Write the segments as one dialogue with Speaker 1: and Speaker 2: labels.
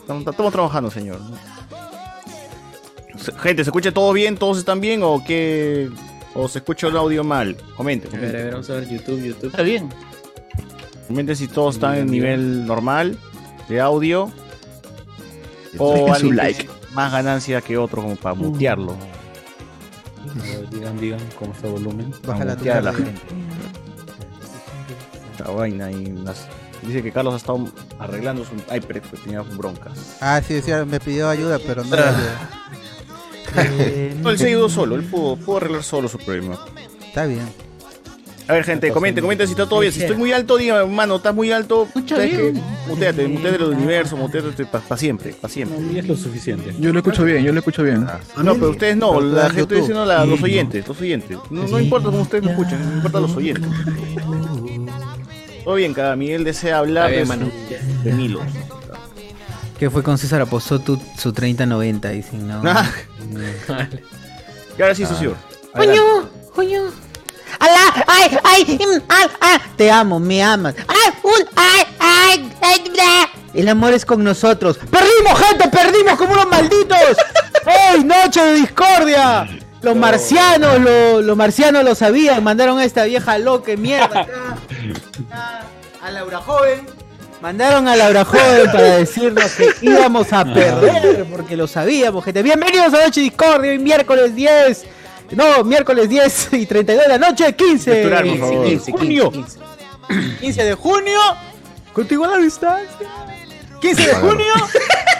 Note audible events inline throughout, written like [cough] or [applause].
Speaker 1: Estamos, estamos trabajando, señor. Se- Gente, ¿se escucha todo bien? ¿Todos están bien o qué? ¿O se escucha el audio mal? Comenten.
Speaker 2: A ver, a ver, vamos a ver YouTube, YouTube.
Speaker 3: Está bien.
Speaker 1: Comenten si todos están en nivel normal de audio. O
Speaker 4: su like.
Speaker 1: más ganancia que otro como para mutearlo.
Speaker 2: A ver, digan, digan cómo está el volumen.
Speaker 5: Baja la
Speaker 1: gente. Esta vaina y las- Dice que Carlos ha estado arreglando su iPad porque tenía broncas.
Speaker 5: Ah, sí, sí, me pidió ayuda, pero no. [laughs]
Speaker 1: No, él se ayudó solo, él pudo, pudo arreglar solo su problema.
Speaker 5: Está bien.
Speaker 1: A ver, gente, comenten, comenten si está todo bien. Si estoy muy alto, diga, hermano, estás muy alto.
Speaker 3: Escucha
Speaker 1: ¿sabes
Speaker 3: bien.
Speaker 1: qué? Muteate, muteate del universo, muteate para siempre, para siempre.
Speaker 2: No, es lo suficiente.
Speaker 4: Yo lo escucho bien, yo lo escucho bien.
Speaker 1: No, pero ustedes no, la gente
Speaker 5: YouTube.
Speaker 1: diciendo la- los oyentes, los oyentes. No, no importa cómo ustedes me escuchan, no importa los oyentes. Todo bien, cada Miguel desea hablar
Speaker 2: bien,
Speaker 1: de,
Speaker 2: mano.
Speaker 1: su- de Milo.
Speaker 6: Que fue con César apostó tu, su 30-90, dicen, no.
Speaker 1: Ah. [laughs] Y ahora sí, socio.
Speaker 6: ¡Coño! ¡Coño! ¡Alá! ¡Ay! ¡Ay! mm, ¡Ay! ¡Ay! Te amo, me amas. ¡Ay! ¡Un! ¡Ay! ¡Ay! ay! El amor es con nosotros. ¡Perdimos, gente! ¡Perdimos como unos malditos! [laughs] ¡Ey! ¡Noche de discordia! Los marcianos, lo- los marcianos lo sabían, mandaron a esta vieja loca de mierda acá, acá, a Laura Joven. Mandaron a Laura Joven para decirnos que [laughs] íbamos a perder, porque lo sabíamos, gente. Bienvenidos a Noche de Discordia, hoy miércoles 10. No, miércoles 10 y 32 de la noche, 15
Speaker 1: Lecturar, por favor.
Speaker 6: 15, junio. 15 de junio. Contigo a la distancia. 15 de junio. [laughs]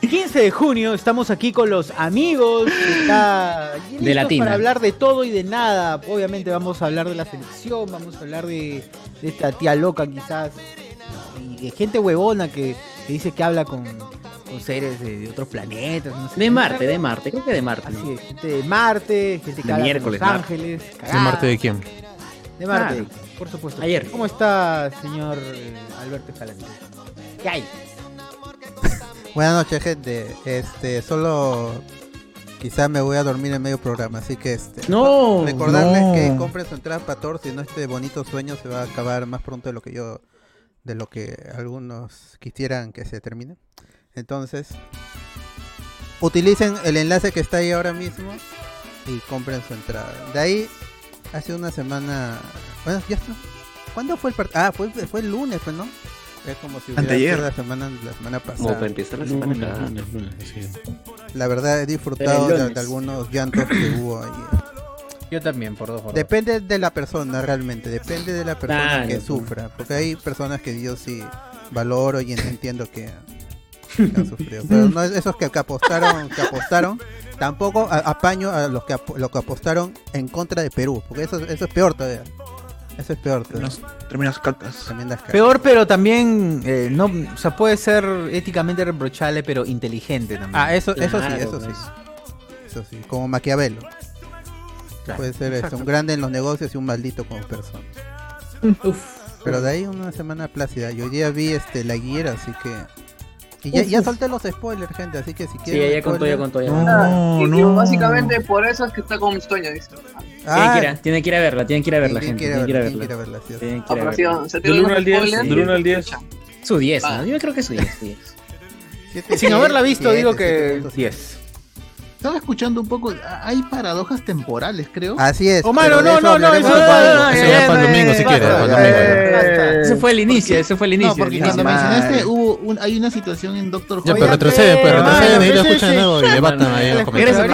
Speaker 6: 15 de junio estamos aquí con los amigos está
Speaker 2: De Latina.
Speaker 6: para hablar de todo y de nada. Obviamente vamos a hablar de la selección, vamos a hablar de, de esta tía loca quizás y de gente huevona que, que dice que habla con, con seres de, de otros planetas. no sé
Speaker 2: De Marte, de Marte, creo que de Marte.
Speaker 6: Así es, gente de Marte, gente que
Speaker 1: De
Speaker 6: habla
Speaker 1: miércoles,
Speaker 6: con Los
Speaker 1: Marte.
Speaker 6: Ángeles.
Speaker 7: ¿De. Marte de quién?
Speaker 6: De Marte,
Speaker 2: Claro.
Speaker 6: por supuesto.
Speaker 2: Ayer.
Speaker 6: ¿Cómo está, señor eh, Alberto Escalante? ¿Qué hay?
Speaker 5: Buenas noches, gente. Este, solo quizás me voy a dormir en medio programa, así que este.
Speaker 2: No,
Speaker 5: recordarles
Speaker 7: no.
Speaker 5: que compren su entrada para Thor, si no este bonito sueño se va a acabar más pronto de lo que yo, de lo que algunos quisieran que se termine. Entonces, utilicen el enlace que está ahí ahora mismo y compren su entrada. De ahí, hace una semana, bueno, ya está. ¿Cuándo fue el partido? Ah, fue, fue el lunes, pues, ¿no? Es como si hubiera
Speaker 4: Anteayer.
Speaker 5: la semana, la semana
Speaker 4: Como
Speaker 5: pasada.
Speaker 4: para empezar la semana
Speaker 2: Lunes, lunes, lunes, sí.
Speaker 5: La verdad he disfrutado de, de algunos llantos que hubo ahí.
Speaker 6: Yo también, por dos horas.
Speaker 5: Depende de la persona realmente, depende de la persona
Speaker 2: Claro,
Speaker 5: que
Speaker 2: sí.
Speaker 5: sufra, porque hay personas que yo sí valoro y entiendo que, que han sufrido, pero no es- esos que, que apostaron, que apostaron, tampoco a- apaño a los que ap- los que apostaron en contra de Perú, porque eso, eso es peor todavía. Eso es peor todavía.
Speaker 4: Tremendas- Tremendas cacas.
Speaker 5: Tremendas.
Speaker 6: Peor, pero también, eh, no, o sea, puede ser éticamente reprochable, pero inteligente también.
Speaker 5: Ah, eso, eso sí, eso sí. Eso sí, como Maquiavelo.
Speaker 6: Claro,
Speaker 5: Puede ser este, un grande en los negocios y un maldito como persona.
Speaker 2: Uf.
Speaker 5: Pero de ahí una semana plácida. Yo hoy día vi este la guía, así que. Y ya, ya solté los spoilers, gente, así que si
Speaker 2: Sí,
Speaker 5: quieren.
Speaker 2: ya contó, ya contó, ya.
Speaker 7: No,
Speaker 8: y, y
Speaker 7: no.
Speaker 8: básicamente por eso es que está con sueño, dice.
Speaker 5: Ah,
Speaker 2: Tienen que, ir a, tienen que ir a verla, tienen que ir a verla,
Speaker 5: ¿quién
Speaker 2: gente. Tienen que ir a
Speaker 5: verla? Sí, sí.
Speaker 2: Tienen que
Speaker 8: Ah,
Speaker 2: ir a
Speaker 8: sí,
Speaker 2: verla.
Speaker 4: Del
Speaker 8: tiene
Speaker 4: 1 al 10,
Speaker 8: spoiler.
Speaker 4: del 1 al 10.
Speaker 2: Su 10,
Speaker 8: Ah.
Speaker 2: ¿no? Yo creo que su 10. su 10.
Speaker 5: Siete,
Speaker 6: Sin haberla visto,
Speaker 5: siete,
Speaker 6: digo que
Speaker 5: puntos.
Speaker 6: 10.
Speaker 3: Estaba escuchando un poco. Hay paradojas temporales, creo.
Speaker 5: Así es.
Speaker 6: Oh, mano, no, no, no, eso- no, no, no,
Speaker 7: ya para el domingo si quieres.
Speaker 2: Ese fue el inicio, ese fue el inicio.
Speaker 3: No, porque cuando mencionaste hubo un, hay una situación en Doctor
Speaker 7: Ya,
Speaker 3: Who.
Speaker 7: pero retroceden, pues
Speaker 6: hermano,
Speaker 7: retroceden y lo
Speaker 6: pues,
Speaker 7: escuchan de nuevo y debatan ahí en los comentarios.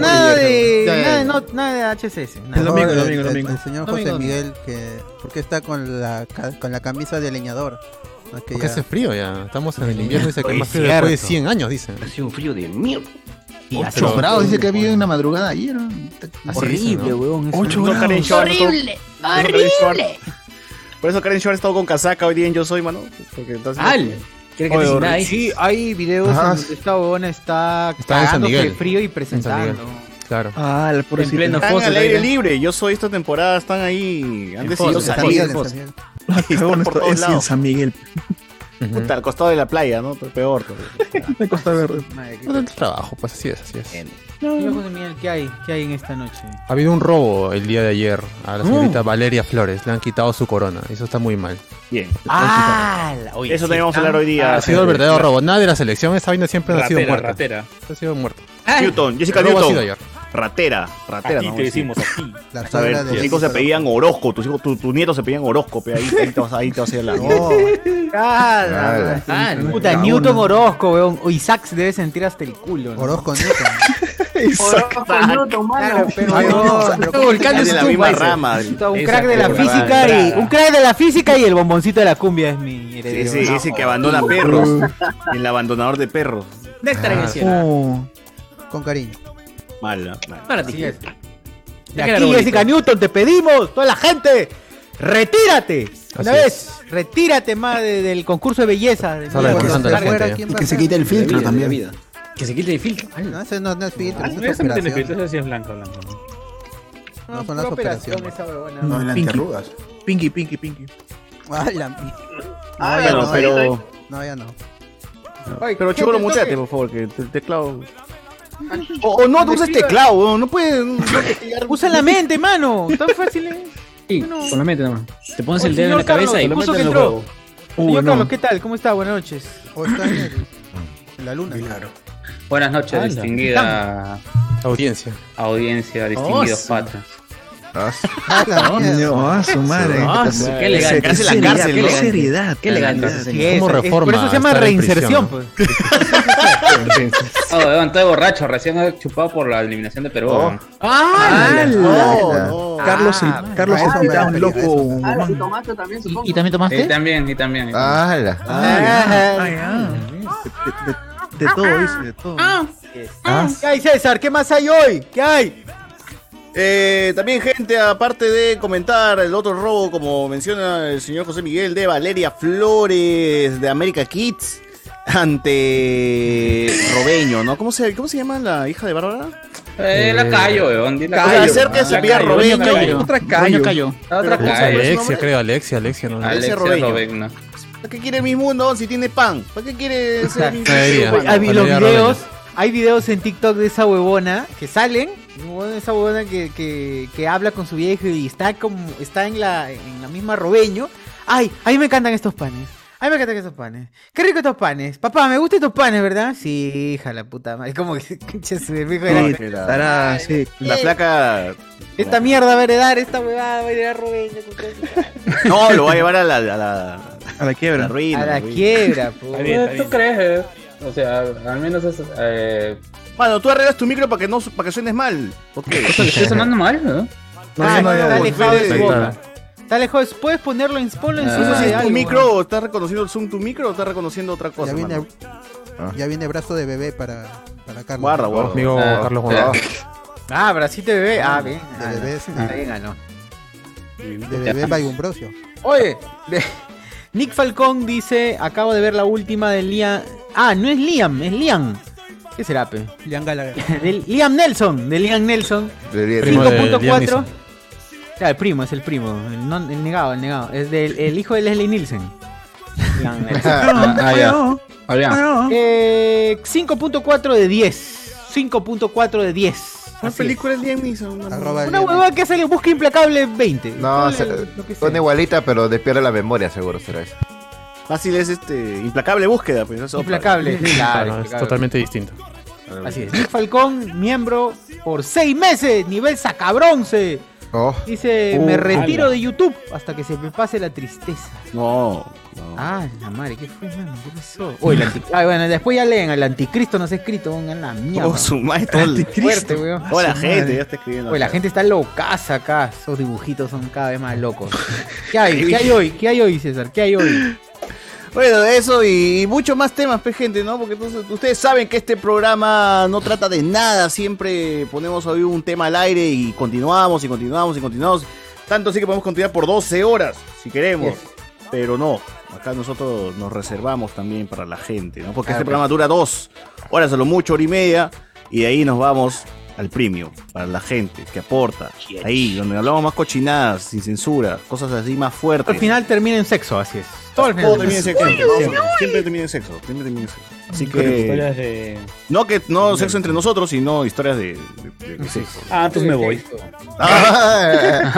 Speaker 6: Nada, de,
Speaker 3: Ya, ya.
Speaker 6: nada, de HCS. nada.
Speaker 4: El domingo, el domingo, el domingo.
Speaker 5: el señor José. Miguel, que. ¿Por qué está con la, con la camisa de leñador?
Speaker 7: Porque
Speaker 5: ya-
Speaker 7: hace frío ya. Estamos en el invierno, dice que
Speaker 1: Oye,
Speaker 7: más frío después de
Speaker 1: cierto.
Speaker 7: 100 años, dicen.
Speaker 4: Ha sido un frío de mierda.
Speaker 3: Y
Speaker 7: Ocho
Speaker 3: ocho grados, dice que había una madrugada ayer.
Speaker 6: Horrible, weón.
Speaker 4: grados.
Speaker 1: Ha estado- por eso Karen Schwartz- estado con casaca hoy día en Yo Soy, mano. Porque entonces.
Speaker 2: ¡Al! ¿Quiere que te
Speaker 1: Oye,
Speaker 2: siga ahí?
Speaker 6: Sí, hay videos
Speaker 4: Ajá.
Speaker 6: en donde esta huevona está
Speaker 7: Está en San Miguel.
Speaker 6: de frío y
Speaker 7: En
Speaker 6: presentando.
Speaker 7: Claro.
Speaker 4: Ah, el
Speaker 2: En
Speaker 4: pobrecito.
Speaker 2: pleno
Speaker 1: Están
Speaker 2: foso.
Speaker 1: al aire libre. Yo soy esta temporada. Están ahí. Han
Speaker 2: En
Speaker 1: decidido salir.
Speaker 4: Ah, [laughs] es en
Speaker 1: lados.
Speaker 4: San Miguel.
Speaker 1: Puta, al costado de la playa, ¿no? Peor. [laughs]
Speaker 4: De Costa Verde.
Speaker 6: Madre, qué-
Speaker 7: Todo el trabajo, pues así es, así es.
Speaker 6: Señor José Miguel, ¿qué hay? ¿Qué hay en esta noche?
Speaker 7: Ha habido un robo el día de ayer a la señorita Valeria Flores. Le han quitado su corona. Eso está muy mal.
Speaker 1: Bien.
Speaker 6: Ah, oye,
Speaker 1: Eso
Speaker 6: sí
Speaker 1: también vamos a
Speaker 6: está-
Speaker 1: hablar hoy día.
Speaker 7: Ha sido el verdadero robo. Nada de la selección. Esta vaina siempre ha sido
Speaker 2: Ratera,
Speaker 7: muerta.
Speaker 2: ratera.
Speaker 7: Ha sido muerto.
Speaker 1: Newton, Jessica
Speaker 7: El robo ha sido
Speaker 1: Newton.
Speaker 7: ayer.
Speaker 1: Ratera, ratera.
Speaker 2: Aquí
Speaker 1: ¿no?
Speaker 2: te decimos aquí.
Speaker 5: La
Speaker 1: A ver,
Speaker 5: suegra
Speaker 1: tus hijos se pedían Orozco, tus hijos, tu- tus nietos se pedían Orozco, ahí, ahí te vas, ahí te vas a ir a la
Speaker 5: Oh,
Speaker 6: Ah,
Speaker 9: Ah,
Speaker 6: Puta, Newton Orozco, weón. O Isaac se debe sentir hasta el culo. ¿no?
Speaker 5: Orozco Newton. [laughs]
Speaker 6: Un crack de la física y
Speaker 2: entrada.
Speaker 6: un crack de la física y el bomboncito de la cumbia es mi
Speaker 1: Sí,
Speaker 6: heredero.
Speaker 1: sí,
Speaker 6: ¿no?
Speaker 1: ese que abandona perros. El abandonador de perros.
Speaker 9: Néctar en el
Speaker 7: Ah,
Speaker 9: cielo.
Speaker 5: Con cariño.
Speaker 1: Mala. mala.
Speaker 9: Para ti.
Speaker 6: Aquí. Jessica Newton, te pedimos, toda la gente, retírate. Una vez, retírate más de- del concurso de belleza. de
Speaker 7: Sale
Speaker 6: mierda.
Speaker 7: descansando la
Speaker 5: Afuera,
Speaker 7: gente,
Speaker 5: ¿quién
Speaker 10: Y
Speaker 5: va
Speaker 10: que se quite el filtro
Speaker 9: Vida,
Speaker 10: también.
Speaker 9: Que se quite el filtro. Ay,
Speaker 5: No, ese no, no es filtro,
Speaker 2: Ah, no tiene filtro,
Speaker 5: operación.
Speaker 2: esa sí es blanca, blanca.
Speaker 6: No,
Speaker 5: No, son las operaciones.
Speaker 10: No, el
Speaker 4: Pinky.
Speaker 10: antiarrugas.
Speaker 4: Pinky, pinky, pinky.
Speaker 5: Ah, la
Speaker 8: Ah,
Speaker 5: ya no,
Speaker 1: pero.
Speaker 5: No, ya no.
Speaker 6: Ay,
Speaker 1: Pero lo
Speaker 6: toque.
Speaker 1: muteate, por favor, que el teclado. O, o no, no uses teclado, weón, no puedes. no. [laughs]
Speaker 6: Usa la mente, mano. Tan fácil es.
Speaker 9: Sí,
Speaker 6: No.
Speaker 9: solamente nomás. Te pones
Speaker 6: Oye,
Speaker 9: el dedo en la
Speaker 6: Carlos,
Speaker 9: cabeza y
Speaker 6: justo
Speaker 2: Justo
Speaker 6: que
Speaker 2: que
Speaker 6: entró. Señor
Speaker 4: no.
Speaker 6: Carlos, ¿qué tal? ¿Cómo está? Buenas noches.
Speaker 5: O está en, el- en la luna.
Speaker 10: Claro.
Speaker 11: Buenas noches, distinguida
Speaker 7: Audiencia.
Speaker 11: audiencia, distinguidos
Speaker 9: Oh,
Speaker 11: patas.
Speaker 5: Ah. [laughs]
Speaker 4: No, ah, su madre.
Speaker 9: Ah,
Speaker 4: Qué
Speaker 9: sí,
Speaker 11: Qué elegante.
Speaker 1: Cárcel
Speaker 11: qué elegante.
Speaker 4: seriedad.
Speaker 11: Qué elegante.
Speaker 6: Es-
Speaker 7: ¿Cómo
Speaker 6: es-
Speaker 7: reforma
Speaker 6: Por eso se llama reinserción, pues. [laughs]
Speaker 11: Oh, estoy borracho, recién chupado por la eliminación de Perú. weón.
Speaker 6: ¡Ah!
Speaker 4: Carlos, el,
Speaker 6: Ah,
Speaker 4: Carlos
Speaker 5: me
Speaker 4: tan
Speaker 5: da
Speaker 4: loco.
Speaker 8: Ah, y tomaste también, supongo.
Speaker 6: ¿Y también tomaste?
Speaker 11: también, y también.
Speaker 6: Ah,
Speaker 4: ah. De, todo, dice, de todo.
Speaker 6: Ah, ¿Qué hay, César? ¿Qué más hay hoy? ¿Qué hay?
Speaker 1: Eh, también, gente, aparte de comentar el otro robo, como menciona el señor José Miguel, de Valeria Flores, de America Kids, ante Robeño, ¿no? ¿Cómo se, cómo se llama la hija de Bárbara?
Speaker 11: Eh, la callo, weón. di la
Speaker 1: O sea,
Speaker 11: callo.
Speaker 1: hacer que
Speaker 11: Ah,
Speaker 1: se
Speaker 11: la
Speaker 1: pilla. Robeño.
Speaker 4: Otra.
Speaker 11: La otra
Speaker 1: ¿cómo se llama
Speaker 11: callo.
Speaker 1: ese
Speaker 7: Alexia, creo, Alexia, Alexia, ¿no?
Speaker 11: Alexia
Speaker 1: Robeño. ¿Para qué quiere mi mundo si tiene pan? ¿Para qué quiere ser [laughs] mi
Speaker 6: hay los videos, hay videos en TikTok de esa huevona que salen, esa huevona que, que, que habla con su viejo y está como está en la en la misma Robeño. Ay, a mí me encantan estos panes. A mí me encantan estos panes. Qué rico estos panes. Papá, me gustan estos panes, ¿verdad? Sí, hija la puta madre. Como que su viejo
Speaker 1: que la,
Speaker 4: Estará, sí.
Speaker 1: la flaca.
Speaker 6: Esta mierda va a heredar, esta huevada va a heredar Robeño. [laughs]
Speaker 1: No, lo va a llevar a la, a la,
Speaker 4: A la
Speaker 1: a la
Speaker 4: quiebra.
Speaker 1: ruina.
Speaker 6: A la quiebra,
Speaker 2: bien,
Speaker 11: ¿Tú
Speaker 2: bien.
Speaker 11: crees? eh? O sea, al menos es. Eh,
Speaker 1: Mano, tú arreglas tu micro para que no para que suenes mal. ¿Por qué?
Speaker 11: ¿Estoy sonando mal? ¿no?
Speaker 4: No,
Speaker 6: Ah,
Speaker 4: no, no,
Speaker 6: está alejado de
Speaker 1: puede-
Speaker 6: su
Speaker 7: Ahí
Speaker 6: boca.
Speaker 7: está.
Speaker 6: Está lejos. Puedes ponerlo en, ponlo
Speaker 11: Ah.
Speaker 1: si
Speaker 6: de
Speaker 1: es tu micro o está reconociendo el zoom tu micro o está reconociendo otra cosa.
Speaker 5: Ya viene,
Speaker 1: mano.
Speaker 5: ya viene brazo de bebé para, para Carlos.
Speaker 1: Guarda, guarda.
Speaker 7: Amigo
Speaker 11: Ah,
Speaker 7: Carlos. Juan.
Speaker 6: Ah, bracito de bebé. Ah, bien.
Speaker 5: De
Speaker 6: Ah,
Speaker 5: bebé,
Speaker 6: no.
Speaker 5: sí.
Speaker 6: Está bien, ganó.
Speaker 5: De bebé Bayumbrosio.
Speaker 6: Oye, de- Nick Falcón dice, acabo de ver la última de Liam... Ah, no es Liam, es Liam. ¿Qué será, pe?
Speaker 5: Liam Gallagher. [laughs]
Speaker 6: De Liam Nelson, de Liam Nelson.
Speaker 7: Primo de Liam
Speaker 6: 5.4.
Speaker 7: Neeson.
Speaker 6: Claro, el primo, es el primo. El, non- el negado, el negado. Es del el hijo de Leslie Nielsen. Liam [laughs] Nelson.
Speaker 11: Ah, ah, ya. Habría.
Speaker 6: Eh, 5.4 de 10. 5.4 de 10.
Speaker 1: Una
Speaker 6: Así
Speaker 1: película de Liam Neeson. mano.
Speaker 5: Arroba
Speaker 6: es. Una
Speaker 5: Liam-
Speaker 6: huevada que sale Busca Implacable 20.
Speaker 10: No,
Speaker 6: Ponle
Speaker 10: se-
Speaker 6: lo que sea.
Speaker 10: Son igualita, pero despierde la memoria, seguro será eso.
Speaker 1: Fácil es este. Implacable búsqueda, pues. eso-
Speaker 6: Implacable.
Speaker 7: Claro,
Speaker 6: Claro,
Speaker 7: es totalmente distinto.
Speaker 6: Así es. Nick Falcón, miembro por seis meses, nivel sacabronce.
Speaker 10: Oh,
Speaker 6: Dice,
Speaker 4: Uh,
Speaker 6: me retiro
Speaker 2: ala.
Speaker 6: de YouTube hasta que se me pase la tristeza.
Speaker 1: No. No.
Speaker 6: Ah, la madre, ¿qué fue, mano? ¿Qué pasó? Uy, el ah, bueno, después ya leen, el anticristo nos ha escrito, pongan la mierda.
Speaker 1: Oh, su madre, el-
Speaker 6: Fuerte.
Speaker 1: Toda la gente ya está escribiendo.
Speaker 6: Oye, la gente está locaza acá. Esos dibujitos son cada vez más locos. ¿Qué hay? ¿Qué hay [laughs] hoy? ¿Qué hay hoy, César? ¿Qué hay hoy?
Speaker 1: Bueno, eso y mucho más temas, pues, gente, ¿no? Porque entonces, ustedes saben que este programa no trata de nada. Siempre ponemos hoy un tema al aire y continuamos y continuamos y continuamos. Tanto así que podemos continuar por 12 horas, si queremos. Pero no, acá nosotros nos reservamos también para la gente, ¿no? Porque este programa dura dos horas a lo mucho, hora y media. Y de ahí nos vamos al premium, para la gente que aporta. Ahí, donde hablamos más cochinadas, sin censura, cosas así más fuertes.
Speaker 6: Al final termina en sexo, así es. Todo el
Speaker 1: Todo
Speaker 6: final.
Speaker 1: termina en sexo. Siempre, siempre termina en sexo. Siempre termina en sexo. Así
Speaker 9: Historias
Speaker 1: que.
Speaker 9: de.
Speaker 1: No que no sexo entre nosotros, sino historias de, de- de sexo.
Speaker 9: Ah, entonces me voy.
Speaker 11: ¡Hala!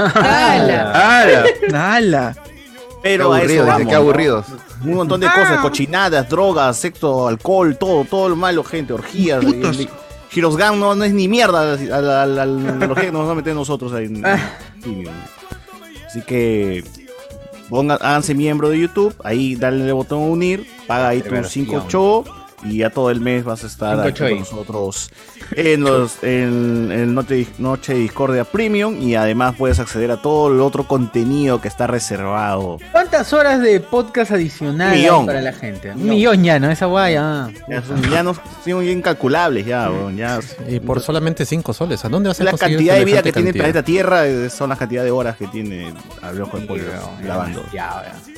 Speaker 11: [laughs] [laughs]
Speaker 4: ¡Hala!
Speaker 1: Pero
Speaker 10: Qué
Speaker 1: a
Speaker 10: aburrido,
Speaker 1: eso vamos,
Speaker 10: qué
Speaker 1: ¿no?
Speaker 10: aburridos.
Speaker 1: Un montón de cosas, cochinadas, drogas, sexo, alcohol, todo, todo lo malo, gente, orgías. Hirosgan no, no es ni mierda a la, a a que nos vamos a meter nosotros ahí en, en Tibio. Así que pongan, háganse miembro de YouTube, ahí dale el botón unir, paga ahí tus
Speaker 11: Reversión.
Speaker 1: 5 cho y ya todo el mes vas a estar aquí con nosotros en los en el Noche, Noche de Discordia Premium y además puedes acceder a todo el otro contenido que está reservado.
Speaker 6: ¿Cuántas horas de podcast adicional
Speaker 1: millón.
Speaker 6: para la gente? Un
Speaker 1: Millón.
Speaker 6: millón ya, ¿no? Esa guaya.
Speaker 1: Ya, son- ya no son incalculables ya, weón, ya.
Speaker 7: Y por solamente 5 soles. ¿A dónde vas a
Speaker 1: la cantidad de vida que tiene el planeta Tierra eh, son la cantidad de horas que tiene Hablemos con Pollo grabando.
Speaker 6: Ya, ya.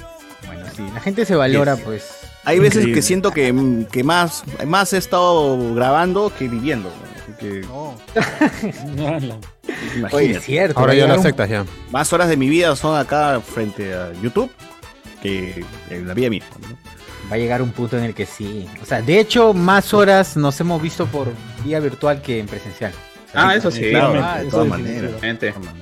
Speaker 6: Bueno, sí, la gente se valora,
Speaker 1: Yes.
Speaker 6: pues.
Speaker 1: Hay veces
Speaker 4: Increíble.
Speaker 1: que siento que, que más, más he estado grabando que viviendo. ¿no? [laughs] Que, imagínate.
Speaker 6: Oye, es cierto.
Speaker 7: Ahora ya
Speaker 6: un-
Speaker 7: aceptas ya.
Speaker 1: Más horas de mi vida son acá frente a YouTube que en la vida misma. ¿no?
Speaker 6: Va a llegar un punto en el que sí. O sea, de hecho, más horas nos hemos visto por vía virtual que en presencial.
Speaker 11: Ah, eso sí.
Speaker 1: Claro,
Speaker 11: Ah,
Speaker 1: de todas maneras.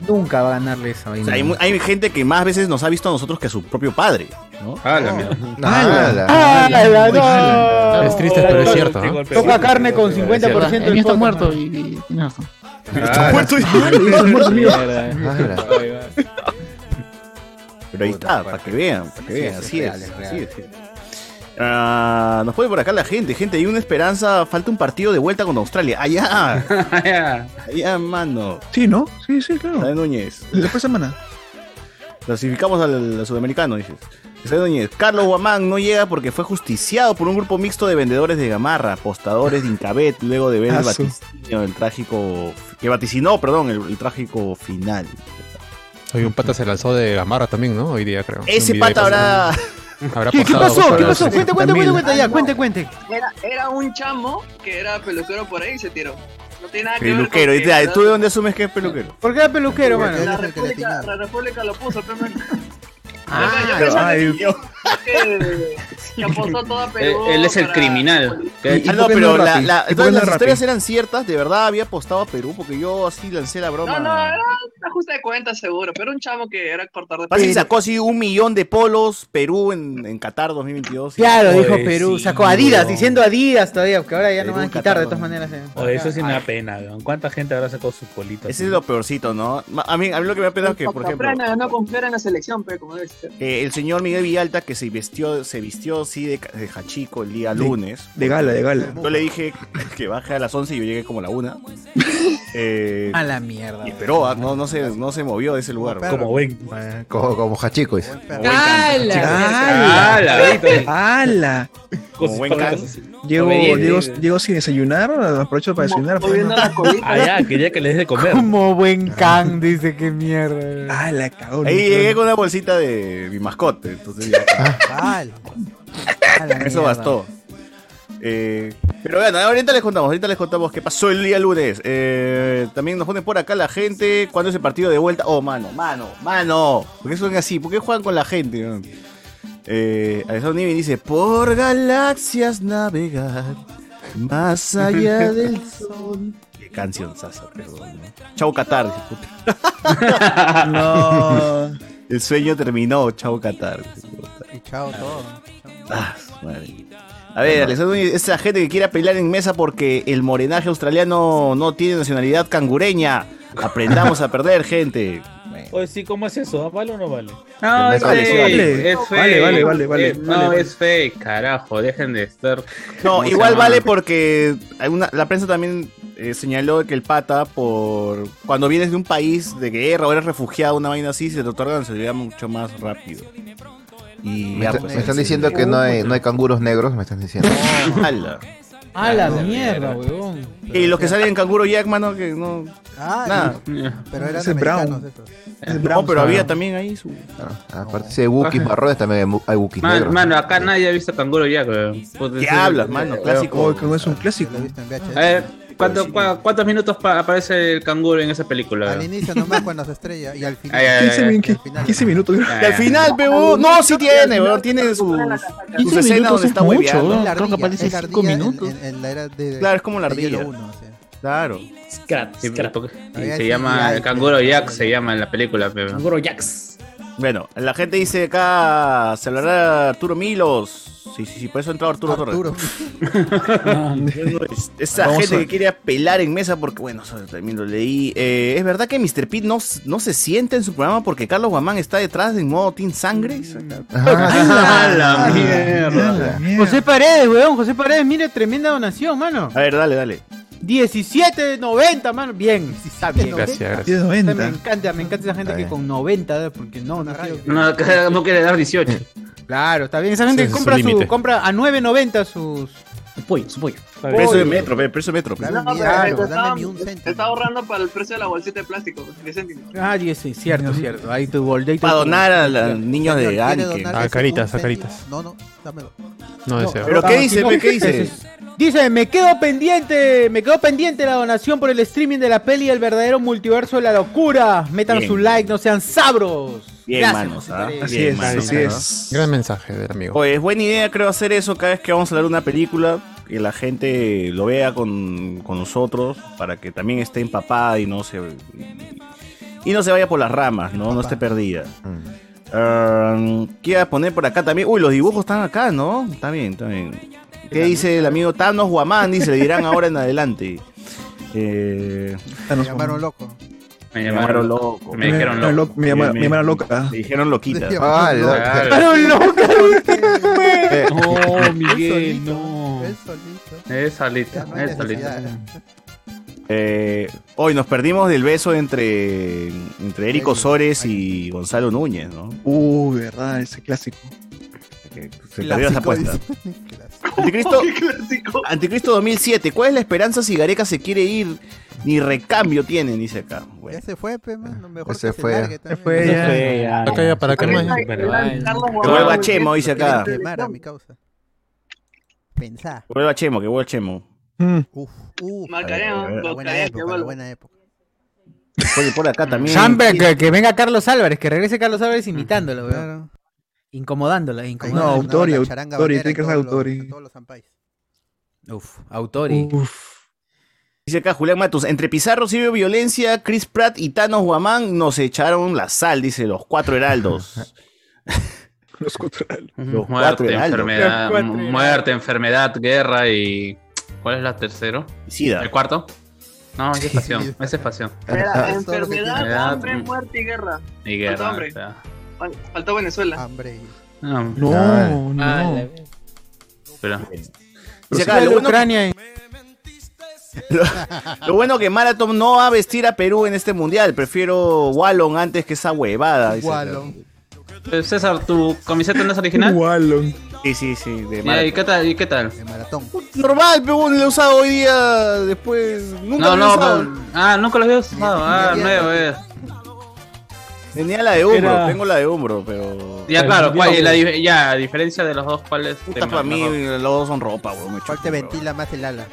Speaker 6: Nunca va a ganarle esa
Speaker 1: O
Speaker 6: vaina.
Speaker 1: sea, hay, hay gente que más veces nos ha visto a nosotros que a su propio padre. ¿No?
Speaker 11: Ah, la mierda.
Speaker 10: ¡Hala!
Speaker 6: ¡Ah, no!
Speaker 7: Es triste, pero es cierto. ¿no?
Speaker 6: Toca carne con 50%
Speaker 3: El
Speaker 6: del
Speaker 3: mío está muerto
Speaker 6: ¿no?
Speaker 3: y, tienes razón.
Speaker 1: Está muerto y-
Speaker 3: el.
Speaker 1: Pero ahí está, para que vean, para que vean, así es. así. Ah, nos pone por acá la gente, gente, hay una esperanza, falta un partido de vuelta con Australia. Allá, [laughs] allá, mano.
Speaker 4: Sí, ¿no? Sí, sí, claro.
Speaker 1: Isabel Núñez.
Speaker 4: La próxima semana.
Speaker 1: Clasificamos al, al sudamericano, dices. Carlos Guamán no llega porque fue justiciado por un grupo mixto de vendedores de gamarra, apostadores de Incabet, luego de ver el
Speaker 4: Ah,
Speaker 1: vaticinio del trágico. que vaticinó, perdón, el, el trágico final.
Speaker 7: Hoy un pata se lanzó de Gamarra también, ¿no? Hoy día creo.
Speaker 1: Ese pata habrá.
Speaker 7: Habrá
Speaker 6: ¿Qué, qué pasó? ¿Qué pasó? Cuente, cuente, cuente, cuente, ya, cuente, cuente.
Speaker 8: Era, era un chamo que era peluquero por ahí y se tiró. No tiene nada que ver
Speaker 1: Peluquero.
Speaker 8: con
Speaker 1: ¿y te- ¿Tú de dónde asumes que es peluquero?
Speaker 6: ¿Por qué era peluquero, mano?
Speaker 8: La República, la República lo puso, pero
Speaker 11: Él, [laughs] él es el
Speaker 8: para-
Speaker 11: criminal.
Speaker 4: ¿Y-
Speaker 1: Ah, no, pero la, la-
Speaker 4: ¿Y por qué
Speaker 1: entonces las historias eran ciertas, de verdad había apostado a Perú, porque yo así lancé la broma.
Speaker 8: No, no, era un ajuste de cuentas seguro, pero un chamo que era portar de
Speaker 1: Fácil sacó así un millón de polos Perú en, en Qatar 2022.
Speaker 6: Claro,
Speaker 9: Oye,
Speaker 6: dijo Perú.
Speaker 9: sí,
Speaker 6: Sacó Adidas,
Speaker 9: no.
Speaker 6: diciendo Adidas todavía, porque ahora ya
Speaker 1: Perú,
Speaker 6: no van a quitar de
Speaker 1: Qatar,
Speaker 6: todas maneras. eh.
Speaker 9: Oye, eso sí me da pena, weón. ¿Cuánta gente habrá sacado sus politos?
Speaker 1: Ese es lo peorcito, ¿no? A mí, a mí lo que me da pena es que, por ejemplo,
Speaker 8: no confiar en la selección, pero como debe.
Speaker 1: Eh, el señor Miguel Villalta que se vistió, se vistió así de, de hachico el día lunes.
Speaker 4: De gala, de gala.
Speaker 1: Yo le dije que baje a las 11 y yo llegué como a la 1. [laughs] Eh,
Speaker 6: A la mierda.
Speaker 1: y esperó, ah, no, no, se, no se movió de ese lugar.
Speaker 5: Como
Speaker 9: Como ven.
Speaker 10: Como, como Hachico, dice.
Speaker 11: ¡Hala!
Speaker 4: ¡Hala!
Speaker 1: Como buen can.
Speaker 4: Llego, llego, llego sin desayunar, aprovecho para desayunar. pues, ¿no?
Speaker 8: colita.
Speaker 9: Allá, quería que les dé de comer.
Speaker 6: Como buen can, dice que mierda.
Speaker 4: ¡Ah, la cagó!
Speaker 1: Ahí llegué con una bolsita de mi mascota. Entonces ya,
Speaker 5: Al. [laughs]
Speaker 6: A la
Speaker 1: eso bastó. Eh, pero bueno, ahorita les contamos, ahorita les contamos qué pasó el día lunes. Eh, también nos ponen por acá la gente. ¿Cuándo es el partido de vuelta? Oh, mano, mano, mano. ¿Por qué son así? ¿Por qué juegan con la gente? Eh, Alessandro Niven dice: Por galaxias navegar, más allá [laughs] del sol. Qué canción, Sasa, perdón. ¿no? Chau Qatar. [laughs]
Speaker 4: No.
Speaker 1: El sueño terminó, chau Qatar.
Speaker 5: Y chao todo.
Speaker 1: Ah, madre. A ver, esa gente que quiera pelear en mesa porque el morenaje australiano no tiene nacionalidad cangureña. Aprendamos a perder, gente.
Speaker 9: Oye, sí, ¿cómo es eso? ¿Vale o no vale?
Speaker 11: No, es
Speaker 10: Vale,
Speaker 11: fake.
Speaker 4: vale.
Speaker 11: Es fake.
Speaker 4: Vale, vale, vale, vale,
Speaker 11: Eh, No,
Speaker 4: vale, vale.
Speaker 11: es fake, carajo. Dejen de estar.
Speaker 1: No,
Speaker 11: ¿Cómo se
Speaker 1: igual vale porque la prensa también eh, señaló que el pata, por cuando vienes de un país de guerra o eres refugiado, una vaina así, se te otorga nacionalidad mucho más rápido. Y
Speaker 10: Me,
Speaker 1: ya, pues,
Speaker 10: me están
Speaker 1: sí.
Speaker 10: diciendo que no hay, no hay canguros negros, me están diciendo. [laughs]
Speaker 6: A la mierda, weón.
Speaker 1: Y los que salen en canguro Jack, mano, que no.
Speaker 5: Ah,
Speaker 1: Nada.
Speaker 5: pero eran
Speaker 4: es Brown.
Speaker 5: americanos esos.
Speaker 1: No, pero había también ahí su.
Speaker 10: Ah, aparte de Wookiees [laughs] marrones, también hay Wookiees
Speaker 11: Man-
Speaker 10: negros.
Speaker 11: mano, acá nadie ha visto Canguro Jack, weón.
Speaker 1: ¿Qué hablas, mano? Clásico.
Speaker 4: Oh, no es un clásico.
Speaker 5: Lo he visto en VHS.
Speaker 11: A ver, ¿Cuánto- cua- ¿Cuántos minutos pa- aparece el canguro en esa película?
Speaker 5: Al inicio nomás cuando se estrella y al final.
Speaker 11: Ay, ay, ay,
Speaker 4: 15,
Speaker 11: ay.
Speaker 4: min- qui- 15 minutos.
Speaker 1: Y al final, pero no, sí tiene, weón, tiene sus, sus
Speaker 4: 15
Speaker 1: escenas
Speaker 4: minutos
Speaker 1: donde
Speaker 4: es
Speaker 1: está
Speaker 4: mucho,
Speaker 1: hueveando.
Speaker 5: Es la
Speaker 4: Creo que aparece
Speaker 5: es la
Speaker 4: cinco
Speaker 5: ardilla en-
Speaker 4: minutos.
Speaker 5: En, en la era de.
Speaker 1: Claro, es como la ardilla. Claro.
Speaker 9: Scrat,
Speaker 11: Sí, se llama canguro Jack, se llama en la película.
Speaker 9: Canguro Jax.
Speaker 1: Bueno, la gente dice acá, se hablará Arturo Milos. Sí, sí, sí, por eso ha entrado Arturo,
Speaker 5: Arturo.
Speaker 1: Torres. [laughs] Es- Esa
Speaker 4: Vamos
Speaker 1: gente
Speaker 4: a-
Speaker 1: que quiere apelar en mesa porque, bueno, eso también lo leí. Eh, ¿Es verdad que Mr. Pete no, no se siente en su programa porque Carlos Guamán está detrás en modo Team Sangre?
Speaker 11: ¡Ah, [laughs] la mierda!
Speaker 6: José Paredes, weón. José Paredes, mire, tremenda donación, mano.
Speaker 1: A ver, dale, dale.
Speaker 6: 17.90, mano. Bien, sí, está bien.
Speaker 7: Gracias, gracias.
Speaker 6: Me
Speaker 4: 90.
Speaker 6: encanta, me encanta esa gente que con 90, porque no, no quiero-
Speaker 11: No, que- no quiere dar 18.
Speaker 6: Claro, está bien. Esa gente
Speaker 7: su
Speaker 6: compra, su, compra a 9.90 sus.
Speaker 9: Su pollo, su pollo.
Speaker 1: Precio de metro, pe, precio de metro.
Speaker 5: Dame
Speaker 8: No, pero
Speaker 5: dame-
Speaker 8: está,
Speaker 5: mi un
Speaker 8: te
Speaker 5: céntimo.
Speaker 8: está ahorrando para el precio de la bolsita de plástico, 10 céntimos.
Speaker 6: Ah, sí, sí, cierto, cierto. Ahí tu boldito.
Speaker 1: Para donar a los niños de
Speaker 5: ¿quiere
Speaker 1: Anke.
Speaker 5: donar
Speaker 7: Ah,
Speaker 5: ese
Speaker 7: caritas, a caritas.
Speaker 5: No, no, dámelo.
Speaker 7: No deseo.
Speaker 1: Pero ¿qué dice? ¿Qué dice?
Speaker 6: Dice, me quedo pendiente, me quedo pendiente la donación por el streaming de la peli El verdadero multiverso de la locura. Metan
Speaker 1: Bien.
Speaker 6: su like, no sean sabros.
Speaker 1: Bien,
Speaker 6: Gracias,
Speaker 1: manos, ¿ah?
Speaker 4: Así
Speaker 1: Bien,
Speaker 4: es,
Speaker 1: manos,
Speaker 4: así es.
Speaker 7: Gran mensaje del amigo.
Speaker 1: Pues buena idea creo hacer eso cada vez que vamos a hablar de una película, que la gente lo vea con, con nosotros, para que también esté empapada y no se y no se vaya por las ramas, no, no esté perdida.
Speaker 10: Mm.
Speaker 1: Um, ¿Qué iba a poner por acá también? Uy, los dibujos están acá, ¿no? Está bien, está bien. ¿Qué dice el amigo Thanos Guamán? Dice, le dirán ahora en adelante. [laughs] Eh,
Speaker 5: Me
Speaker 4: Thanos,
Speaker 5: llamaron loco.
Speaker 11: Me
Speaker 1: llamaron loco.
Speaker 11: Me dijeron loco.
Speaker 4: Me llama- me llamaron loca.
Speaker 1: Me dijeron loquita.
Speaker 5: Me
Speaker 10: Ah,
Speaker 5: llamaron.
Speaker 6: ¡Llamaron loca!
Speaker 9: No, Miguel,
Speaker 5: solito,
Speaker 9: no.
Speaker 11: Es solita, es solita.
Speaker 1: Eh, hoy nos perdimos del beso entre, entre Eric Osores y Gonzalo Núñez, ¿no?
Speaker 4: Uy, verdad, ese clásico.
Speaker 1: Se perdió esa
Speaker 5: Clásico,
Speaker 1: apuesta.
Speaker 5: dice. [laughs] Clásico.
Speaker 1: Anticristo. [laughs] Anticristo 2007. ¿Cuál es la esperanza si Gareca se quiere ir? Ni recambio tienen, dice acá.
Speaker 5: Ya
Speaker 1: Bueno,
Speaker 5: se fue, pe, mano. Mejor
Speaker 10: Se
Speaker 5: que
Speaker 10: fue.
Speaker 5: se largue también.
Speaker 4: fue, ya.
Speaker 9: Fue, ya.
Speaker 7: Acá ya, para qué más.
Speaker 8: Carlos
Speaker 1: que vuelva Chemo, dice acá.
Speaker 5: quemar a mi causa. Pensá.
Speaker 1: Que vuelva Chemo, que vuelva Chemo.
Speaker 4: Mm.
Speaker 5: Uf, uf.
Speaker 8: Marcaremos,
Speaker 5: buena época, buena época.
Speaker 1: Oye, por acá también.
Speaker 6: Que, que venga Carlos Álvarez, que regrese Carlos Álvarez imitándolo, weón.
Speaker 5: Ahí
Speaker 6: incomodándola.
Speaker 4: No, Autori, Autori, tiene que ser Autori.
Speaker 5: todos los.
Speaker 6: Uf, Autori.
Speaker 4: Uf.
Speaker 1: Dice acá Julián Matos. Entre Pizarro, Silvio Violencia, Chris Pratt y Thanos Guamán nos echaron la sal, dice los cuatro heraldos. [laughs]
Speaker 4: Los
Speaker 1: cuatro
Speaker 11: Muerte,
Speaker 1: heraldos.
Speaker 11: enfermedad, muerte, enfermedad, guerra y. ¿Cuál es la tercero?
Speaker 1: Sida.
Speaker 11: ¿El cuarto? No, es pasión. [laughs] Es pasión. [laughs]
Speaker 8: Era
Speaker 5: que
Speaker 8: enfermedad, hambre, muerte y guerra.
Speaker 11: Y
Speaker 8: Faltó
Speaker 11: guerra.
Speaker 8: hambre.
Speaker 11: o sea.
Speaker 8: Fal- Faltó Venezuela.
Speaker 5: Hambre. y-
Speaker 11: No,
Speaker 4: No,
Speaker 10: Ah,
Speaker 4: no.
Speaker 11: pero.
Speaker 1: Dice acá, lo
Speaker 6: de
Speaker 1: bueno,
Speaker 6: Ucrania.
Speaker 1: Lo bueno que Marathon no va a vestir a Perú en este mundial. Prefiero Wallon antes que esa huevada. dice.
Speaker 5: Wallon.
Speaker 11: Eh, César, ¿tu camiseta no es original?
Speaker 4: Wallon.
Speaker 1: Sí, sí, sí. De
Speaker 11: Ya, ¿Y
Speaker 1: Marathon.
Speaker 11: qué tal? ¿Y qué tal?
Speaker 5: De maratón.
Speaker 1: Normal, pero lo he usado hoy día después. Nunca
Speaker 11: No,
Speaker 1: lo he
Speaker 11: no,
Speaker 1: usado.
Speaker 11: pero- Ah, nunca los había usado. Ah, nuevo, eh.
Speaker 1: Tenía la de hombro,
Speaker 9: Era-
Speaker 1: tengo la de hombro, pero.
Speaker 11: Ya, claro, ¿cuál- la dif- ya, a diferencia de los dos, ¿cuál es?
Speaker 1: Puta, para mí los dos son ropa, weón. me
Speaker 5: ¿Cuál te
Speaker 1: weón.
Speaker 5: ventila más el ala?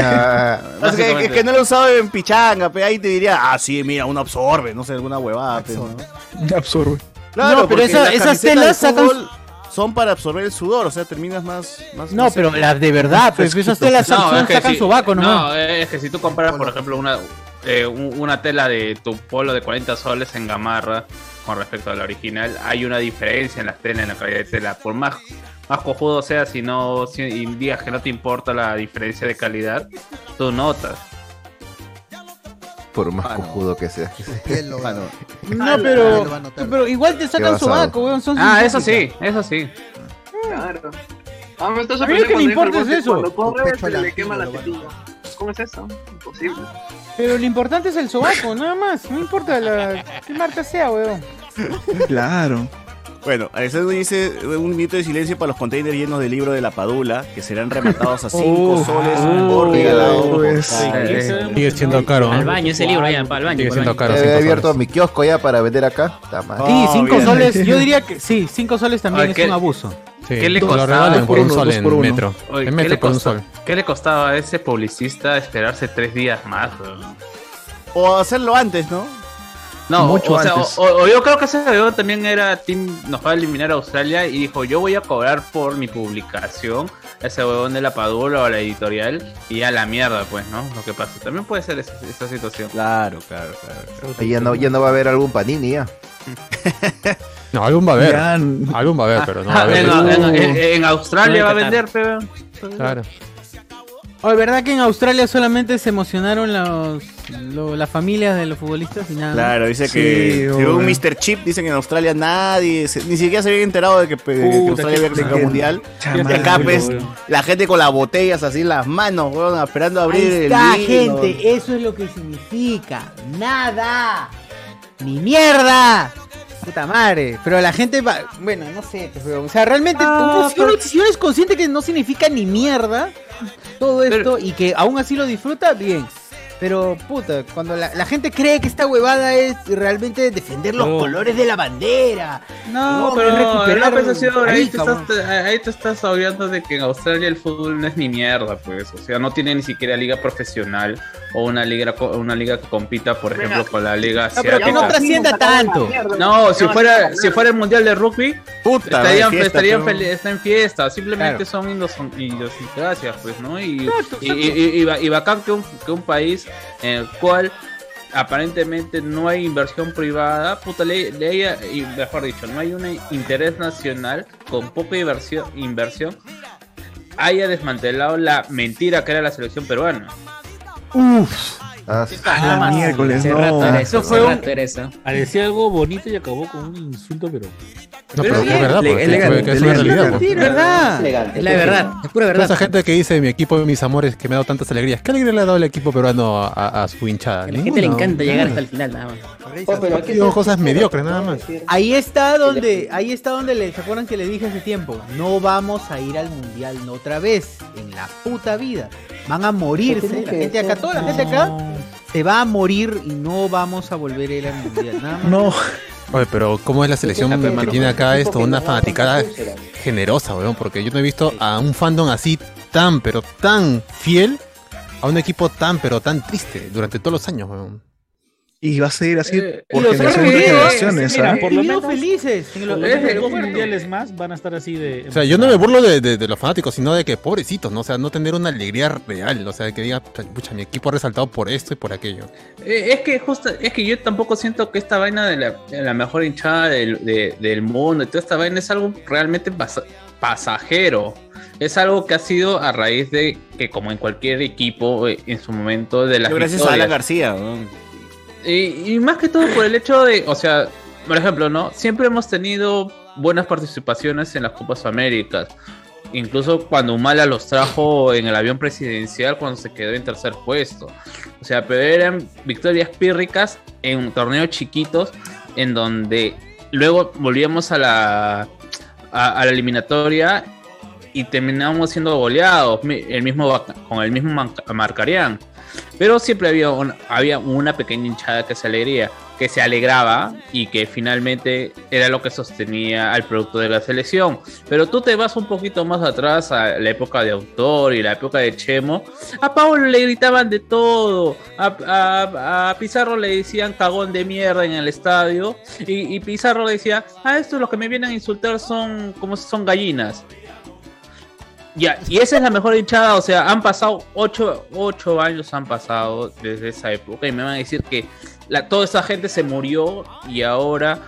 Speaker 10: Ah,
Speaker 1: Es que, que no lo he usado en pichanga, pero ahí te diría, ah, sí, mira, uno absorbe, no sé, alguna huevada. pe, ¿no?
Speaker 4: Absorbe.
Speaker 1: Claro,
Speaker 6: No, pero esa- esas telas sacan-
Speaker 1: Son para absorber el sudor, o sea, terminas más. más
Speaker 6: No, pero las de verdad, pues esas telas
Speaker 11: No,
Speaker 6: son-
Speaker 11: es que
Speaker 6: sacan
Speaker 11: si-
Speaker 6: sobaco nomás.
Speaker 11: No, es que si tú comparas, por ejemplo, una, eh, un- una tela de tu polo de 40 soles en gamarra con respecto a la original, hay una diferencia en las telas, en la calidad de tela. Por más, más cojudo sea, si no si y digas que no te importa la diferencia de calidad, tú notas.
Speaker 10: Por más cojudo que sea.
Speaker 1: Mano,
Speaker 6: No,
Speaker 5: Él
Speaker 6: pero, pero igual te sacan sobaco, weón. Son
Speaker 11: Ah, eso sí, eso sí.
Speaker 8: Claro. Ah, me está
Speaker 6: A mí lo que me importa es eso.
Speaker 8: bote, Cuando corre,
Speaker 5: Pecho
Speaker 8: se le
Speaker 5: lampiño
Speaker 8: quema la
Speaker 5: lo va a
Speaker 8: tetilla. ¿Cómo es eso? Imposible.
Speaker 6: Pero lo importante es el sobaco, nada más. No importa la, qué marca sea, weón.
Speaker 4: Claro.
Speaker 1: Bueno, Alexander dice un minuto de silencio para los containers llenos de libro de la Padula, que serán rematados a 5
Speaker 9: Uh,
Speaker 1: soles
Speaker 9: uh,
Speaker 1: por regalado. por
Speaker 4: pues,
Speaker 1: cada-
Speaker 7: Sigue siendo caro,
Speaker 12: Al baño, ese libro, ya, para el baño.
Speaker 7: Sigue siendo
Speaker 12: baño.
Speaker 7: caro.
Speaker 10: He
Speaker 7: cinco
Speaker 10: abierto
Speaker 7: soles.
Speaker 10: mi kiosco ya para vender acá. Está mal.
Speaker 6: Sí,
Speaker 1: Oh,
Speaker 6: 5
Speaker 1: bien.
Speaker 6: soles. Yo diría que [laughs] sí, 5 soles también
Speaker 11: Ah,
Speaker 6: es un abuso.
Speaker 7: Sí,
Speaker 11: ¿Qué le
Speaker 7: lo
Speaker 11: costaba?
Speaker 7: por un sol en metro.
Speaker 11: Oye,
Speaker 7: En
Speaker 11: ¿qué, le
Speaker 7: por un
Speaker 11: costa-
Speaker 7: sol.
Speaker 11: ¿Qué le costaba a ese publicista esperarse tres días más?
Speaker 1: O hacerlo antes, ¿no?
Speaker 11: No,
Speaker 4: Mucho
Speaker 11: o, sea, o,
Speaker 4: antes.
Speaker 11: o- o yo creo que ese weón también era Team, nos va a eliminar a Australia y dijo, yo voy a cobrar por mi publicación, ese huevón de la Padula o la editorial, y a la mierda, pues, ¿no? Lo que pasa. También puede ser esa, esa situación.
Speaker 1: Claro, claro, claro.
Speaker 10: Ya no, ya no va a haber algún panini ya. [laughs]
Speaker 7: No, algún va a haber. Algún va a haber, pero no va a haber.
Speaker 11: en, en-
Speaker 4: Uh.
Speaker 11: en- Australia va a vender, pero...
Speaker 7: Claro.
Speaker 6: Oye, ¿verdad que en Australia solamente se emocionaron los, lo- las familias de los futbolistas y nada?
Speaker 1: Claro, dice
Speaker 4: Sí,
Speaker 1: que
Speaker 4: obvio.
Speaker 1: según Mr. Chip dicen que en Australia nadie, se- ni siquiera se había enterado de que, pe- que Australia había clasificado mundial.
Speaker 4: Chama,
Speaker 1: Y acá
Speaker 9: Uy,
Speaker 1: pues, la gente con las botellas así en las manos, weón, esperando a abrir
Speaker 6: Ahí
Speaker 1: el
Speaker 6: está,
Speaker 1: vino.
Speaker 6: gente, eso es lo que significa. Nada. Ni mierda. Puta madre. Pero la gente va. Bueno, no sé, pues. O sea, realmente.
Speaker 11: Ah,
Speaker 6: si, uno, si uno es consciente que no significa ni mierda todo esto
Speaker 11: Pero-
Speaker 6: y que aún así lo disfruta, bien. Pero, puta, cuando la, la gente cree que esta huevada es realmente defender los
Speaker 9: No.
Speaker 6: colores de la bandera.
Speaker 11: No,
Speaker 6: No,
Speaker 11: pero
Speaker 6: recuperar
Speaker 11: no, pues, ahora ahí, te estás, ahí te estás hablando de que en Australia el fútbol no es ni mierda, pues. O sea, no tiene ni siquiera liga profesional o una liga, una liga que compita, por ejemplo, con la liga
Speaker 6: No, pero que no
Speaker 11: asiática.
Speaker 6: trascienda tanto.
Speaker 11: No, si fuera, si fuera el mundial de rugby,
Speaker 1: Puta,
Speaker 11: estarían,
Speaker 1: fiesta,
Speaker 11: estarían
Speaker 1: pero-
Speaker 11: está en fiesta. Simplemente
Speaker 6: Claro.
Speaker 11: son idios- idiosincrasias, pues, ¿no? Y, y, y, y- y ba- y bacán que un, que un país en el cual aparentemente no hay inversión privada, puta, le, le haya- y mejor dicho, no hay un interés nacional con poca inversión, inversión haya desmantelado la mentira que era la selección peruana.
Speaker 10: Ah,
Speaker 4: Ah, miércoles, no.
Speaker 9: rato
Speaker 6: Eso fue un-
Speaker 9: rato era eso. Parecía algo bonito y acabó con un insulto, pero.
Speaker 7: No,
Speaker 11: Pero
Speaker 7: pero es verdad,
Speaker 4: le-
Speaker 7: porque que es una
Speaker 4: elegante.
Speaker 7: realidad.
Speaker 6: Sí,
Speaker 7: pues.
Speaker 6: verdad.
Speaker 9: Es la verdad, es pura
Speaker 7: Toda
Speaker 9: verdad.
Speaker 7: esa gente que dice mi equipo y mis amores que me ha dado tantas alegrías. ¿Qué alegría le ha dado el equipo peruano a, a- a su hinchada?
Speaker 9: A la gente le encanta llegar hasta el final, nada más.
Speaker 7: Ha sido cosas mediocres, nada más.
Speaker 6: Ahí está donde, ahí está donde le, ¿se acuerdan que le dije hace tiempo? No vamos a ir al mundial no otra vez, en la puta vida. Van a morirse, la gente acá, toda la gente acá se va a morir y no vamos a volver a ir al mundial. Nada más.
Speaker 4: No.
Speaker 7: Oye, pero ¿cómo es la selección que tiene acá esto? Una fanaticada generosa, weón, porque yo no he visto a un fandom así tan, pero tan fiel a un equipo tan, pero tan triste durante todos los años, weón.
Speaker 4: Y va a seguir así
Speaker 9: Eh,
Speaker 4: por
Speaker 9: los
Speaker 4: generaciones generaciones.
Speaker 9: mira,
Speaker 4: ¿ah?
Speaker 9: por lo
Speaker 6: Vivido
Speaker 9: menos-
Speaker 6: felices.
Speaker 9: En los dos mundiales más van a estar así de.
Speaker 7: O sea, yo no me burlo de, de- de los fanáticos, sino de que pobrecitos, ¿no? O sea, no tener una alegría real, o sea, que diga, pucha, mi equipo ha resaltado por esto y por aquello.
Speaker 11: Eh, es que justo, es que yo tampoco siento que esta vaina de la, de la mejor hinchada del, de- del mundo y toda esta vaina es algo realmente pasa- pasajero. Es algo que ha sido a raíz de que, como en cualquier equipo, eh, en su momento de las
Speaker 1: Gracias a Alan. García, weón.
Speaker 11: Y, y más que todo por el hecho de, o sea, por ejemplo, ¿no? Siempre hemos tenido buenas participaciones en las Copas Américas. Incluso cuando Humala los trajo en el avión presidencial cuando se quedó en tercer puesto. O sea, pero eran victorias pírricas en torneos chiquitos en donde luego volvíamos a la, a, la eliminatoria y terminábamos siendo goleados el mismo, con el mismo Marcarián. Pero siempre había, había una pequeña hinchada que se alegría, que se alegraba y que finalmente era lo que sostenía al producto de la selección. Pero tú te vas un poquito más atrás a la época de Autor y la época de Chemo. A Pablo le gritaban de todo. A, a- Pizarro le decían cagón de mierda en el estadio. Y, Pizarro le decía, ah, estos los que me vienen a insultar son como son gallinas. Ya, y esa es la mejor hinchada, o sea, han pasado ocho, ocho años han pasado desde esa época y me van a decir que toda esa gente se murió y ahora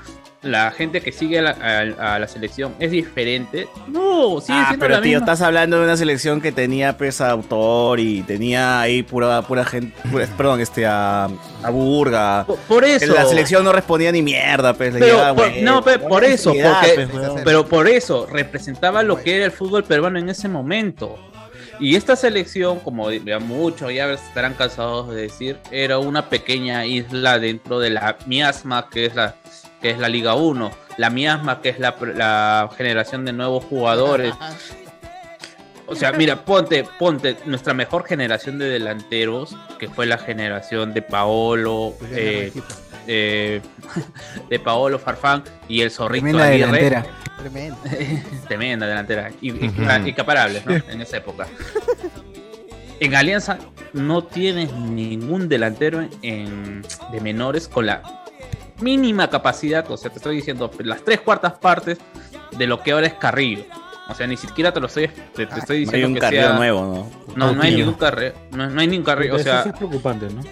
Speaker 11: la gente que sigue a la, a- a la selección es diferente. No, sigue
Speaker 1: Ah,
Speaker 11: siendo
Speaker 1: pero
Speaker 11: la
Speaker 1: tío,
Speaker 11: misma.
Speaker 1: estás hablando de una selección que tenía pues a autor y tenía ahí pura, pura gente, pura- perdón, este a, a Burga.
Speaker 11: Por, por eso.
Speaker 1: La selección no respondía ni mierda, pues.
Speaker 11: Pero por- no, pe-
Speaker 1: buena
Speaker 11: por eso, porque,
Speaker 1: pues,
Speaker 11: pero por eso representaba lo que era el fútbol peruano en ese momento. Y esta selección, como ya muchos ya estarán cansados de decir, era una pequeña isla dentro de la miasma que es la que es la Liga 1, la miasma que es la, la generación de nuevos jugadores. O sea, mira, ponte, ponte nuestra mejor generación de delanteros, que fue la generación de Paolo, eh, eh, de Paolo Farfán y el Zorrito
Speaker 12: Tremenda
Speaker 11: Aguirre.
Speaker 12: delantera.
Speaker 5: Tremendo. [laughs]
Speaker 11: Tremenda delantera. Y, incaparables, ¿no? En esa época. En Alianza no tienes ningún delantero en, de menores con la mínima capacidad, o sea, te estoy diciendo las tres cuartas partes de lo que ahora es Carrillo. O sea, ni siquiera te lo estoy, te, te estoy
Speaker 1: No hay
Speaker 11: diciendo
Speaker 1: un
Speaker 11: que
Speaker 1: carril
Speaker 11: sea-
Speaker 1: nuevo, ¿no?
Speaker 11: No, no hay ningún carril, no, no hay ningún carril, o
Speaker 9: Eso
Speaker 11: sea,
Speaker 9: sí es preocupante, ¿no?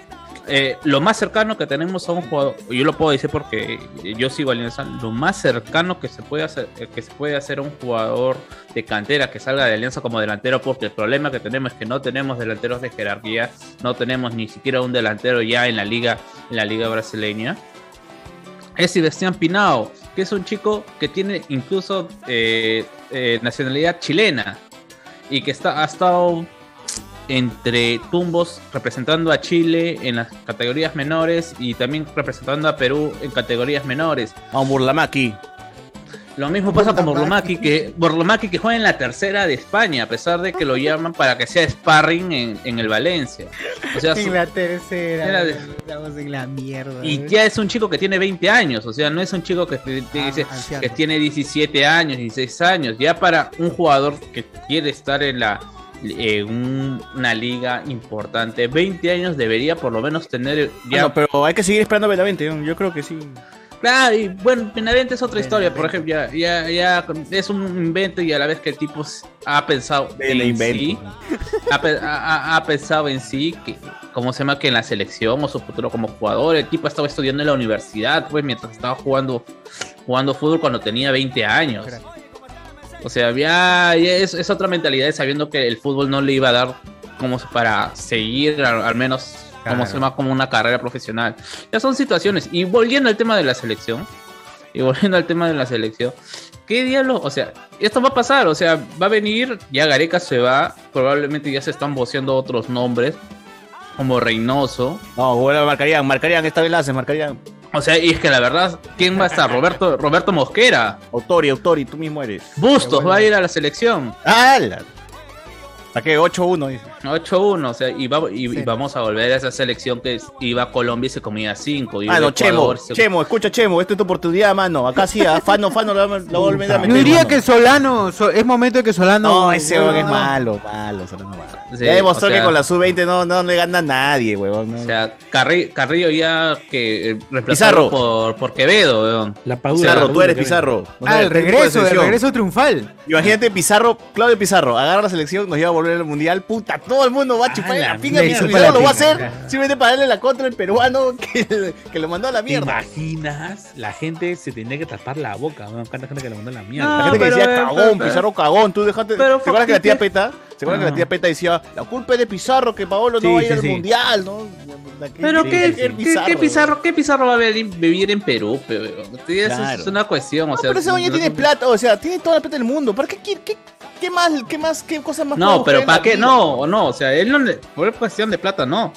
Speaker 11: eh, lo más cercano que tenemos a un jugador, yo lo puedo decir porque yo sigo Alianza, lo más cercano que se puede hacer, eh, que se puede hacer a un jugador de cantera que salga de Alianza como delantero, porque el problema que tenemos es que no tenemos delanteros de jerarquía, no tenemos ni siquiera un delantero ya en la liga, en la liga brasileña. Es Sebastián Pinao, que es un chico que tiene incluso eh, eh, nacionalidad chilena y que está, ha estado entre tumbos representando a Chile en las categorías menores y también representando a Perú en categorías menores.
Speaker 1: Vamos, Burlamaki.
Speaker 11: Lo mismo pasa con Borlomaki, que Borlomaki que juega en la tercera de España, a pesar de que lo llaman para que sea sparring en, en el Valencia. O sea, [laughs] su-
Speaker 6: En la tercera.
Speaker 11: Era de-
Speaker 6: Estamos en la mierda.
Speaker 11: y
Speaker 6: ¿eh?
Speaker 11: ya es un chico que tiene 20 años, o sea, no es un chico que, dice
Speaker 5: anciano.
Speaker 11: que tiene 17 años, 16 años. Ya para un jugador que quiere estar en la en un- una liga importante, 20 años debería por lo menos tener ya
Speaker 1: Ya, pero hay que seguir esperando a Benavente, ¿no? yo creo que sí.
Speaker 11: Claro, y bueno, Benavente es otra historia, por ejemplo, ya, ya, ya es un invento y a la vez que el tipo ha pensado en sí, ha, pe- ha- ha- ha pensado en sí, que, ¿cómo se llama? Que en la selección o su futuro como jugador, el tipo estaba estudiando en la universidad, pues, mientras estaba jugando, jugando fútbol cuando tenía 20 años. O sea, ya, ya es, es otra mentalidad sabiendo que el fútbol no le iba a dar como para seguir al, al menos como
Speaker 6: Claro.
Speaker 11: se llama como una carrera profesional. Ya son situaciones. Y volviendo al tema de la selección, y volviendo al tema de la selección, ¿qué diablos? O sea, esto va a pasar, o sea, va a venir, ya Gareca se va, probablemente ya se están voceando otros nombres, como Reynoso.
Speaker 1: No, bueno, marcarían, marcarían, esta vez la marcarían.
Speaker 11: O sea, y es que la verdad, ¿quién va a estar? [laughs] Roberto, Roberto Mosquera.
Speaker 1: Autori, Autori, tú mismo eres.
Speaker 11: Bustos va a ir a la selección.
Speaker 1: ¡Hala! ¿A qué? 8-1, dice.
Speaker 11: 8-1, o sea, y, va- y- y vamos a volver a esa selección que iba a Colombia y se comía 5.
Speaker 1: Ah, no, Chemo, Chemo, escucha Chemo, esta es tu oportunidad, mano. Acá sí, a Fano, Fano, la, la volver a meter.
Speaker 6: Yo diría
Speaker 1: mano.
Speaker 6: que Solano, so- es momento de que Solano.
Speaker 1: No, ese weón es
Speaker 6: No.
Speaker 1: malo, malo, Solano malo.
Speaker 11: Sí,
Speaker 1: ya demostró
Speaker 11: o sea-
Speaker 1: que con la sub-20 no, no le gana a nadie, weón. no.
Speaker 11: O sea, Carri- Carrillo ya que eh,
Speaker 1: Pizarro.
Speaker 11: reemplazado por, por Quevedo, weón.
Speaker 9: La
Speaker 1: Pizarro, tú eres Pizarro.
Speaker 6: Ah, el regreso, el regreso triunfal.
Speaker 1: Imagínate Pizarro, Claudio Pizarro, agarra la selección, nos lleva a volver al mundial, puta, todo el mundo va a chupar la pinga,
Speaker 6: le
Speaker 1: mira,
Speaker 6: chupa
Speaker 1: Pizarro
Speaker 6: la
Speaker 1: lo va a
Speaker 6: pinga.
Speaker 1: hacer simplemente para darle la contra al peruano que, que lo mandó a la
Speaker 9: ¿Te
Speaker 1: mierda.
Speaker 9: imaginas? La gente se tenía que tapar la boca, weón. Cuánta gente que le mandó a la mierda.
Speaker 1: La gente que
Speaker 11: pero,
Speaker 1: decía cagón,
Speaker 11: pero-
Speaker 1: Pizarro cagón, tú dejaste.
Speaker 11: pero,
Speaker 1: ¿Se acuerdan que la tía Peta? ¿Se acuerdan que la tía Peta decía, la culpa es de Pizarro, que Paolo
Speaker 6: Sí,
Speaker 1: no va a ir
Speaker 6: sí,
Speaker 1: al
Speaker 6: sí.
Speaker 1: mundial, ¿no?
Speaker 11: Pero
Speaker 1: ¿Qué
Speaker 11: ¿qué, Pizarro, qué Pizarro va a vivir, en Perú? pe, weón? Sí, eso
Speaker 1: Claro.
Speaker 11: es una cuestión, o
Speaker 1: No,
Speaker 11: sea.
Speaker 1: pero ese ya tiene plata, o sea, tiene toda la plata del mundo. ¿Para qué quiere? ¿Qué, qué más? ¿Qué más? ¿Qué cosa más?
Speaker 11: No, pero ¿para qué? No, no, o sea, él no le, por cuestión de plata, no.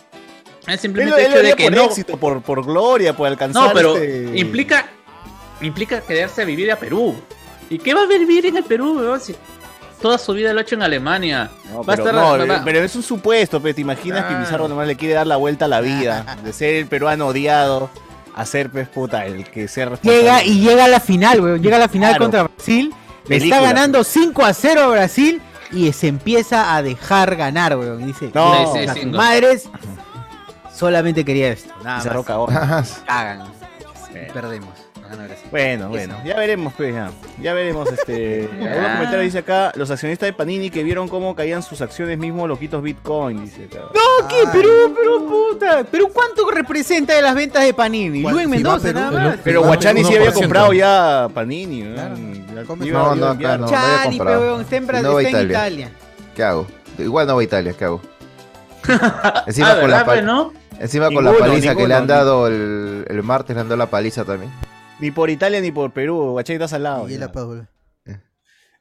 Speaker 11: Es simplemente
Speaker 1: él
Speaker 11: el hecho de que
Speaker 1: por
Speaker 11: no.
Speaker 1: éxito, por, por gloria, por alcanzar
Speaker 11: No, pero
Speaker 1: este-
Speaker 11: implica implica quedarse a vivir a Perú. ¿Y qué va a vivir en el Perú, weón? Si toda su vida lo ha hecho en Alemania.
Speaker 1: No,
Speaker 11: va a
Speaker 1: pero,
Speaker 11: estar
Speaker 1: no,
Speaker 11: va- va-
Speaker 1: pero es un supuesto, pero te imaginas que
Speaker 11: Ah.
Speaker 1: Pizarro nomás le quiere dar la vuelta a la vida, [laughs] de ser el peruano odiado, a ser, pues, puta, el que sea responsable.
Speaker 6: Llega y llega a la final, weón. Llega a la final
Speaker 1: Claro.
Speaker 6: contra Brasil. Le está
Speaker 1: Película.
Speaker 6: ganando 5 a 0 a Brasil y se empieza a dejar ganar, weón. Y dice,
Speaker 1: No.
Speaker 6: "Mira,
Speaker 11: Sí, sí, sí, no.
Speaker 6: madres solamente quería esto. Nada
Speaker 1: Pizarro
Speaker 6: más. Cagan. Y perdemos. Brasil.
Speaker 1: Bueno, bueno, ya veremos, pues, ya. Ya veremos, este... [laughs] Algún comentario dice acá, los accionistas de Panini que vieron cómo caían sus acciones mismos loquitos Bitcoin, dice acá.
Speaker 6: No, ¿qué? Perú, Perú, puta. Perú, ¿cuánto representa de las ventas de Panini? Luis
Speaker 5: Si va
Speaker 6: Mendoza,
Speaker 5: Perú,
Speaker 6: nada
Speaker 5: Perú.
Speaker 6: más.
Speaker 1: Pero Guachani sí
Speaker 7: 1%.
Speaker 1: había comprado ya Panini, ¿no?
Speaker 5: Claro.
Speaker 1: Ya iba-
Speaker 10: No,
Speaker 1: iba
Speaker 10: no, acá no. había
Speaker 6: Chani,
Speaker 10: comprado.
Speaker 6: pero weón, está en, Bra-
Speaker 10: No va a
Speaker 6: está en
Speaker 10: Italia.
Speaker 6: Italia.
Speaker 10: ¿Qué hago? Igual no voy a Italia, ¿qué hago? [laughs]
Speaker 11: Ah,
Speaker 10: Encima con la
Speaker 11: ¿verdad,
Speaker 10: pa-
Speaker 11: pues, no?
Speaker 10: Encima con la
Speaker 1: Ninguno,
Speaker 10: paliza que
Speaker 1: ninguno,
Speaker 10: le han dado el, el martes, le han dado la paliza también.
Speaker 1: Ni por Italia ni por Perú, Guachani está salado.
Speaker 5: Y
Speaker 1: ya.
Speaker 5: la Padula.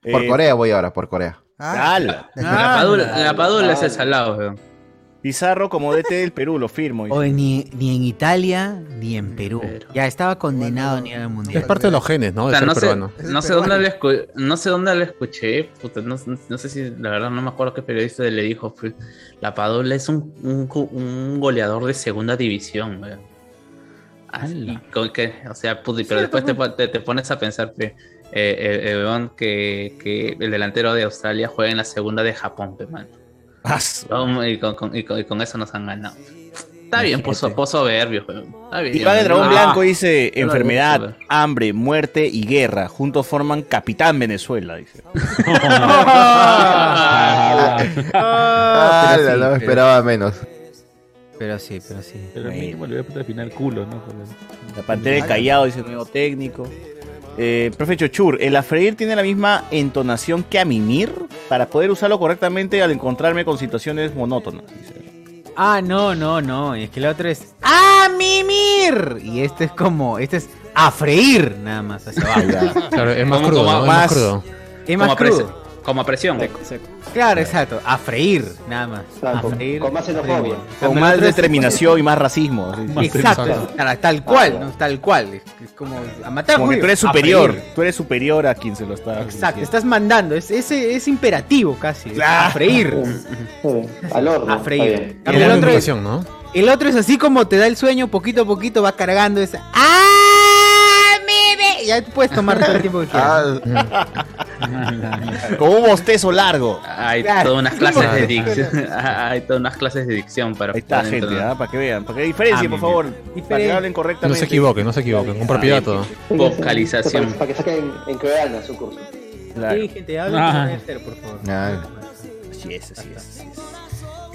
Speaker 10: Por
Speaker 1: Eh,
Speaker 10: Corea voy ahora, por Corea.
Speaker 5: Ah,
Speaker 1: ala.
Speaker 11: La Padula, la Padula es el salado, weón.
Speaker 1: Pizarro como DT del Perú, lo firmo.
Speaker 6: Oye, ni, ni en Italia ni en Perú.
Speaker 11: Perú.
Speaker 6: Ya estaba condenado a nivel
Speaker 7: Es
Speaker 6: mundial.
Speaker 7: parte de los genes, ¿no?
Speaker 11: O
Speaker 7: De
Speaker 11: sea,
Speaker 7: ser
Speaker 11: no sé,
Speaker 7: peruano.
Speaker 5: Es el
Speaker 11: no sé dónde le escu- no sé dónde le escuché, puta, no, no sé si la verdad no me acuerdo qué periodista le dijo, la Padula es un, un, un goleador de segunda división, weón. Así,
Speaker 9: ¡Hala!
Speaker 11: con que, o sea, puta, pero después te, pon- te, te pones a pensar, pe, eh, eh, eh, que, que el delantero de Australia juega en la segunda de Japón, pe, mano. y, con, con- y con- y con eso nos han ganado. Está bien, pozo, pozo soberbio. Está bien.
Speaker 1: Iván Dragón
Speaker 11: Ah.
Speaker 1: Blanco dice enfermedad,
Speaker 11: gusto,
Speaker 1: hambre, muerte y guerra. Juntos forman Capitán Venezuela, dice. [laughs] [laughs]
Speaker 10: Ah,
Speaker 1: sí,
Speaker 10: no esperaba menos.
Speaker 6: Pero sí, pero sí.
Speaker 9: Pero mínimo le voy a poner al final culo, ¿no?
Speaker 1: La Pantera del Callao dice nuevo técnico. Eh, profe Chochur, ¿el afreír tiene la misma entonación que a mimir? Para poder usarlo correctamente al encontrarme con situaciones monótonas. dice.
Speaker 6: Ah, no, no, no. Es que el otro es ¡A mimir! Y este es como, este es a freír, nada más hacia abajo.
Speaker 7: Claro, es más. Es
Speaker 11: más-
Speaker 7: crudo.
Speaker 6: Es más crudo.
Speaker 11: Como a presión.
Speaker 6: Claro, exacto. A freír, nada más. A
Speaker 1: con-
Speaker 6: freír.
Speaker 1: con más xenofobia.
Speaker 6: Con
Speaker 1: Con más determinación y más racismo. sí.
Speaker 6: Exacto, tal, tal cual, ¿no? tal cual. Es, es como a matar
Speaker 1: Como que tú eres superior. Tú eres superior a quien se lo está.
Speaker 6: Exacto, estás mandando. Es, ese es imperativo casi. es A freír.
Speaker 12: Al horno.
Speaker 6: A freír.
Speaker 7: Es
Speaker 6: El
Speaker 7: la
Speaker 6: otro, es,
Speaker 7: combinación, ¿no?
Speaker 6: el otro es así como te da el sueño, poquito a poquito va cargando esa. ¡Ah! Ya puedes tomar todo el tiempo que quieras.
Speaker 1: Con un bostezo largo.
Speaker 11: Hay
Speaker 6: Claro.
Speaker 11: todas unas clases de dicción. [laughs] Hay todas unas clases de dicción para
Speaker 1: Ahí está, gente. ¿ah? para que vean. Para que diferencien, por favor. Para que hablen
Speaker 7: No
Speaker 1: correctamente.
Speaker 7: se equivoquen, no se equivoquen. Con propiedad todo.
Speaker 11: Vocalización.
Speaker 12: Para que saquen en Coreana su curso.
Speaker 6: Sí, gente, hablen
Speaker 7: Ah.
Speaker 6: por favor.
Speaker 1: Así es, así es. así es.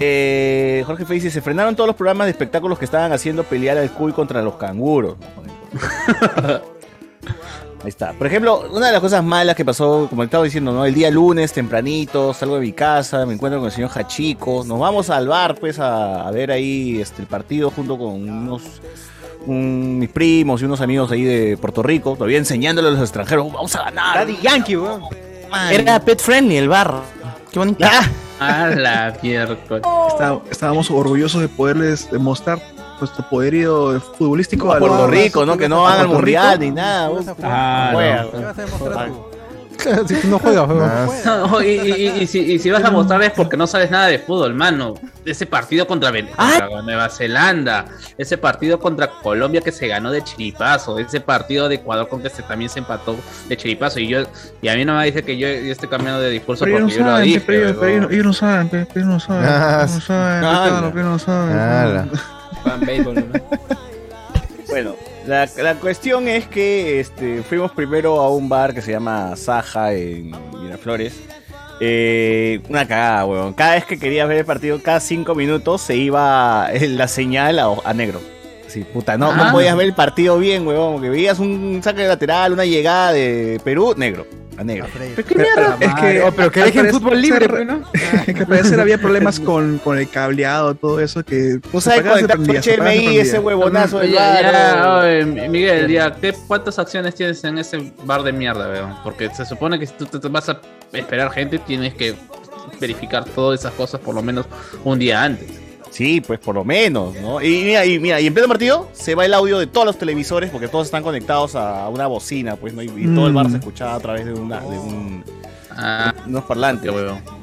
Speaker 1: Eh, Jorge Fe dice, se frenaron todos los programas de espectáculos que estaban haciendo pelear al cuy contra los canguros. [laughs] Ahí está. Por ejemplo, una de las cosas malas que pasó, como estaba diciendo, ¿no? El día lunes, tempranito, salgo de mi casa, me encuentro con el señor Hachico, nos vamos al bar, pues, a, a ver ahí este, el partido junto con unos un- mis primos y unos amigos ahí de Puerto Rico, todavía enseñándole a los extranjeros, vamos a ganar.
Speaker 6: Daddy Yankee, weón.
Speaker 1: Era pet friendly el bar. Qué bonito.
Speaker 11: A la.
Speaker 4: Está- estábamos orgullosos de poderles demostrar nuestro poderío futbolístico
Speaker 1: a Puerto Rico, ¿no? Que no van al mundial ni nada.
Speaker 9: Ah,
Speaker 1: Juega.
Speaker 9: no. [laughs]
Speaker 7: si tú no juegas. [laughs]
Speaker 11: No, y, y- y- y si, y si vas a mostrar es porque no sabes nada de fútbol, mano. Ese partido contra, Ven- contra Nueva Zelanda, ese partido contra Colombia que se ganó de chiripazo, ese partido de Ecuador con que se, también se empató de chiripazo. Y yo y a mí no me dice que yo, yo estoy cambiando de discurso
Speaker 4: Pero
Speaker 11: porque
Speaker 4: no
Speaker 11: yo lo
Speaker 4: saben,
Speaker 11: dije.
Speaker 4: pero ellos-
Speaker 11: weón.
Speaker 4: pero ellos ellos no saben, pero ellos no saben.
Speaker 10: Ah,
Speaker 4: ellos no saben, [laughs] no.
Speaker 1: Bueno, la, la cuestión es que este, fuimos primero a un bar que se llama Saja en Miraflores. Eh, una cagada, weón. Cada vez que querías ver el partido, cada cinco minutos se iba la señal a, a negro. Sí, puta, no, no
Speaker 11: Ah.
Speaker 1: podías ver el partido bien, weón. Que veías un saque lateral, una llegada de Perú, negro. A negro.
Speaker 4: ¿Pero qué mierda? Es que,
Speaker 6: Oh, pero que dejen fútbol libre, pues, ¿no?
Speaker 4: que [laughs] al parecer [laughs] había problemas con, con el cableado, todo eso que...
Speaker 1: No sabes conectar con HDMI ese huevonazo
Speaker 11: Oye, ya, oye, Miguel, ya, ¿qué, ¿cuántas acciones tienes en ese bar de mierda, weón? Porque se supone que si tú te vas a esperar gente, tienes que verificar todas esas cosas por lo menos un día antes.
Speaker 1: Sí, pues por lo menos, ¿no? Y mira, y mira, y en pleno partido se va el audio de todos los televisores porque todos están conectados a una bocina, pues, ¿no? Y, y todo el bar se escuchaba a través de una, de un,
Speaker 11: Ah,
Speaker 1: unos parlantes.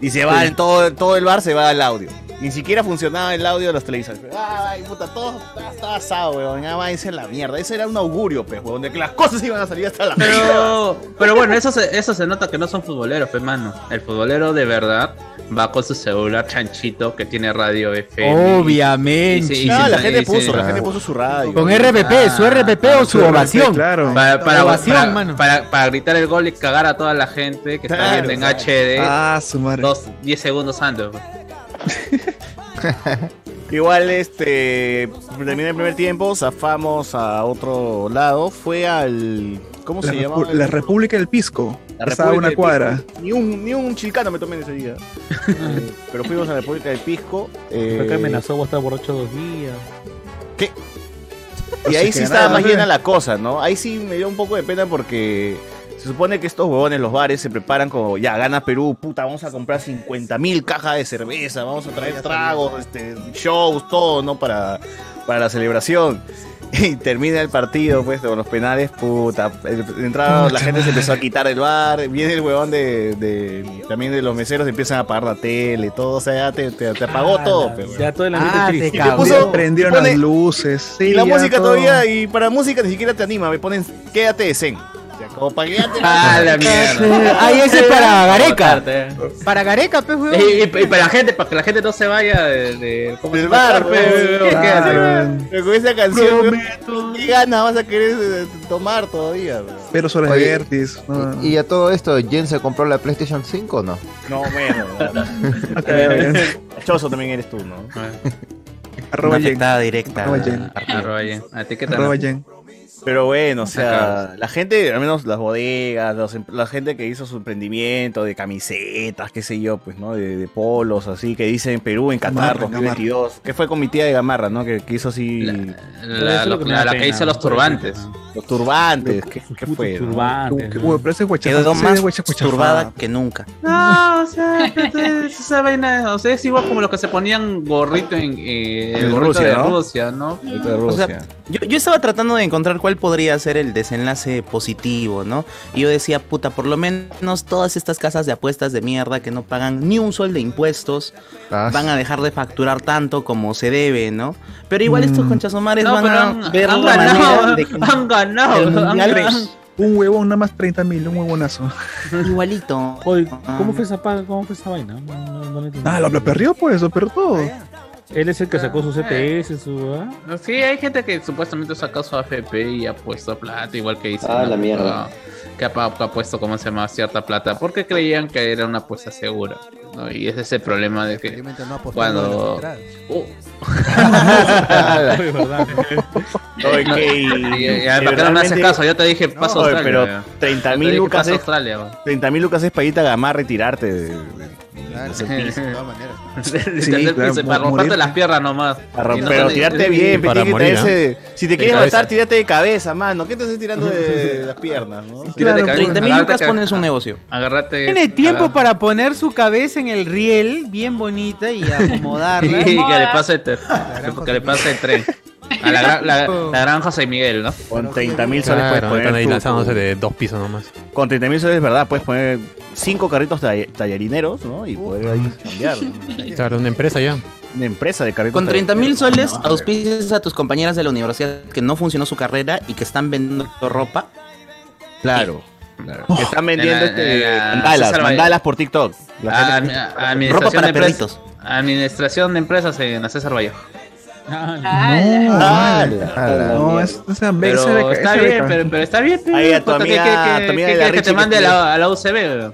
Speaker 1: Y se va el, todo, todo el bar se va el audio. Ni siquiera funcionaba el audio de los televisores. Ay, puta, todo estaba- asado, weón. Ya váyanse a la mierda. Ese era un augurio, pues, weón, de que las cosas iban a salir hasta la mierda.
Speaker 11: Pero, pero bueno, eso se, eso se nota que no son futboleros, pues, mano. El futbolero de verdad va con su celular chanchito que tiene radio FM.
Speaker 6: Obviamente.
Speaker 11: Y sí, y
Speaker 1: No, la
Speaker 11: y
Speaker 1: gente puso, la
Speaker 11: ah.
Speaker 1: gente puso su radio.
Speaker 6: Con RPP, su RPP o su ovación.
Speaker 4: Claro.
Speaker 11: Para, para,
Speaker 6: Ovación,
Speaker 11: para-
Speaker 6: mano.
Speaker 11: para- para gritar el gol y cagar a toda la gente que está
Speaker 1: Claro,
Speaker 11: viendo en
Speaker 1: claro.
Speaker 11: HD
Speaker 4: Ah, su madre.
Speaker 11: dos, 10 segundos antes. [laughs]
Speaker 1: Igual, este, termina el primer tiempo, zafamos a otro lado, fue al, ¿cómo
Speaker 4: La,
Speaker 1: se llama?
Speaker 4: la República del Pisco.
Speaker 1: La
Speaker 4: Estaba
Speaker 1: República
Speaker 4: una
Speaker 1: del
Speaker 4: cuadra.
Speaker 1: Pisco. Ni un, ni un chilcano me tomé en ese día. [laughs] Eh, pero fuimos a la República del Pisco. eh,
Speaker 9: Acá amenazó a estar borracho dos días.
Speaker 1: y ahí sí estaba más llena la cosa, ¿no? Ahí sí me dio un poco de pena porque se supone que estos huevones, los bares, se preparan como, ya, gana Perú, puta, vamos a comprar 50 mil cajas de cerveza, vamos a traer tragos, este, shows, todo, ¿no? Para, para la celebración. [laughs] Y termina el partido, pues, con los penales, puta. Entrada, la gente se empezó a quitar el bar. Viene el huevón de, de- También de los meseros, empiezan a apagar la tele, todo. O sea, ya te, te- te apagó todo, pues,
Speaker 9: Ya todo el ambiente
Speaker 6: Ah,
Speaker 9: triste.
Speaker 6: te
Speaker 1: Y te
Speaker 6: cagó.
Speaker 1: puso-
Speaker 4: Prendieron
Speaker 1: pone-
Speaker 4: las luces. Sí,
Speaker 1: y la música
Speaker 4: todo.
Speaker 1: todavía, y para música ni siquiera te anima, me ponen quédate de zen. Como para
Speaker 11: Ah, la mierda.
Speaker 6: Ahí ese es para Gareca. Para Gareca, pues, weón.
Speaker 11: Y, y- y para la gente, para que la gente no se vaya de, de- ¿cómo se
Speaker 1: del bar,
Speaker 11: ¿Qué-
Speaker 1: pe,
Speaker 11: qué- qué
Speaker 1: weón.
Speaker 11: hace?
Speaker 1: Pero con esa canción, ¿qué ganas vas a querer eh, tomar todavía? weón?
Speaker 4: Pero sobre
Speaker 10: Oye,
Speaker 4: Vertis. No.
Speaker 10: ¿Y a todo esto, Jen se compró la PlayStation 5 o no?
Speaker 1: No, bueno. [laughs] Choso también eres tú, ¿no?
Speaker 4: Arroba
Speaker 13: Una
Speaker 4: Jen.
Speaker 13: directa.
Speaker 4: Arroba Jen.
Speaker 11: Arroba Jen. A ti qué tal.
Speaker 4: Arroba Jen.
Speaker 1: Pero bueno, o sea, la gente, al menos las bodegas, los em- la gente que hizo su emprendimiento de camisetas, qué sé yo, pues, ¿no? De, de polos, así, que dice en Perú, en Qatar
Speaker 4: Gamarra,
Speaker 1: 2022. Que fue con mi tía de Gamarra, ¿no? Que, que hizo así
Speaker 11: La,
Speaker 9: lo
Speaker 11: la- que hizo los
Speaker 9: ¿no?
Speaker 11: turbantes.
Speaker 1: los turbantes. ¿Qué, fue? no?
Speaker 9: turbante.
Speaker 4: Uy, pero ese
Speaker 13: Quedó más turbada que nunca.
Speaker 11: No, o sea, pero es- esa vaina, o sea, es igual como los que se ponían gorrito en eh, el
Speaker 1: En
Speaker 11: gorrito
Speaker 1: Rusia,
Speaker 11: de
Speaker 1: ¿no?
Speaker 11: Rusia, ¿no?
Speaker 1: Ahorita de
Speaker 13: O sea,
Speaker 1: Rusia.
Speaker 13: Yo, yo estaba tratando de encontrar cuál podría ser el desenlace positivo, ¿no? Y yo decía, puta, por lo menos todas estas casas de apuestas de mierda que no pagan ni un sol de impuestos
Speaker 10: Ah,
Speaker 13: van a dejar de facturar tanto como se debe, ¿no? Pero igual estos
Speaker 4: Mm.
Speaker 13: conchasomares
Speaker 11: No,
Speaker 13: van
Speaker 11: pero
Speaker 13: a
Speaker 11: han,
Speaker 13: ver
Speaker 11: han
Speaker 13: la manera
Speaker 11: ganado,
Speaker 13: de [laughs] que
Speaker 11: han ganado,
Speaker 13: el
Speaker 11: han
Speaker 13: mundial
Speaker 11: ganado.
Speaker 4: Un huevón, nada más 30 mil, un huevonazo. [laughs]
Speaker 13: igualito.
Speaker 9: Oye,
Speaker 13: Ah.
Speaker 9: ¿cómo fue esa, cómo fue esa vaina? No, no, no lo entendí.
Speaker 4: Ah, lo, lo perdió pues, lo perdió todo.
Speaker 9: Él es el que sacó su CTS, su. ¿ah?
Speaker 11: Sí, hay gente que supuestamente saca su AFP y ha puesto plata, igual que dice.
Speaker 12: Ah,
Speaker 11: ¿no?
Speaker 12: la mierda.
Speaker 11: Que ha, pa- que ha puesto, ¿cómo se llama? Cierta plata, porque creían que era una apuesta segura. ¿no? Y ese es el problema de que
Speaker 5: no
Speaker 11: cuando. [laughs] Uh.
Speaker 1: Oye,
Speaker 11: No, [laughs]
Speaker 1: que-
Speaker 11: y- y- y-
Speaker 1: que
Speaker 11: ¿Por qué no me haces caso? Yo te dije,
Speaker 1: Oye,
Speaker 11: Australia.
Speaker 1: pero
Speaker 11: weón.
Speaker 1: 30
Speaker 11: Yo te
Speaker 1: mil lucas
Speaker 11: pasa a
Speaker 1: es
Speaker 11: Australia, weón.
Speaker 1: 30 mil lucas es para irte a
Speaker 5: Claro,
Speaker 1: de-
Speaker 5: de todas maneras. [laughs]
Speaker 4: Sí, claro,
Speaker 11: para romperte las piernas nomás.
Speaker 1: a romper-
Speaker 11: no
Speaker 1: pero
Speaker 11: te-
Speaker 1: tirarte bien,
Speaker 7: para morir,
Speaker 1: traerse- Si te quieres matar, tírate de cabeza, mano. ¿Qué te estás tirando de [laughs] las piernas, no?
Speaker 11: Tírate
Speaker 4: Claro,
Speaker 11: cabeza,
Speaker 13: 30 mil lucas
Speaker 11: ca-
Speaker 13: pones un negocio.
Speaker 11: Agárrate.
Speaker 6: Tiene tiempo
Speaker 11: agar-
Speaker 6: para poner su cabeza en el riel, bien bonita, y [laughs] acomodarla.
Speaker 11: Y que le pase el, que le pase el tren. A la, gran- la, [laughs] la gran José Miguel, ¿no?
Speaker 1: Con 30 mil soles puedes
Speaker 7: Claro, están ahí
Speaker 1: poner. tu-
Speaker 7: de dos pisos nomás.
Speaker 1: Con 30 mil soles, verdad, puedes poner 5 carritos tall- tallarineros, ¿no? Y poder ahí cambiar. [laughs]
Speaker 7: Claro, una empresa ya.
Speaker 1: Una empresa de carritos
Speaker 13: Con 30 mil soles auspicias a tus compañeras de la universidad que no funcionó su carrera y que están vendiendo ropa.
Speaker 1: Claro. claro. Que están vendiendo
Speaker 11: En la-
Speaker 1: este,
Speaker 11: en la-
Speaker 1: mandalas,
Speaker 11: César
Speaker 1: mandalas por TikTok. La
Speaker 11: A-
Speaker 1: gente-
Speaker 11: a-
Speaker 13: Ropa
Speaker 11: administración
Speaker 13: para
Speaker 11: de empresas-
Speaker 13: perritos.
Speaker 11: Administración de empresas en la César Vallejo.
Speaker 9: Ah,
Speaker 4: No, es, o sea,
Speaker 11: Pero está bien, pero, pero está bien.
Speaker 1: Ahí a tu
Speaker 11: puta, ¿qué-
Speaker 1: amiga-
Speaker 11: qué- qué-
Speaker 1: tu amiga
Speaker 11: qué
Speaker 1: de la
Speaker 11: que te mande a
Speaker 1: que
Speaker 11: la, a la UCB?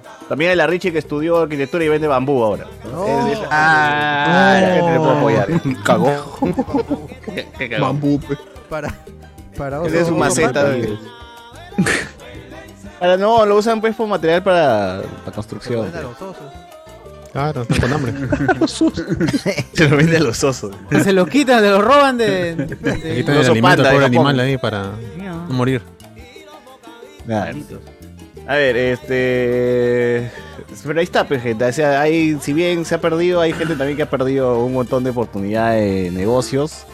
Speaker 1: la Richie que estudió arquitectura y vende bambú ahora.
Speaker 5: No.
Speaker 1: Es- es-
Speaker 11: Ah,
Speaker 1: la gente le puede apoyar.
Speaker 10: Cagó. [laughs]
Speaker 11: qué- qué cagón.
Speaker 4: Bambú, pues.
Speaker 5: Para, para
Speaker 1: es su maceta. de- no, lo usan pues como material para la construcción.
Speaker 5: Para osos.
Speaker 7: Claro, están con hambre. [laughs]
Speaker 1: Se lo vende a los osos.
Speaker 6: Se lo quitan, se lo roban de. [laughs]
Speaker 7: Le
Speaker 6: de-
Speaker 7: quitan el alimento
Speaker 1: panda
Speaker 7: al
Speaker 1: de
Speaker 7: pobre animal ahí para no morir.
Speaker 1: A ver, este. Pero ahí está, pues, gente. O sea, hay, si bien se ha perdido, hay gente también que ha perdido un montón de oportunidades de negocios.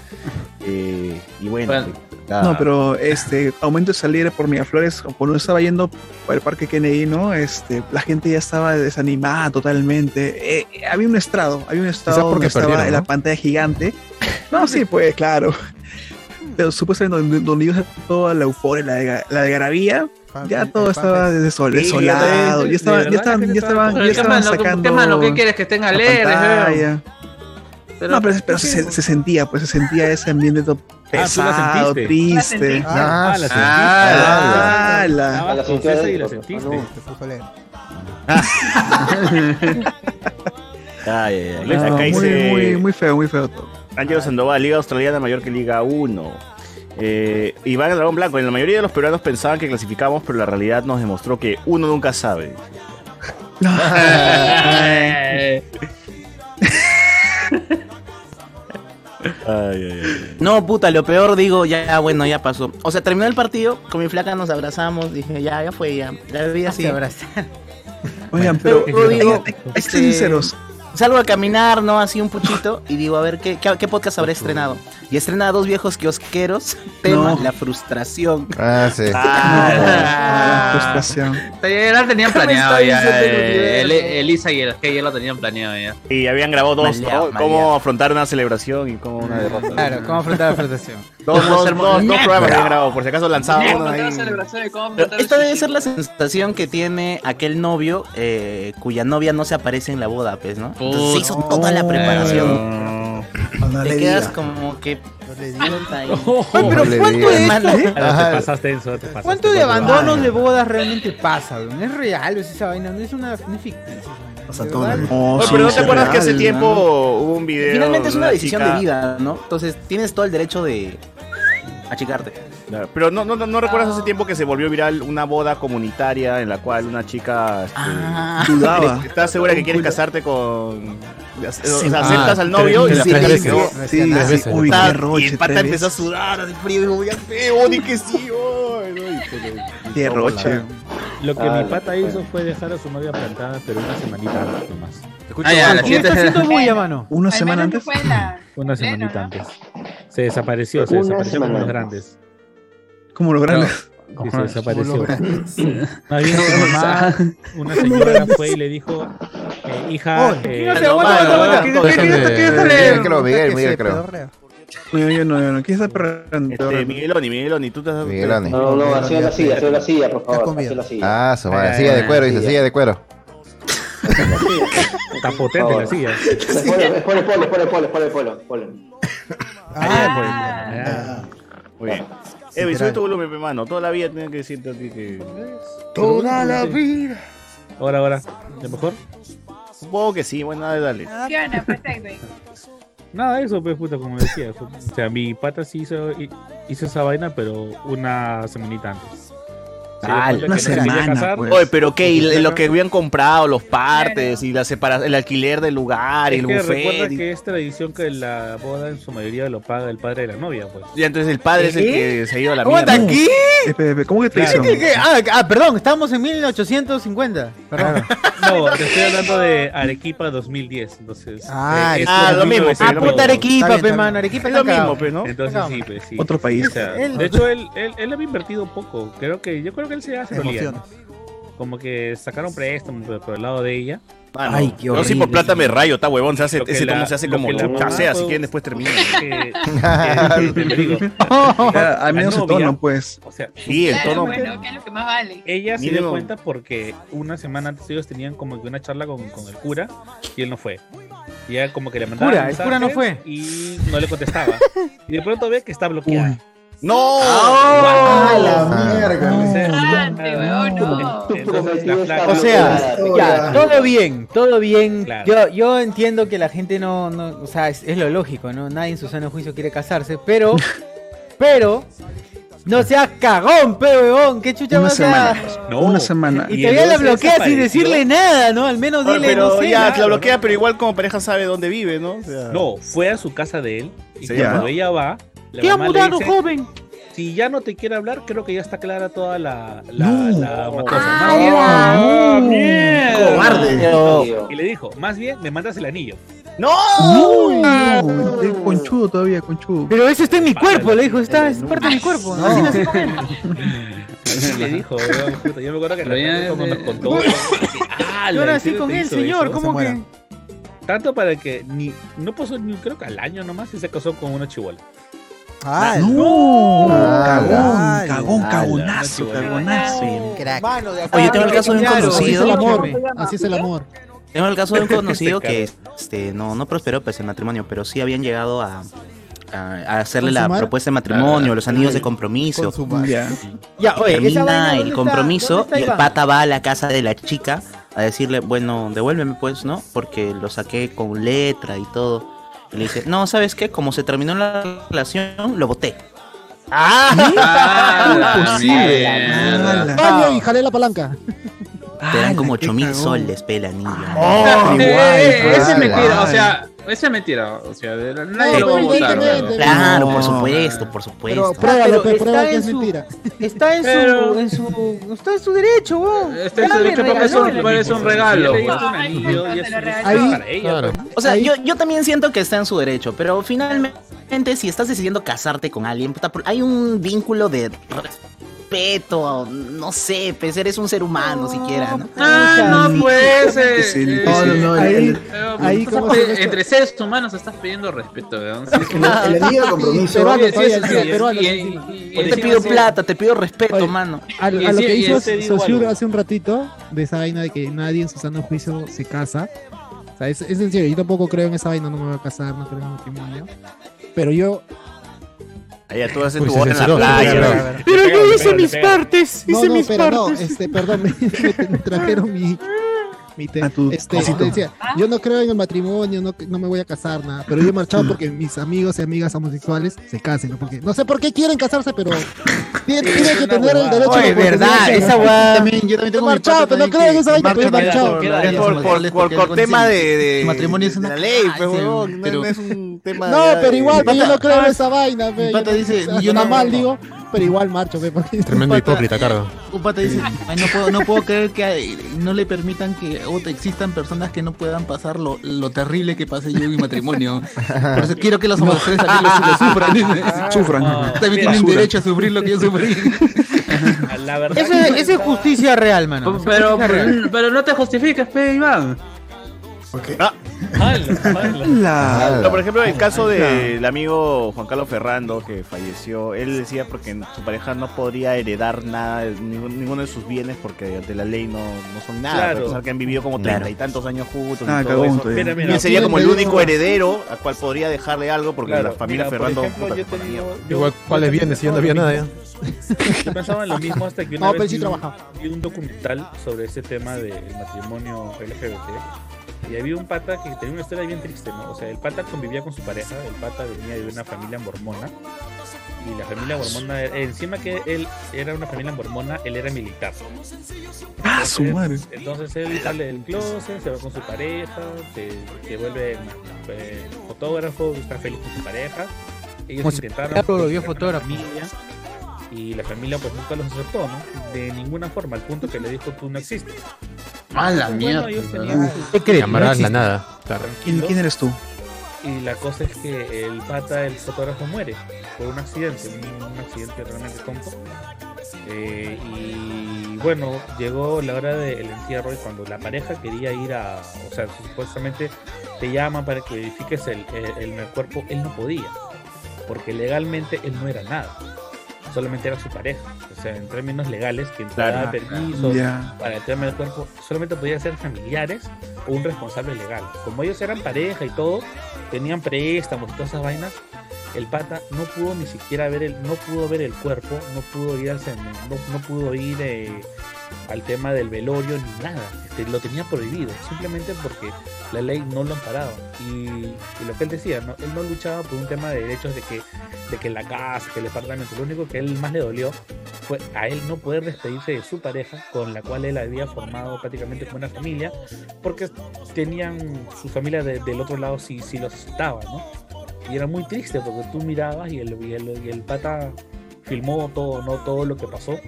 Speaker 1: Eh, y bueno,
Speaker 11: Bueno.
Speaker 1: Nada.
Speaker 4: No, pero este aumento de salir por Miraflores, cuando estaba yendo por el parque Kennedy, ¿no? Este, la gente ya estaba desanimada totalmente. Eh, eh, había un estrado, había un estrado
Speaker 7: porque
Speaker 4: donde estaba en la pantalla gigante. No, sí, pues, claro. Pero supuestamente donde, donde iba toda la euforia, la de, la de Garabía, ya todo estaba desol- desolado.
Speaker 11: de-
Speaker 4: Ya estaban, ya estaban, ya
Speaker 9: que
Speaker 4: estaban, ya
Speaker 11: ¿Qué
Speaker 4: estaban
Speaker 11: mano,
Speaker 4: sacando.
Speaker 11: ¿Qué quieres? Que estén alegres. Pero-
Speaker 4: No, pero, pero se, se sentía, pues se sentía ese ambiente todo
Speaker 9: Ah,
Speaker 4: pesado,
Speaker 9: sentiste.
Speaker 4: triste.
Speaker 9: Ah, la sentiste.
Speaker 11: Ah,
Speaker 4: Ah, la-
Speaker 12: la
Speaker 9: confiesa y la sentiste.
Speaker 5: alegre. [laughs]
Speaker 1: Ay, ay, ay.
Speaker 4: No,
Speaker 1: Acá
Speaker 4: muy,
Speaker 1: dice
Speaker 4: muy, muy feo, muy feo todo.
Speaker 1: Ángelo Sandoval, Liga Australiana mayor que Liga 1. Eh, Iván el Dragón Blanco, en la mayoría de los peruanos pensaban que clasificamos, pero la realidad nos demostró que uno nunca sabe. [laughs] [laughs] Ay, ay, ay.
Speaker 13: No, puta, lo peor digo, ya bueno, ya pasó. O sea, terminó el partido, con mi flaca nos abrazamos, dije, ya, ya fue, ya. La vida
Speaker 6: Se
Speaker 13: sigue.
Speaker 6: abrazan.
Speaker 4: Oigan, pero
Speaker 13: digo,
Speaker 4: hay, hay
Speaker 13: este,
Speaker 4: sinceros.
Speaker 13: Salgo a caminar, ¿no? Así un puchito y digo, a ver, ¿qué, qué, qué podcast habrá estrenado? Y estrena a dos viejos kiosqueros. [laughs] Tema,
Speaker 4: No.
Speaker 13: la frustración.
Speaker 10: Ah, sí.
Speaker 13: Ah. [laughs]
Speaker 4: Frustración. [laughs]
Speaker 11: Ya lo tenían
Speaker 13: ¿Qué me
Speaker 11: planeado ya. eh, El? Elisa y el G ya lo tenían planeado ya.
Speaker 1: Y habían grabado dos, ¿no? Cómo afrontar una celebración y cómo una derrota.
Speaker 6: Claro, ¿cómo afrontar la frustración?
Speaker 1: Dos, dos, dos, dos programas habían grabado, por si acaso lanzaba
Speaker 8: ¿Cómo
Speaker 1: uno
Speaker 8: la
Speaker 1: ahí.
Speaker 13: esta debe ser la sensación que tiene aquel novio eh, cuya novia no se aparece en la boda, pues, ¿no? Entonces se hizo toda la preparación.
Speaker 3: No
Speaker 13: Te
Speaker 3: le
Speaker 13: quedas como que. ahí. [laughs]
Speaker 6: Oye, pero
Speaker 10: le
Speaker 6: ¿cuánto de esto?
Speaker 9: Te te.
Speaker 6: ¿Cuánto de abandonos de bodas realmente pasa? weón? ¿Es real o es esa vaina? No es una no es ficticia. esa vaina,
Speaker 3: O sea,
Speaker 6: ¿de
Speaker 3: todo
Speaker 1: Oye,
Speaker 4: sí,
Speaker 1: pero ¿no te acuerdas que hace tiempo
Speaker 4: ¿no?
Speaker 1: hubo un video?
Speaker 13: Finalmente es una decisión
Speaker 1: chica-
Speaker 13: de vida, ¿no? Entonces tienes todo el derecho de achicarte.
Speaker 1: Claro, Pero no, no, no, no recuerdas hace tiempo que se volvió viral una boda comunitaria en la cual una chica este,
Speaker 13: Ah.
Speaker 4: Dudaba.
Speaker 1: ¿Estás segura que quieres casarte con. O sea,
Speaker 4: Sí.
Speaker 1: aceptas
Speaker 7: Ah,
Speaker 1: al novio y la.
Speaker 4: Sí,
Speaker 6: Tres
Speaker 4: sí,
Speaker 7: veces.
Speaker 4: uy, qué roche.
Speaker 1: y el pata
Speaker 4: tres
Speaker 1: empezó a sudar de frío y dijo, ya feo, ni que sí, ay, no, y se-
Speaker 4: Qué roche.
Speaker 9: Lo que
Speaker 12: Ah,
Speaker 9: mi pata hizo fue dejar a su novia plantada, pero una semanita antes nomás.
Speaker 1: Escucha,
Speaker 11: Ah, ya, la
Speaker 6: ¿Quién está haciendo bulla, mano?
Speaker 4: Una semana antes.
Speaker 9: Una semanita antes. Se desapareció, se desapareció
Speaker 12: semana
Speaker 9: los grandes.
Speaker 4: Como los grandes.
Speaker 9: Sí, se desapareció. Una señora fue y le dijo, eh, hija, eh,
Speaker 1: no, no,
Speaker 6: ¿Qué-
Speaker 7: dejen
Speaker 6: qué-
Speaker 7: de-
Speaker 6: qué- qué-
Speaker 10: Miguel,
Speaker 6: qué-
Speaker 10: creo, Miguel,
Speaker 5: Que
Speaker 10: Miguel,
Speaker 5: se
Speaker 10: creo.
Speaker 5: pedorrea.
Speaker 4: No, yo no, yo no.
Speaker 1: Este, Migueloni, Migueloni, tú estás.
Speaker 10: Migueloni.
Speaker 12: No, no, así en la silla, en la silla, por favor. la silla.
Speaker 10: Ah, su madre. Silla de cuero, dice,
Speaker 12: silla.
Speaker 10: silla de cuero.
Speaker 9: está potente la silla.
Speaker 12: Ponle, ponle, ponle, ponle, ponle, ponle, ponle, ponle.
Speaker 14: Ah,
Speaker 1: Muy bien. Edwin, sube tu volumen, mi mano. Toda la vida tienen que decirte a ti que.
Speaker 9: Toda la vida. Ahora, ahora, ¿de mejor?
Speaker 1: Supongo que sí, bueno, dale, dale.
Speaker 14: ¿Qué onda? Pues.
Speaker 9: Nada, eso, pues, puta, como decía. O sea, mi pata sí hizo, hi- hizo esa vaina, pero una semanita antes.
Speaker 1: Ah,
Speaker 4: una semana, pues.
Speaker 1: Oye, pero ¿qué? Y lo que habían comprado, los partes y la separa el alquiler del lugar y
Speaker 9: Es
Speaker 1: el
Speaker 9: que recuerda
Speaker 1: buffet. y-
Speaker 9: que es tradición que la boda en su mayoría lo paga el padre de la novia, pues.
Speaker 1: Y entonces el padre es el
Speaker 6: ¿Qué?
Speaker 1: que se ha ido a la
Speaker 6: Aguanta,
Speaker 1: mierda.
Speaker 6: ¿qué?
Speaker 4: Espera, espera, ¿Cómo que
Speaker 6: qué? Ah, ah, perdón, estamos en 1850. Perdón. [laughs]
Speaker 9: No, te estoy hablando de Arequipa 2010, entonces.
Speaker 6: Ah,
Speaker 9: eh,
Speaker 1: ah, lo mismo,
Speaker 9: 1900.
Speaker 6: Ah, puta Arequipa, pe, mano. Arequipa
Speaker 1: Es lo mismo, pues, ¿no?
Speaker 9: Entonces sí, pues sí.
Speaker 4: Otro país.
Speaker 9: O sea,
Speaker 6: Él-
Speaker 9: de hecho, él, él, él había invertido poco. Creo que, yo creo que él se hace
Speaker 5: Emociones.
Speaker 9: Como que sacaron préstamo por, por el lado de ella.
Speaker 1: Mano,
Speaker 6: Ay, qué
Speaker 1: yo sí
Speaker 6: horrible.
Speaker 1: por plata me rayo, está huevón. Se hace,
Speaker 9: que
Speaker 1: ese
Speaker 9: la-
Speaker 1: tomo se hace como
Speaker 9: que la
Speaker 1: chucha
Speaker 9: mamá
Speaker 1: sea, si
Speaker 9: fue-
Speaker 1: quieren después termina.
Speaker 9: Que, [laughs] que- que- digo, [laughs]
Speaker 4: Al menos el tono, pues.
Speaker 9: O sea,
Speaker 1: Sí, el
Speaker 14: Claro,
Speaker 1: tono.
Speaker 14: bueno, que es lo que más vale.
Speaker 9: ella se dio cuenta porque una semana antes ellos tenían como que una charla con, con el cura y él no fue. Y ella como que le mandaba
Speaker 6: Cura, el cura no fue.
Speaker 9: y no le contestaba. [laughs] y de pronto ve que está bloqueada.
Speaker 1: ¡No!
Speaker 3: ¡Ah, la
Speaker 9: O
Speaker 3: mierda!
Speaker 9: flaca-
Speaker 6: O sea, ya, todo bien, todo bien.
Speaker 9: Claro.
Speaker 6: Yo, yo entiendo que la gente no, no o sea, es, es lo lógico, ¿no? Nadie en su sano juicio quiere casarse, pero, [laughs] pero, no seas cagón, pe, weón, qué chucha
Speaker 4: Una
Speaker 6: vas a...
Speaker 4: semana.
Speaker 9: No.
Speaker 4: Una semana.
Speaker 6: Y
Speaker 9: Y
Speaker 6: todavía la bloquea sin decirle nada, ¿no? Al menos dile,
Speaker 1: pero
Speaker 6: no sé.
Speaker 1: ya,
Speaker 6: nada.
Speaker 1: la bloquea, pero igual como pareja sabe dónde vive, ¿no? O sea,
Speaker 9: No, fue a su casa de él y
Speaker 1: Sí,
Speaker 9: cuando
Speaker 1: ya.
Speaker 9: ella va, la
Speaker 6: ¿Qué ha mudado,
Speaker 9: dice,
Speaker 6: joven?
Speaker 9: si ya no te quiere hablar, creo que ya está clara toda la, la,
Speaker 4: No.
Speaker 9: la.
Speaker 6: Ah,
Speaker 9: bien-
Speaker 3: ¡Cobarde!
Speaker 9: Y le dijo, más bien me mandas el anillo.
Speaker 1: ¡No!
Speaker 4: No, conchudo todavía, conchudo.
Speaker 6: Pero eso está en mi cuerpo, le dijo, está, es parte de mi cuerpo.
Speaker 5: No.
Speaker 6: Así nací con él.
Speaker 9: Le dijo, puta, yo me acuerdo que la
Speaker 11: ya de-
Speaker 9: nos contó. ah,
Speaker 6: Yo nací con él, señor,
Speaker 9: eso.
Speaker 6: ¿cómo
Speaker 5: Se
Speaker 6: que?
Speaker 9: Tanto para que ni no pasó ni creo que al año nomás y se casó con una chivola.
Speaker 5: Ah,
Speaker 4: No,
Speaker 5: Ah,
Speaker 4: cagón, cagón,
Speaker 9: ah,
Speaker 4: cagonazo,
Speaker 9: la-
Speaker 4: cagonazo.
Speaker 6: acá,
Speaker 13: Oye, tengo el caso de un
Speaker 6: claro,
Speaker 5: Así es
Speaker 13: conocido.
Speaker 5: el amor.
Speaker 6: escúchame.
Speaker 5: Así es el amor.
Speaker 13: Tengo el caso de un [laughs] conocido que este, no, no prosperó pues, el matrimonio, pero sí habían llegado a, a- a hacerle la propuesta de matrimonio, los anillos de compromiso.
Speaker 4: Ya.
Speaker 6: Oye,
Speaker 13: Termina
Speaker 6: ¿dónde
Speaker 13: el compromiso
Speaker 6: ¿Dónde está
Speaker 13: y el pata va a la casa de la chica a decirle, bueno, devuélveme pues, ¿no? Porque lo saqué con letra y todo. Y le dice, no, ¿sabes qué? Como se terminó la relación, lo boté.
Speaker 11: Ah,
Speaker 4: Posible.
Speaker 11: mierda.
Speaker 4: Ala.
Speaker 5: Vaya y jalé la palanca.
Speaker 13: Te dan como
Speaker 4: qué
Speaker 13: 8 mil
Speaker 4: cagón.
Speaker 13: soles, pe, el anillo.
Speaker 4: Oh,
Speaker 11: eh, ese es
Speaker 10: Ah,
Speaker 11: mentira, o sea, ese es mentira, o sea, de la- nadie
Speaker 5: No,
Speaker 11: lo va a
Speaker 5: pero
Speaker 11: votar.
Speaker 13: Claro, por supuesto, por
Speaker 5: Pero
Speaker 13: supuesto.
Speaker 5: pruébalo,
Speaker 6: pero
Speaker 5: pe,
Speaker 6: está
Speaker 5: prueba que
Speaker 6: en
Speaker 5: es
Speaker 6: su-
Speaker 5: mentira.
Speaker 6: Está en
Speaker 11: Pero-
Speaker 6: su, en su, está en su derecho, weón.
Speaker 11: Este es
Speaker 6: Ya
Speaker 11: su derecho porque es un, es un regalo.
Speaker 5: Ahí-.
Speaker 13: O sea, yo, yo también siento que está en su derecho, pero finalmente Realmente, si estás decidiendo casarte con alguien, puta, hay un vínculo de respeto, no sé, pues eres un ser humano siquiera, ¿no?
Speaker 11: Ah, no, pues. eh,
Speaker 4: Sí,
Speaker 11: eh,
Speaker 4: no, no, no,
Speaker 11: ahí-
Speaker 4: el-
Speaker 15: ahí.
Speaker 11: Entre seres humanos estás pidiendo respeto, weón. Sí, sí,
Speaker 15: el compromiso-
Speaker 11: Peruano,
Speaker 15: Sí, sí,
Speaker 11: sí,
Speaker 15: sí,
Speaker 11: sí,
Speaker 15: peruano, sí, sí.
Speaker 13: te pido
Speaker 11: sí-
Speaker 13: plata, te pido respeto,
Speaker 15: Oye,
Speaker 13: mano.
Speaker 15: A, a lo que hizo
Speaker 11: algo.
Speaker 15: hace un ratito, de esa vaina de que nadie en su sano juicio se casa. O sea, es, es en serio, yo tampoco creo en esa vaina, no me voy a casar, no creo en matrimonio. Pero yo.
Speaker 1: Allá tú haces tu
Speaker 15: se
Speaker 1: boda en la playa. ¿no?
Speaker 6: Pero yo hice mis partes,
Speaker 15: No,
Speaker 6: hice
Speaker 15: no,
Speaker 6: mis
Speaker 15: pero no,
Speaker 6: partes.
Speaker 15: este, perdón, me, trajeron mi. mi te- este, decía, yo no creo en el matrimonio, no, no me voy a casar, nada. Pero yo he marchado porque mis amigos y amigas homosexuales se casen, ¿no? Porque no sé por qué quieren casarse, pero tienen, tienen que tener el derecho
Speaker 6: Oye,
Speaker 15: a la
Speaker 6: verdad, esa weá-
Speaker 5: También, yo también tengo mi
Speaker 15: marchado, pero no
Speaker 5: también
Speaker 15: creo en
Speaker 5: que
Speaker 15: esa vaina, pero he
Speaker 5: marcha
Speaker 15: marchado.
Speaker 5: por-
Speaker 1: tema de,
Speaker 5: matrimonio es una
Speaker 1: ley, pues, no,
Speaker 5: pero-
Speaker 1: no es un tema
Speaker 15: No, pero igual, yo no creo en esa vaina, fe.
Speaker 5: Mi pata
Speaker 15: Yo-
Speaker 5: dice, yo no-
Speaker 15: mal, digo, pero igual marcho, fe, porque
Speaker 7: Tremendo hipócrita, Cardo.
Speaker 5: Un pata dice, "Ay, no puedo, no puedo creer que hay- no le permitan que o, existan personas que no puedan pasar lo, lo terrible que pasé yo en mi matrimonio. Por eso quiero que las homosexuales también lo, lo sufran.
Speaker 4: Sufran. [laughs]
Speaker 5: También
Speaker 9: mira,
Speaker 5: tienen
Speaker 9: basura.
Speaker 5: derecho a sufrir lo que yo sufrí. [laughs]
Speaker 9: La verdad
Speaker 6: Eso, es- justicia real, mano.
Speaker 11: Pero, no te justifiques, pe, Iván.
Speaker 1: Ah,
Speaker 4: La-
Speaker 1: no, por ejemplo, el caso del amigo Juan Carlos Ferrando que falleció, él decía porque su pareja no podría heredar nada, ninguno de sus bienes porque ante la ley no, no son nada,
Speaker 9: Claro.
Speaker 1: a pesar que han vivido como
Speaker 13: Claro.
Speaker 1: treinta y tantos años juntos
Speaker 4: Ah,
Speaker 1: y todo eso.
Speaker 9: Mira,
Speaker 1: Y
Speaker 9: mira,
Speaker 1: él sería como el único heredero al cual podría dejarle algo porque
Speaker 9: Claro,
Speaker 1: la familia
Speaker 9: mira,
Speaker 1: Ferrando
Speaker 9: ejemplo,
Speaker 1: puta,
Speaker 9: yo
Speaker 7: Igual, ¿cuáles bienes si yo no había nada ya?
Speaker 9: Yo pensaba en lo mismo hasta que una
Speaker 15: No,
Speaker 9: vez
Speaker 15: pero sí
Speaker 9: vi,
Speaker 15: trabajaba.
Speaker 9: vi un documental sobre ese tema del matrimonio LGBT y había un pata que tenía una historia bien triste, ¿no? O sea, el pata convivía con su pareja, el pata venía de una familia mormona y la familia mormona, encima que él era una familia mormona, él era militar.
Speaker 4: Ah, su madre.
Speaker 9: Entonces él sale del closet, se va con su pareja, se, se vuelve eh, fotógrafo, está feliz con su pareja. Ellos
Speaker 6: Como
Speaker 9: intentaron
Speaker 6: ya lo
Speaker 9: una
Speaker 6: fotógrafo.
Speaker 9: familia y la familia pues nunca los aceptó, ¿no? De ninguna forma, al punto que le dijo tú no existes.
Speaker 5: A la
Speaker 9: Bueno,
Speaker 5: mierda.
Speaker 9: ellos tenían
Speaker 6: ¿Qué crees? No
Speaker 7: la nada. Claro.
Speaker 4: ¿Quién, quién eres tú?
Speaker 9: Y la cosa es que el pata, el fotógrafo, muere por un accidente, un, un accidente realmente tonto. Eh, y bueno, llegó la hora del entierro y cuando la pareja quería ir a, o sea, supuestamente te llaman para que verifiques el, el, el cuerpo, él no podía, porque legalmente él no era nada, solamente era su pareja. O sea, en términos legales, quien te
Speaker 1: Claro.
Speaker 9: daba permiso para el tema del cuerpo solamente podían ser familiares o un responsable legal. Como ellos eran pareja y todo, tenían préstamos y todas esas vainas, el pata no pudo ni siquiera ver el, no pudo ver el cuerpo, no pudo ir al no, no pudo ir eh, al tema del velorio ni nada. Este, lo tenía prohibido, simplemente porque la ley no lo amparaba. Y, lo que él decía, ¿no? él no luchaba por un tema de derechos de que, de que la casa, que el departamento, lo único que él más le dolió fue a él no poder despedirse de su pareja, con la cual él había formado prácticamente como una familia, porque tenían su familia de- del otro lado sí, sí los aceptaba, ¿no? Y era muy triste porque tú mirabas y el, y el, y el pata filmó todo, ¿no? todo lo que pasó.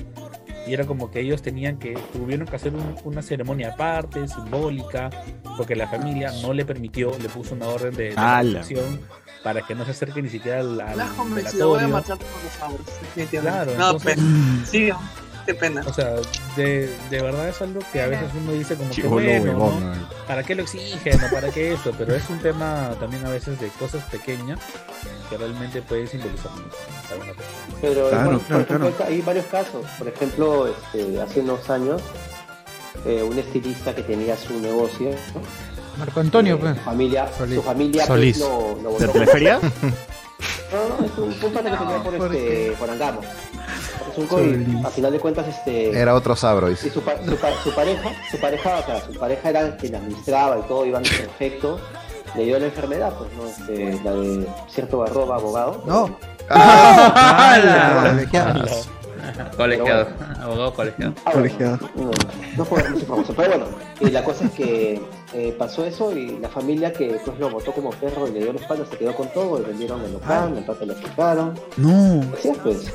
Speaker 9: Y era como que ellos tenían que, tuvieron que hacer un- una ceremonia aparte, simbólica, porque la familia no le permitió, le puso una orden de, de para que no se acerque ni siquiera al, al
Speaker 8: La voy a marchar por los.
Speaker 9: Claro,
Speaker 8: no,
Speaker 9: entonces-
Speaker 8: pena. Sí, qué pena.
Speaker 9: O sea, de, de verdad es algo que a veces uno dice como que bueno,
Speaker 1: huevón,
Speaker 9: ¿no? ¿Para qué lo exigen o para qué esto? Pero es un tema también a veces de cosas pequeñas que realmente pueden simbolizar.
Speaker 12: Pero
Speaker 4: Claro,
Speaker 12: igual,
Speaker 4: claro,
Speaker 12: por ejemplo, hay varios casos. Por ejemplo, este, hace unos años, eh, un estilista que tenía su negocio, ¿no?
Speaker 6: Marco Antonio,
Speaker 12: Eh,
Speaker 6: pues.
Speaker 12: su familia,
Speaker 6: Solís.
Speaker 12: su familia pues,
Speaker 7: Solís.
Speaker 12: lo, lo
Speaker 1: ¿De
Speaker 12: votó.
Speaker 1: prefería?
Speaker 12: No, no, es un, un pata que tenía por,
Speaker 5: ¿por
Speaker 12: este, por Angamo. Es un COVID. A final de cuentas, este.
Speaker 10: Era otro sabro,
Speaker 12: Y su, pa- su, pa- su pareja, su pareja, o sea, su pareja era quien administraba y todo, iban perfecto. Le dio la enfermedad, pues, ¿no? Este, la de cierto arroba abogado.
Speaker 5: No.
Speaker 12: ¡Hala!
Speaker 11: Colegiado, abogado colegiado.
Speaker 12: Ah,
Speaker 4: Colegiado.
Speaker 12: No, no mucha información, pero bueno, y la cosa es que eh, pasó eso y la familia que pues lo votó como perro y le dio la espalda se quedó con todo, le vendieron el local, el pato lo sacaron.
Speaker 4: No.
Speaker 12: Así es, pues.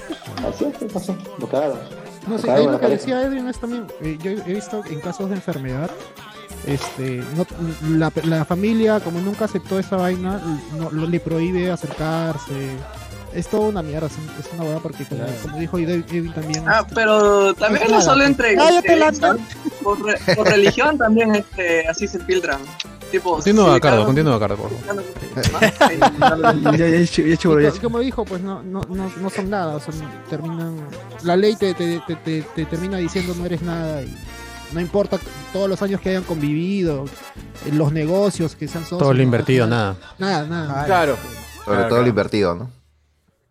Speaker 12: Así es, ¿qué pasó? Lo cagaron.
Speaker 15: No sé, ahí
Speaker 12: a
Speaker 15: lo que decía Edwin es también, eh, yo he visto en casos de enfermedad Este, no, la, la familia, como nunca aceptó esa vaina, no, lo- le prohíbe acercarse. Es toda una mierda, es, un- es una hueá porque como, como dijo Edwin Edwin también.
Speaker 8: Ah,
Speaker 15: este,
Speaker 8: pero también
Speaker 15: es
Speaker 8: no
Speaker 15: nada,
Speaker 8: solo entre.
Speaker 15: Cállate,
Speaker 8: este, por, re- por religión también este, así se filtran. Tipo,
Speaker 7: Continúa,
Speaker 8: si
Speaker 7: Cardo, continúa, Cardo, por favor. [laughs]
Speaker 4: Ya, ya, ya, ya, chibolo, ya,
Speaker 15: como dijo, pues no, no, no, no son nada, son, terminan, la ley te, te, te, te- te termina diciendo no eres nada y no importa todos los años que hayan convivido, eh, los negocios que sean socios.
Speaker 7: Todo lo
Speaker 15: ¿no?
Speaker 7: invertido, nada.
Speaker 15: Nada, nada.
Speaker 1: Claro.
Speaker 10: Sobre todo lo invertido, ¿no?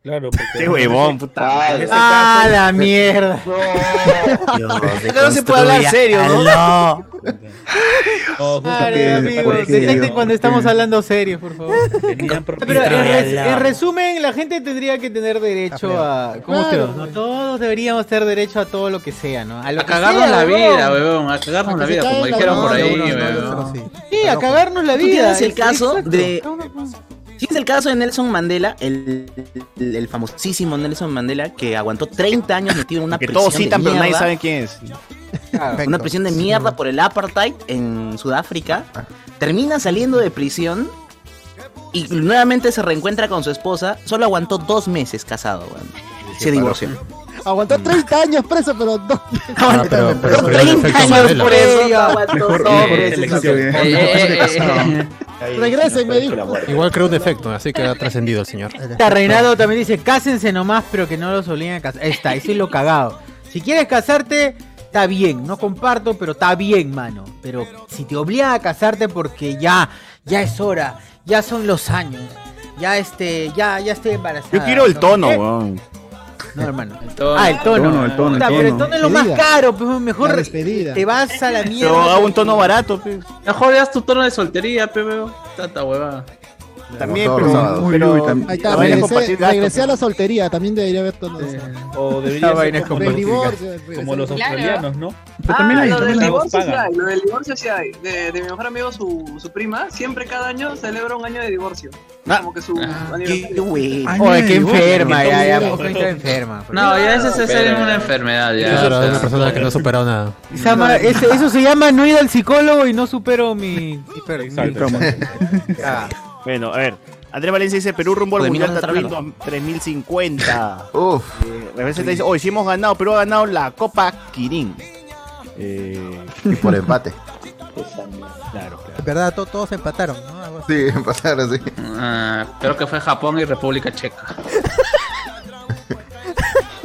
Speaker 9: Claro, porque.
Speaker 1: Qué huevón, puta.
Speaker 9: En ese
Speaker 6: ¡Ah,
Speaker 9: caso-
Speaker 6: la mierda!
Speaker 1: Acá [laughs] no se puede hablar serio, ¿no?
Speaker 6: No. [laughs]
Speaker 9: No,
Speaker 6: amigos, detecten cuando estamos hablando serios, por favor. Pero en, res- en resumen, la gente tendría que tener derecho a. ¿Cómo
Speaker 15: Claro.
Speaker 6: No, todos deberíamos tener derecho a todo lo que sea, ¿no? A lo
Speaker 11: A
Speaker 6: que
Speaker 11: cagarnos
Speaker 6: sea,
Speaker 11: la
Speaker 6: huevón.
Speaker 11: vida, weón. A cagarnos
Speaker 15: A
Speaker 11: la vida, como
Speaker 15: la
Speaker 11: dijeron por ahí,
Speaker 5: uno, sí.
Speaker 6: A cagarnos la
Speaker 13: Tú
Speaker 6: vida.
Speaker 13: tienes el caso
Speaker 6: exacto.
Speaker 13: De. Tienes el caso de Nelson Mandela, el, el, el famosísimo Nelson Mandela, que aguantó 30 años metido en una
Speaker 1: Que
Speaker 13: prisión.
Speaker 1: todos
Speaker 13: de
Speaker 1: citan, pero nadie sabe quién es.
Speaker 13: Una prisión de mierda por el apartheid en Sudáfrica. Termina saliendo de prisión y nuevamente se reencuentra con su esposa. Solo aguantó dos meses casado, weón. Se divorció.
Speaker 15: Aguantó 30 años preso, pero no.
Speaker 7: Ah, pero, pero, pero el
Speaker 13: 30
Speaker 7: efecto
Speaker 13: años
Speaker 7: Mandela.
Speaker 13: por eso aguantó
Speaker 15: Regresen, me dijo.
Speaker 7: Igual creó un defecto, así que ha trascendido el señor.
Speaker 6: Está, Reinaldo también dice, cásense nomás, pero que no los obliguen a casar. Ahí está, eso es lo cagado. Si quieres casarte, está bien. No comparto, pero está bien, mano. Pero si te obligan a casarte porque ya, ya es hora, ya son los años, ya este, ya, ya estoy embarazada.
Speaker 1: Yo quiero el
Speaker 6: ¿no?
Speaker 1: tono, weón.
Speaker 6: No, hermano.
Speaker 11: tono.
Speaker 6: Ah, el tono.
Speaker 4: tono, el tono, el
Speaker 6: Puta, pero el
Speaker 4: tono.
Speaker 6: tono es lo más caro, pues mejor te vas a la mierda.
Speaker 1: Yo hago un tono barato, pe.
Speaker 11: Mejor das tu tono de soltería, pe, weón. Tanta huevada.
Speaker 1: También, pero, pero
Speaker 4: uy, tam-
Speaker 15: Ahí está, regresé, a la soltería, también debería haber todo eso.
Speaker 9: O debería ser como,
Speaker 15: el divorcio. regresé
Speaker 9: como los
Speaker 15: divorcio.
Speaker 9: australianos, ¿no?
Speaker 4: Pero
Speaker 8: Ah,
Speaker 4: también hay,
Speaker 8: lo del divorcio sí hay, lo del divorcio sí hay. De, de mi mejor amigo, su, su prima, siempre cada año celebra un año de divorcio.
Speaker 1: Ah.
Speaker 8: Como que su
Speaker 13: Qué
Speaker 8: aniversario.
Speaker 6: Oye, qué
Speaker 4: divorcio.
Speaker 6: enferma, ya, ya, está enferma.
Speaker 11: No, ya ese es
Speaker 9: Pero-
Speaker 11: una enfermedad, ya.
Speaker 7: Eso era una persona que no ha superado nada.
Speaker 6: Eso se llama no ir al psicólogo y no supero mi... mi-
Speaker 9: Exacto. [laughs]
Speaker 1: Bueno, a ver. Andrés Valencia dice Perú rumbo al Mundial
Speaker 13: está
Speaker 1: 3050. [laughs]
Speaker 10: Uf.
Speaker 1: Eh, a veces te dice, hoy sí hemos ganado, Perú ha ganado la Copa Kirin. Eh,
Speaker 10: Y por empate.
Speaker 1: claro, claro.
Speaker 5: Verdad, to- todos empataron, ¿no?
Speaker 10: Sí, pasaron así.
Speaker 11: Ah, creo que fue Japón y República Checa. [laughs]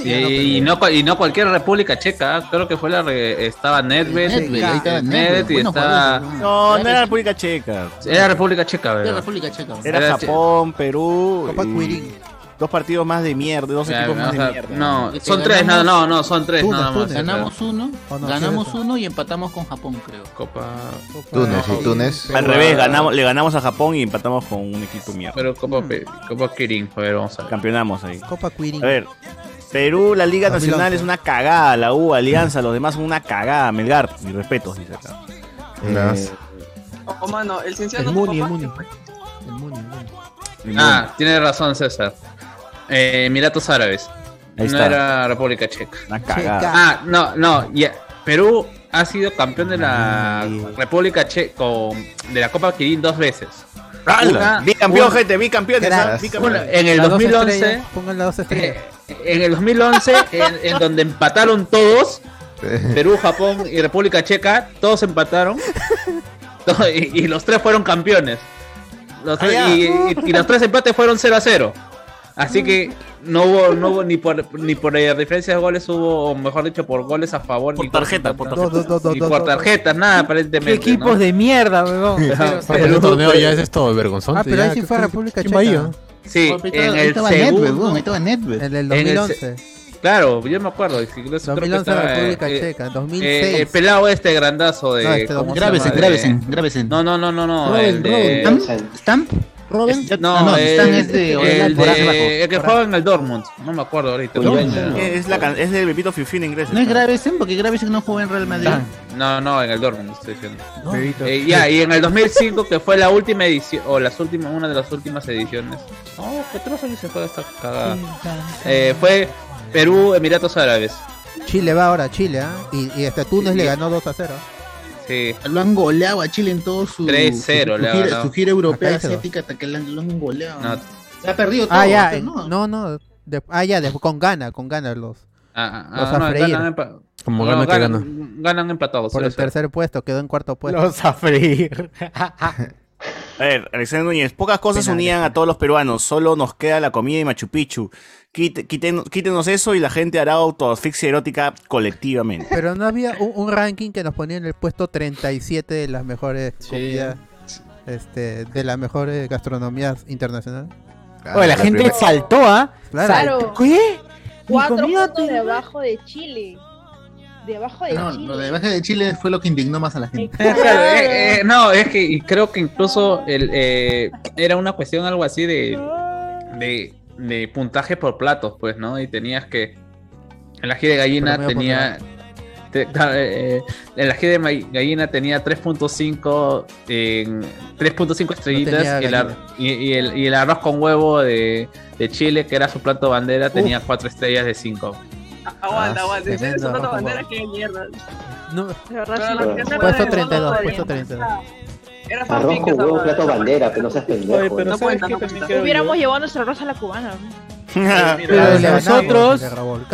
Speaker 11: Y, y no, y no cualquier República Checa, ¿ah? creo que fue la re- estaba Nedved,
Speaker 16: Nedved, ahí estaba
Speaker 11: eh,
Speaker 16: Nedved,
Speaker 11: Nedved y
Speaker 16: jugadores,
Speaker 1: No, no era República Checa.
Speaker 11: era República Checa,
Speaker 16: La
Speaker 11: ¿verdad?
Speaker 16: República Checa.
Speaker 1: Era
Speaker 11: Era
Speaker 1: Japón, Perú.
Speaker 5: Copa
Speaker 1: y
Speaker 5: Quirin.
Speaker 1: Dos partidos más de mierda, dos equipos más
Speaker 11: o
Speaker 1: de mierda.
Speaker 11: no, son tres, no, no, no, son tres nada más.
Speaker 16: Ganamos uno,
Speaker 5: Oh, no,
Speaker 16: ganamos
Speaker 5: sí,
Speaker 16: uno y empatamos con Japón, creo.
Speaker 11: Copa,
Speaker 10: Túnez y Túnez.
Speaker 1: Al revés, ganamos, le ganamos a Japón y empatamos con un equipo mierda.
Speaker 11: pero Copa, Pe- Copa Kirin, a ver, vamos a ver.
Speaker 1: Campeonamos ahí.
Speaker 5: Copa Quirin.
Speaker 1: A ver, Perú, la Liga
Speaker 5: 2011.
Speaker 1: Nacional es una cagada, la U, Alianza, los demás son una cagada, Melgar, mis respetos, dice acá. Eh.
Speaker 8: Oh, mano, el cienciano.
Speaker 15: El Muni, el Muni. El Muni, el Muni.
Speaker 11: Ah, tiene razón César. Eh, Emiratos Árabes.
Speaker 1: Ahí
Speaker 11: no
Speaker 1: está.
Speaker 11: era República Checa.
Speaker 1: una cagada.
Speaker 11: Ah, no, no. Perú ha sido campeón de la República Checa de la Copa Kirin dos veces.
Speaker 1: ¡Hala!
Speaker 11: Una-
Speaker 1: Bicampeón,
Speaker 11: una-
Speaker 1: gente. Bicampeones.
Speaker 11: una- en el
Speaker 5: Las dos
Speaker 11: 2011,
Speaker 5: estrellas, Pongan las dos estrellas.
Speaker 11: eh, en el 2011, [laughs] en, en donde empataron todos, Perú, Japón y República Checa, todos empataron. [laughs] Y, y los tres fueron campeones. Los tres-
Speaker 1: Ah, ya.
Speaker 11: y, y- y los tres empates fueron 0 a 0. Así que no hubo, no hubo ni por ni por eh, diferencia de goles hubo, o mejor dicho, por goles a favor.
Speaker 1: Por
Speaker 11: ni
Speaker 1: tarjeta, por tarjeta.
Speaker 5: Dos, dos, dos,
Speaker 11: Ni
Speaker 5: dos,
Speaker 11: por tarjetas, nada
Speaker 6: ¿Qué
Speaker 11: aparentemente.
Speaker 6: equipos
Speaker 11: ¿no?
Speaker 6: de mierda, weón? [laughs]
Speaker 11: Pero-
Speaker 7: el torneo ya es esto vergonzoso.
Speaker 5: Ah, pero ahí sí fue República Checa.
Speaker 11: Sí,
Speaker 16: estaba-
Speaker 11: en el
Speaker 16: estaba Nedved, weón, ahí
Speaker 11: segundo.
Speaker 16: estaba Nedved.
Speaker 5: En el
Speaker 11: En el
Speaker 5: 2011.
Speaker 11: Claro, yo me acuerdo. sí, creo- creo que
Speaker 5: 2011
Speaker 11: estaba,
Speaker 5: República
Speaker 11: eh,
Speaker 5: Checa.
Speaker 11: eh,
Speaker 5: 2006.
Speaker 11: el pelado este grandazo de.
Speaker 5: No, este
Speaker 11: ¿cómo se
Speaker 16: Gravesen, Gravesen, Gravesen.
Speaker 11: No, no, no, no, no.
Speaker 15: Robin,
Speaker 11: el de.
Speaker 15: Robin.
Speaker 16: ¿Stamp? ¿Stamp?
Speaker 15: Robin,
Speaker 11: No,
Speaker 16: Ah, no,
Speaker 11: el,
Speaker 16: Stan es de
Speaker 11: el, de, el que juega en el Dortmund. No me acuerdo ahorita.
Speaker 1: Es, la, es del Pepito Fiufín inglés.
Speaker 16: No es Gravesen, porque Gravesen no jugó en Real Madrid.
Speaker 11: No, no, en el Dortmund estoy diciendo. Eh, ya, y en el 2005, que fue la última edición, o las últimas, una de las últimas ediciones. No, Petrosa se fue esta cagada. Eh, fue Perú, Emiratos Árabes.
Speaker 5: Chile va ahora, Chile, ¿ah? Y, y este Túnez le ganó 2 a 0.
Speaker 11: Sí, Sí.
Speaker 3: Lo han goleado a Chile en todo su,
Speaker 11: 3-0
Speaker 3: su,
Speaker 11: le
Speaker 3: su
Speaker 11: ha
Speaker 3: gira,
Speaker 11: ganado.
Speaker 3: su gira europea asiática hasta que lo han, lo han goleado.
Speaker 11: No.
Speaker 3: Ha perdido todo.
Speaker 5: Ah, ya,
Speaker 3: usted,
Speaker 5: no,
Speaker 3: ¿no?
Speaker 5: no. de- ah, ya, de- con gana, con gana los.
Speaker 11: Ah, ah,
Speaker 5: Los
Speaker 11: ah, no,
Speaker 5: a freír.
Speaker 7: Como
Speaker 11: no,
Speaker 7: gana que gana.
Speaker 11: ganan, ganan empatados.
Speaker 5: Por el
Speaker 11: 0-0.
Speaker 5: tercer puesto, quedó en cuarto puesto.
Speaker 6: Los a freír. [laughs]
Speaker 1: A ver, Alexander Núñez, pocas cosas unían a todos los peruanos, solo nos queda la comida y Machu Picchu. Quite- quiten- quítenos eso y la gente hará autoasfixia erótica colectivamente.
Speaker 5: Pero no había un, un ranking que nos ponía en el puesto 37 de las mejores comidas, este, de las mejores gastronomías internacionales.
Speaker 6: Oye, la gente saltó, ¿ah?
Speaker 17: Claro.
Speaker 6: ¿Qué?
Speaker 17: Cuatro puntos debajo de Chile. Debajo de
Speaker 3: No,
Speaker 17: Chile.
Speaker 3: lo de baja de Chile fue lo que indignó más a la gente.
Speaker 11: Claro, eh, eh, no, es que creo que incluso el, eh, era una cuestión algo así de, de, de puntaje por platos, pues, ¿no? Y tenías que. El ají de gallina tenía. te- claro, eh, eh, el ají de gallina tenía 3.5 en 3.5 estrellitas
Speaker 5: tenía
Speaker 11: y, el y, y el, y el arroz con huevo de, de Chile, que era su plato bandera, tenía 4 estrellas de 5.
Speaker 8: Aguanta, aguanta. Si
Speaker 5: tremendo
Speaker 8: ustedes son
Speaker 5: arroz con
Speaker 8: bandera,
Speaker 5: huevo.
Speaker 8: qué mierda.
Speaker 5: No,
Speaker 8: que
Speaker 5: puesto
Speaker 8: puede,
Speaker 5: 32,
Speaker 8: no,
Speaker 5: puesto
Speaker 8: no,
Speaker 5: 32.
Speaker 8: Era
Speaker 12: Arroz con huevo, plato bandera, que no seas pendejo.
Speaker 9: Oye, pero
Speaker 12: ¿no?
Speaker 9: ¿sabes
Speaker 8: cuenta, no cuenta.
Speaker 17: Hubiéramos llevado nuestro arroz a la cubana. [laughs]
Speaker 6: Pero nosotros,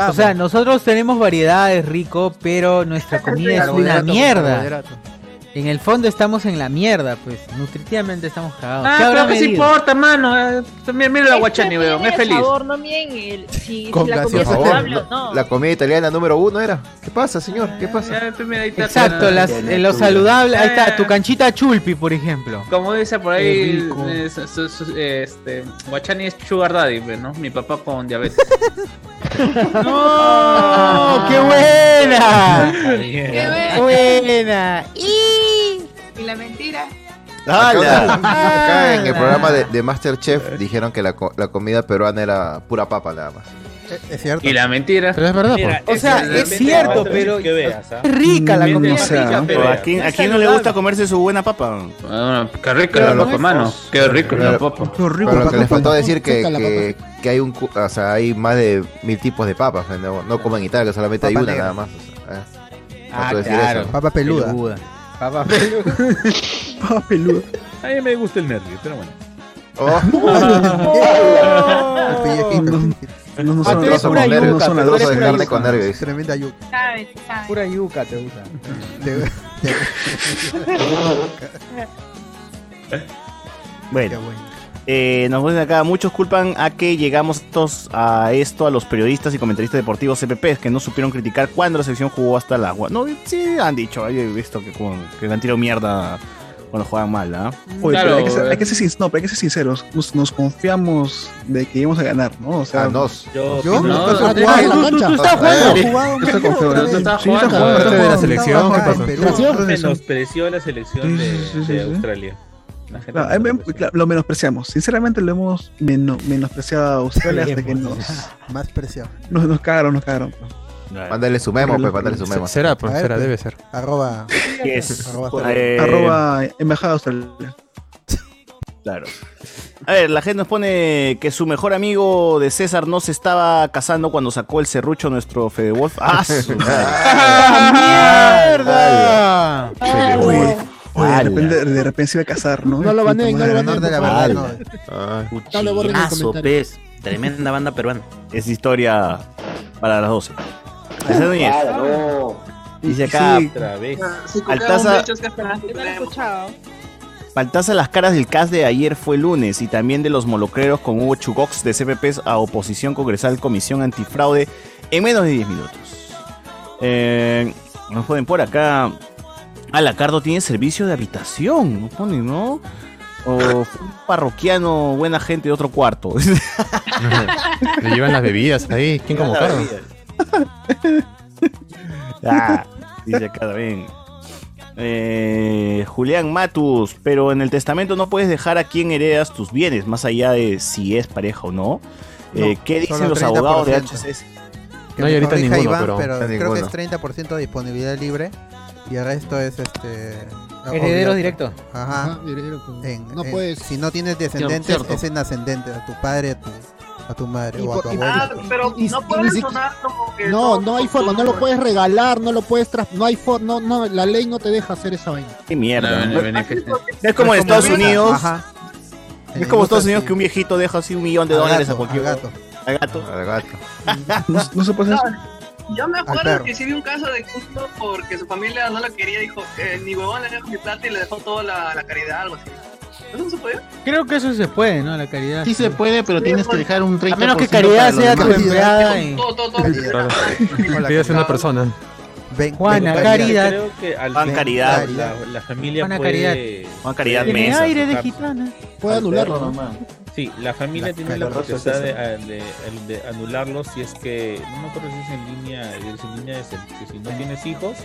Speaker 6: o sea, nosotros tenemos variedades rico, pero nuestra comida es una
Speaker 5: Carbohidrato,
Speaker 6: mierda. En el fondo estamos en la mierda, pues nutritivamente estamos cagados.
Speaker 11: Ah,
Speaker 6: ¿Qué habrá
Speaker 11: pero ¿qué se
Speaker 6: medido?
Speaker 11: importa, mano? Eh, Mira, mira la
Speaker 17: Es
Speaker 11: guachani,
Speaker 17: que
Speaker 11: weón, es
Speaker 17: el
Speaker 11: feliz.
Speaker 17: sabor, no miden el, si,
Speaker 5: Con
Speaker 17: si la comida
Speaker 5: gaseosa.
Speaker 10: Por favor,
Speaker 17: saludable o no.
Speaker 10: La comida italiana número uno era. ¿Qué pasa, señor? ¿Qué pasa?
Speaker 11: Ya, pues, mira, ahí está,
Speaker 6: Exacto, las, eh, lo saludable. Ahí está, tu canchita chulpi, por ejemplo.
Speaker 11: Como dice por
Speaker 3: Qué
Speaker 11: ahí,
Speaker 3: rico.
Speaker 11: eh, su- su- su- este, Guachani es Sugar Daddy, pues, ¿no? Mi papá con diabetes. [laughs]
Speaker 6: ¡Oh, qué buena!
Speaker 14: Qué
Speaker 6: buena. Y...
Speaker 14: Y la mentira.
Speaker 1: ¡Hala!
Speaker 10: Acá en el programa de, de Masterchef dijeron que la, co- la comida peruana era pura papa nada más.
Speaker 5: Es- cierto.
Speaker 11: y la mentira.
Speaker 7: Pero es verdad,
Speaker 9: Mira,
Speaker 6: O sea, es cierto, pero
Speaker 9: que veas, ¿ah?
Speaker 6: es rica la comida.
Speaker 4: o sea,
Speaker 1: Pero ¿A quién, a quién no le gusta comerse su buena papa?
Speaker 11: Ah, qué rico la papa, mano. Qué rico la papa.
Speaker 4: Qué rico,
Speaker 10: Pero lo que les faltó decir que, que, que hay un cu- o sea, hay más de mil tipos de papas, no, no como en Italia, que solamente hay
Speaker 5: Papa
Speaker 10: una
Speaker 5: negra.
Speaker 10: nada más. o sea, eh.
Speaker 6: Ah,
Speaker 10: Faltó decir
Speaker 6: claro.
Speaker 10: eso.
Speaker 5: Papa peluda.
Speaker 6: Peluda. Papa peluda. [laughs]
Speaker 4: Papá peludo.
Speaker 9: A mí me gusta el nervio, pero bueno.
Speaker 10: Oh, [laughs] [laughs]
Speaker 5: pellejito.
Speaker 4: No, no
Speaker 6: Ah,
Speaker 4: son, no son
Speaker 6: pura
Speaker 4: nervios, no
Speaker 6: yuca,
Speaker 4: son las
Speaker 10: de carne con nervios.
Speaker 5: Tremenda yuca.
Speaker 14: Sabes, sabes.
Speaker 6: Pura yuca te gusta.
Speaker 1: Bueno. Eh, nos dicen acá, muchos culpan a que llegamos estos, a esto a los periodistas y comentaristas deportivos CPP que no supieron criticar cuando la selección jugó hasta el agua. No, sí han dicho, he visto que, como- que le han tirado mierda cuando juegan mal, ¿ah?
Speaker 4: Oye,
Speaker 11: Claro,
Speaker 4: pero hay que, ser,
Speaker 11: eh.
Speaker 4: hay que ser sin- no, pero hay que ser sinceros. Nos, nos confiamos de que íbamos a ganar, ¿no? O sea,
Speaker 10: a nos.
Speaker 9: Yo,
Speaker 5: ¿Yo?
Speaker 11: No,
Speaker 5: ¿Estás
Speaker 11: no,
Speaker 5: jugando en la
Speaker 15: tú- tú estás
Speaker 5: ¿Estás
Speaker 10: jugando.
Speaker 5: jugando?
Speaker 4: Yo estoy confiado.
Speaker 11: Tú- tú estás
Speaker 4: Sí, yo
Speaker 11: jugando.
Speaker 4: jugando.
Speaker 7: Parte de la
Speaker 5: Estaba
Speaker 7: selección,
Speaker 5: jugando
Speaker 9: menospreció la selección de,
Speaker 4: Sí, sí, sí,
Speaker 9: de
Speaker 4: sí.
Speaker 9: Australia. La gente
Speaker 4: Claro,
Speaker 9: lo
Speaker 4: eh,
Speaker 9: menospreció.
Speaker 4: claro, lo menospreciamos. Sinceramente lo hemos meno- menospreciado a Australia hasta que nos,
Speaker 5: Más preciado.
Speaker 4: nos, nos cagaron, nos cagaron.
Speaker 10: Mándale su memo, pues, mándale su memo.
Speaker 7: Será, pues, será,
Speaker 5: pues.
Speaker 7: debe ser.
Speaker 5: Arroba.
Speaker 1: ¿Qué es?
Speaker 5: Arroba
Speaker 1: Eh,
Speaker 4: Arroba Embajada Australia.
Speaker 1: Claro. A ver, la gente nos pone que su mejor amigo de César no se estaba casando cuando sacó el serrucho nuestro Fede Wolf. ¡Ah, su [laughs] madre!
Speaker 6: ¡Mierda!
Speaker 4: Oye, de repente, de repente se iba a casar, ¿no?
Speaker 15: No lo baneen, no lo baneen.
Speaker 5: de la verdad, no.
Speaker 15: No borren
Speaker 13: pez. Tremenda banda peruana.
Speaker 1: Es historia para las 12. Esa Núñez
Speaker 12: Claro, no.
Speaker 1: dice acá,
Speaker 4: Sí.
Speaker 9: Otra vez.
Speaker 8: Si
Speaker 1: Altaza-
Speaker 8: copiamos hechos, ¿qué esperas que
Speaker 17: Yo no.
Speaker 1: Faltaza las caras del cast de ayer fue lunes y también de los molocreros con Hugo Chugox de CPPs a oposición congresal Comisión Antifraude en menos de 10 minutos. Eh, nos ponen por acá. Ah, la Cardo tiene servicio de habitación, nos ponen, ¿no? O un parroquiano, buena gente de otro cuarto. [laughs]
Speaker 7: Le llevan las bebidas ahí. ¿Quién como Cardo? [laughs]
Speaker 1: Ah, dice acá también. Eh, Julián Matus, pero en el testamento no puedes dejar a quién heredas tus bienes, más allá de si es pareja o no. Eh,
Speaker 5: No,
Speaker 1: ¿Qué dicen los abogados de
Speaker 5: 30%.
Speaker 1: HCS?
Speaker 5: Que
Speaker 7: No hay ahorita ninguno,
Speaker 5: Iván,
Speaker 7: pero-
Speaker 5: pero creo
Speaker 10: ninguno.
Speaker 5: que es 30% de disponibilidad libre y el resto es este
Speaker 6: Herederos
Speaker 5: obligatorio.
Speaker 6: directos.
Speaker 5: Ajá.
Speaker 15: Ajá, directo.
Speaker 5: En-
Speaker 15: No
Speaker 5: en-
Speaker 15: puedes.
Speaker 5: Si no tienes descendientes
Speaker 3: Cierto.
Speaker 5: es en ascendente, a tu padre, a tu A tu madre
Speaker 15: Y
Speaker 5: o a tu.
Speaker 8: Ah, pero
Speaker 15: Y-
Speaker 8: no
Speaker 15: y
Speaker 8: puede sonar como que.
Speaker 15: No, no hay forma, no lo puedes regalar, no lo puedes tras, no hay forma, no, no, la ley no te deja hacer esa vaina.
Speaker 1: Qué mierda.
Speaker 11: No,
Speaker 1: ¿no?
Speaker 11: beneficio.
Speaker 1: Es como en Estados Unidos.
Speaker 5: Ajá.
Speaker 1: Es como Estados Unidos que un viejito deja así un millón de dólares
Speaker 5: gato,
Speaker 1: a cualquier
Speaker 5: al gato.
Speaker 1: Al gato.
Speaker 10: Al gato.
Speaker 4: No, se puede hacer.
Speaker 8: yo me acuerdo que sí vi un caso de justo porque su familia no lo quería, dijo, eh, ni huevón le dejo mi plata y le dejó toda la, la caridad, algo así. ¿Eso no se puede?
Speaker 6: Creo que eso se puede, ¿no? La caridad.
Speaker 16: Sí se puede, pero tienes que dejar un 30%
Speaker 6: A menos que caridad sea tu empleada. y-
Speaker 8: Todo, todo, todo.
Speaker 7: Ella es una persona.
Speaker 5: Ven,
Speaker 6: Juana,
Speaker 5: ven,
Speaker 6: Caridad.
Speaker 9: Creo que al
Speaker 1: Juan
Speaker 9: final
Speaker 1: Caridad.
Speaker 9: La, la familia
Speaker 6: Juana
Speaker 9: puede.
Speaker 6: Caridad.
Speaker 1: Juan Caridad
Speaker 6: Tiene
Speaker 1: Mesa.
Speaker 6: aire de gitana.
Speaker 15: Puede anularlo, ¿no?
Speaker 9: Sí, la familia
Speaker 5: La
Speaker 9: tiene la potestad de, de- de anularlo si es que. No me acuerdo si es en línea. Si en línea es el, que si no tienes hijos,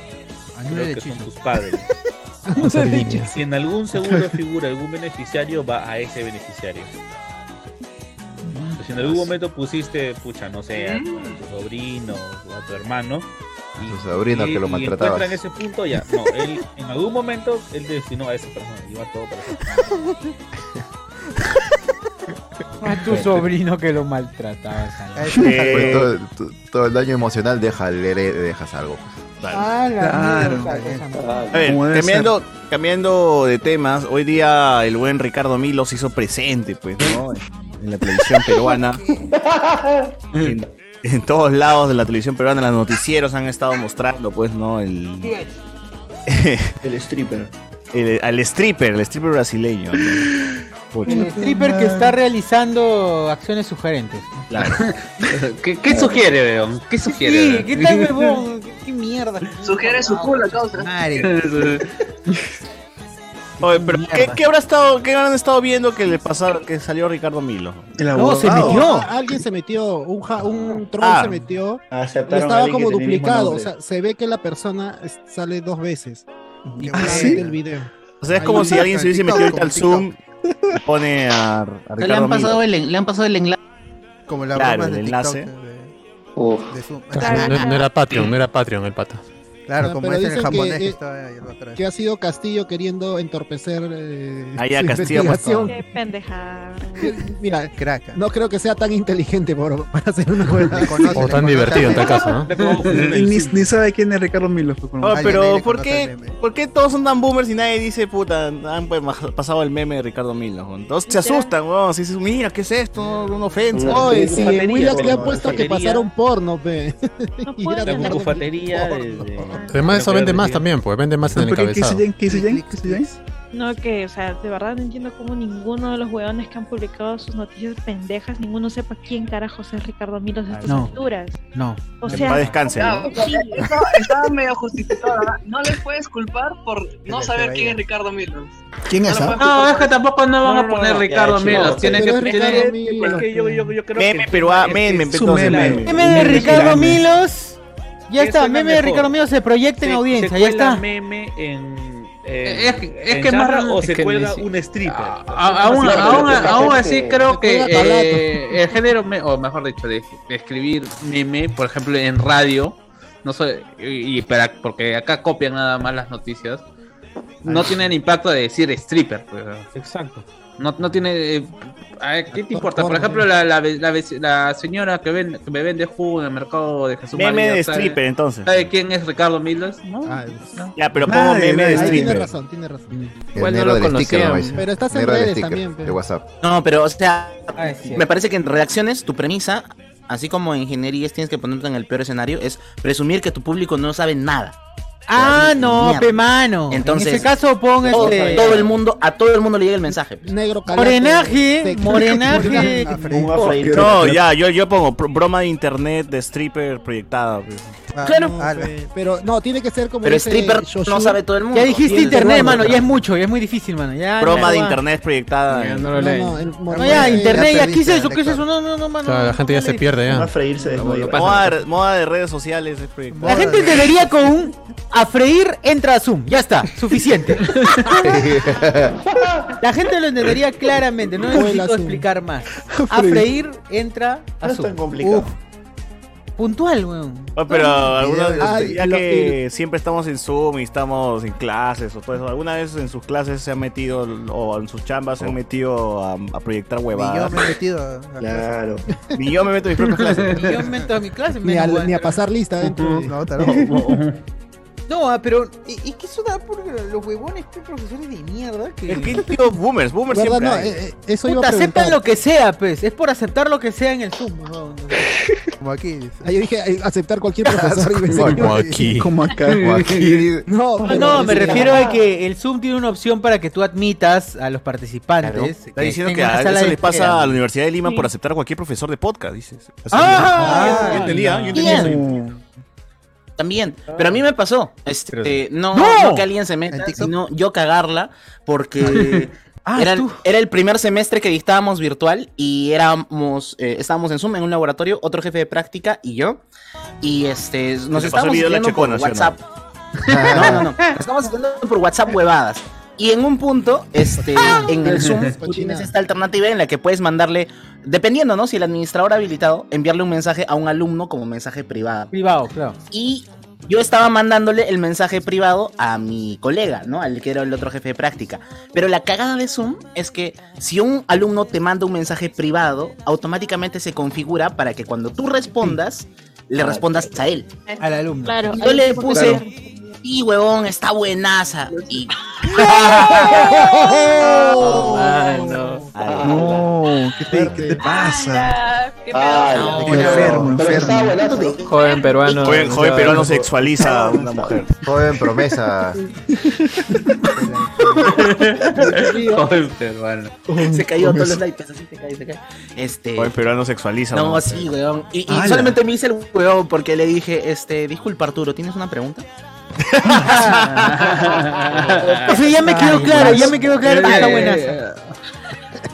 Speaker 9: creo que son tus padres. [laughs] [laughs] Si en algún seguro figura algún beneficiario, va a ese beneficiario. Si en algún momento pusiste, pucha, no sé, a tu, a tu sobrino o a tu hermano.
Speaker 10: A su sobrino que lo maltrataba.
Speaker 9: en ese punto, ya. No, él en algún momento él destinó a esa persona. Lleva todo para esa [laughs]
Speaker 6: A tu sobrino que lo maltrataba. [laughs]
Speaker 10: Pues todo, el daño emocional deja, le, le dejas algo.
Speaker 6: Ah, la
Speaker 4: Claro.
Speaker 6: mierda, esa madre.
Speaker 1: A ver,
Speaker 4: Como debe
Speaker 1: cambiando, cambiando de temas, hoy día el buen Ricardo Milo se hizo presente, pues, ¿no? En la televisión [laughs] peruana. En, en todos lados de la televisión peruana, los noticieros han estado mostrando, pues, ¿no? El, [laughs]
Speaker 3: El stripper.
Speaker 1: el- al stripper, el stripper brasileño. ¿no? Pucha,
Speaker 6: El stripper que está realizando acciones sugerentes.
Speaker 1: claro. [laughs]
Speaker 11: ¿Qué, qué sugiere, León? ¿Qué sugiere?
Speaker 6: Sí, ¿qué tal, huevón? ¿Qué, mierda?
Speaker 8: Sugiere su culo, causa.
Speaker 6: Madre. [laughs]
Speaker 1: Oye, pero ¿qué, qué habrá estado, qué habrán estado viendo que le pasaron, que salió Ricardo Milo?
Speaker 4: El
Speaker 6: No, se metió.
Speaker 15: Ah, Alguien se metió, un, ja- un troll
Speaker 1: Ah.
Speaker 15: se metió y estaba como
Speaker 3: el
Speaker 15: duplicado. O sea, se ve que la persona sale dos veces. Y
Speaker 4: ¿Ah, sí?
Speaker 15: vez del video.
Speaker 1: O sea, es como si alguien se hubiese metido al Zoom y pone a, a
Speaker 16: Le
Speaker 1: Ricardo
Speaker 16: han, pasado
Speaker 1: Milo.
Speaker 16: el, le han pasado el enlace.
Speaker 5: Como la
Speaker 1: Claro, el
Speaker 5: de
Speaker 1: enlace.
Speaker 5: TikTok,
Speaker 12: Uf.
Speaker 5: de Zoom.
Speaker 7: No, no era Patreon, no era Patreon el pata.
Speaker 5: Claro,
Speaker 15: Ah,
Speaker 5: como
Speaker 15: pero
Speaker 5: es en el
Speaker 15: dicen que,
Speaker 5: japonés que
Speaker 15: eh,
Speaker 5: está ahí atrás.
Speaker 15: Que ha sido Castillo queriendo entorpecer eh,
Speaker 1: Ah, ya,
Speaker 15: su
Speaker 1: Castillo
Speaker 15: investigación.
Speaker 17: Qué pendejada. [laughs]
Speaker 15: Mira,
Speaker 5: Crack.
Speaker 15: no creo que sea tan inteligente por, [laughs] para hacer una
Speaker 5: conoce,
Speaker 7: O tan divertido en tal caso, ¿no?
Speaker 4: Ni, ni sabe quién es Ricardo Milo.
Speaker 5: Alguien ahí
Speaker 1: pero ¿por qué. ¿por qué todos son tan boomers y nadie dice, puta, han pues, pasado el meme de Ricardo Milo? Todos se asustan, weón. Si dices, mira, ¿qué es esto? Una ofensa.
Speaker 3: No, sí,
Speaker 15: sí, Willax le han puesto que pasaron porno, pe.
Speaker 17: No [laughs]
Speaker 15: Y era como-
Speaker 9: bufatería de-
Speaker 7: Además eso
Speaker 9: de-
Speaker 7: vende más también, pues vende más en el
Speaker 4: ¿Pero qué- ¿Qué dice
Speaker 7: encabezado.
Speaker 4: ¿Qué Jen?
Speaker 17: No, que, o sea, de verdad no entiendo cómo ninguno de los huevones que han publicado sus noticias pendejas, ninguno sepa quién carajos es Ricardo Milos a estas
Speaker 6: No.
Speaker 17: alturas.
Speaker 6: No.
Speaker 17: O sea,
Speaker 1: descanse, ¿no?
Speaker 8: estaba, medio justificado, ¿verdad? No le puedes culpar por no saber quién es Ricardo Milos.
Speaker 3: ¿Quién es?
Speaker 8: No,
Speaker 3: ah?
Speaker 11: No, es que tampoco no van a poner Ricardo
Speaker 3: ya,
Speaker 11: Milo.
Speaker 3: chico,
Speaker 11: Tiene
Speaker 15: pero
Speaker 11: que.
Speaker 15: Milo.
Speaker 9: Es que yo, yo, yo creo
Speaker 1: Meme
Speaker 9: que.
Speaker 1: peruano,
Speaker 9: que
Speaker 1: meme, entonces, meme.
Speaker 9: meme.
Speaker 6: Meme de Ricardo Milos. Ya
Speaker 9: Que
Speaker 6: está, meme de
Speaker 9: mejor.
Speaker 6: Ricardo Milos se proyecta en audiencia,
Speaker 9: se
Speaker 6: ya está.
Speaker 9: meme en.
Speaker 11: Eh, es que- es
Speaker 9: en
Speaker 11: que más-
Speaker 9: o
Speaker 11: es
Speaker 9: se
Speaker 11: que
Speaker 9: cuelga
Speaker 11: ni si-
Speaker 9: un stripper.
Speaker 11: A- Aún, aún,
Speaker 12: que
Speaker 11: aún
Speaker 12: es
Speaker 11: así
Speaker 12: que-
Speaker 11: creo que eh, el género, me- o mejor dicho, de, de escribir meme, por ejemplo, en radio, no sé, y, y para- porque acá copian nada más las noticias, no tiene el impacto de decir stripper. pues.
Speaker 9: Exacto.
Speaker 11: No, no tiene. eh, ¿Qué te importa? Por ejemplo, la, la, señora que, ven, que me vende jugo en el mercado de Jesús
Speaker 1: Meme
Speaker 11: María,
Speaker 1: de
Speaker 11: ¿sabe-
Speaker 1: stripper, entonces.
Speaker 11: ¿Sabe quién es Ricardo Milos? ¿No?
Speaker 15: Ah,
Speaker 1: Ya, pero pongo
Speaker 4: Nadie,
Speaker 1: meme de.
Speaker 15: Ahí tiene
Speaker 1: stripper.
Speaker 15: razón, tiene razón.
Speaker 11: Bueno, lo conocían.
Speaker 10: ¿no? Dice.
Speaker 15: Pero estás en redes
Speaker 10: sticker
Speaker 15: también,
Speaker 10: de. WhatsApp.
Speaker 13: No, pero o sea,
Speaker 6: Ah,
Speaker 13: me parece que en redacciones tu premisa, así como en ingenierías tienes que ponerte en el peor escenario, es presumir que tu público no sabe nada.
Speaker 6: Ah, no,
Speaker 13: Mierda.
Speaker 6: pe mano.
Speaker 13: Entonces,
Speaker 6: en ese caso pon
Speaker 13: Todo,
Speaker 6: este.
Speaker 13: todo el mundo, a todo el mundo le llega el mensaje. pues.
Speaker 15: Negro calato.
Speaker 6: Morenaje, [laughs] morenaje.
Speaker 3: Un.
Speaker 1: No, ya, yo, yo pongo broma de internet de stripper proyectada. pues.
Speaker 5: Ah,
Speaker 13: Claro.
Speaker 5: no,
Speaker 15: Ah,
Speaker 5: pe.
Speaker 15: pe- Pero no, tiene que ser como
Speaker 13: Pero stripper no sabe todo el mundo.
Speaker 6: Ya dijiste internet, mano,
Speaker 15: pero-
Speaker 6: ya es mucho, ya es muy difícil, mano. Ya,
Speaker 1: Broma de internet proyectada.
Speaker 2: Ya, no
Speaker 15: No,
Speaker 2: lo
Speaker 15: no, el
Speaker 6: No,
Speaker 15: morenaje-
Speaker 6: ya, internet, ya, ¿qué es eso? ¿Qué es eso? No, no, no, mano.
Speaker 7: Claro, la gente ya se pierde ya.
Speaker 1: Moda, de- moda de redes sociales es proyectada.
Speaker 6: La gente debería con un a freír entra a Zoom, ya está, suficiente. [laughs] La gente lo entendería claramente, no necesito
Speaker 15: Zoom.
Speaker 6: explicar más. A freír entra
Speaker 3: No
Speaker 6: a
Speaker 3: es tan
Speaker 6: Zoom.
Speaker 3: complicado.
Speaker 6: Puntual, weón.
Speaker 1: Oh, pero alguna
Speaker 6: videos,
Speaker 1: ya que siempre estamos en Zoom y estamos en clases o todo eso, ¿alguna vez en sus clases se han metido o en sus chambas se han metido a, a proyectar
Speaker 5: Ni
Speaker 1: huevadas?
Speaker 5: yo me he metido. a- [laughs] a
Speaker 1: Claro. Ni yo me meto en mis propias clases. [laughs]
Speaker 6: Y yo me meto a mi clase,
Speaker 15: Ni a, ni a pasar lista dentro. de-
Speaker 5: No, tal [laughs]
Speaker 6: No, ah, pero es es que eso da por los huevones, que profesores de mierda que...
Speaker 1: Es que tío, boomers, boomers siempre
Speaker 15: No, eh, eh, iba a
Speaker 6: aceptan lo que sea, pues. Es por aceptar lo que sea en el Zoom. [laughs]
Speaker 5: Como aquí.
Speaker 15: Ah, yo dije eh, aceptar cualquier [laughs] profesor. y que-
Speaker 7: Como aquí. [laughs]
Speaker 4: Como acá.
Speaker 10: Como aquí.
Speaker 15: No,
Speaker 6: No,
Speaker 15: pero-
Speaker 6: no, me refiero a que el Zoom tiene una opción para que tú admitas a los participantes.
Speaker 1: Está diciendo que a eso
Speaker 6: de
Speaker 1: le pasa a la Universidad de Lima
Speaker 6: Sí.
Speaker 1: por aceptar a cualquier profesor de podcast, dices. Así
Speaker 6: Ah,
Speaker 1: yo entendía, yo entendía.
Speaker 13: También, pero a mí me pasó. Este, no,
Speaker 6: ¡No!
Speaker 13: no que alguien se meta, sino yo cagarla, porque
Speaker 6: Ah, [laughs]
Speaker 13: era,
Speaker 6: tú.
Speaker 13: era el primer semestre que dictábamos virtual y éramos, eh, estábamos en Zoom en un laboratorio, otro jefe de práctica y yo. Y este, nos estábamos
Speaker 1: el video de la
Speaker 13: escribiendo por
Speaker 1: checona, ¿sí o no?
Speaker 13: WhatsApp. [laughs] No, no, no. Nos estamos escribiendo por WhatsApp huevadas. Y en un punto, este, [laughs] en el Zoom, tú tienes esta alternativa en la que puedes mandarle, dependiendo, ¿no? Si el administrador ha habilitado, enviarle un mensaje a un alumno como mensaje privado.
Speaker 6: Privado, claro.
Speaker 13: Y yo estaba mandándole el mensaje privado a mi colega, ¿no? Al que era el otro jefe de práctica. Pero la cagada de Zoom es que si un alumno te manda un mensaje privado, automáticamente se configura para que cuando tú respondas, le respondas a él.
Speaker 6: Al alumno.
Speaker 17: Claro.
Speaker 13: Yo le puse, y huevón, está buenaza. Y
Speaker 4: No, ¿qué te, qué te pasa? Qué enfermo,
Speaker 12: pero estaba
Speaker 4: enfermo.
Speaker 12: buenazo.
Speaker 2: Joven peruano.
Speaker 1: Joven, joven peruano sexualiza a una mujer.
Speaker 10: Joven promesa.
Speaker 11: Joven peruano.
Speaker 13: se cayó todos los likes, así se cae, se cae. Este.
Speaker 1: Joven peruano sexualiza.
Speaker 13: No, sí, weón. Y, solamente me hice el weón porque le dije, este, disculpa Arturo, ¿tienes una pregunta?
Speaker 6: Eso ya me quedó claro, ya me quedó claro que está buenaza.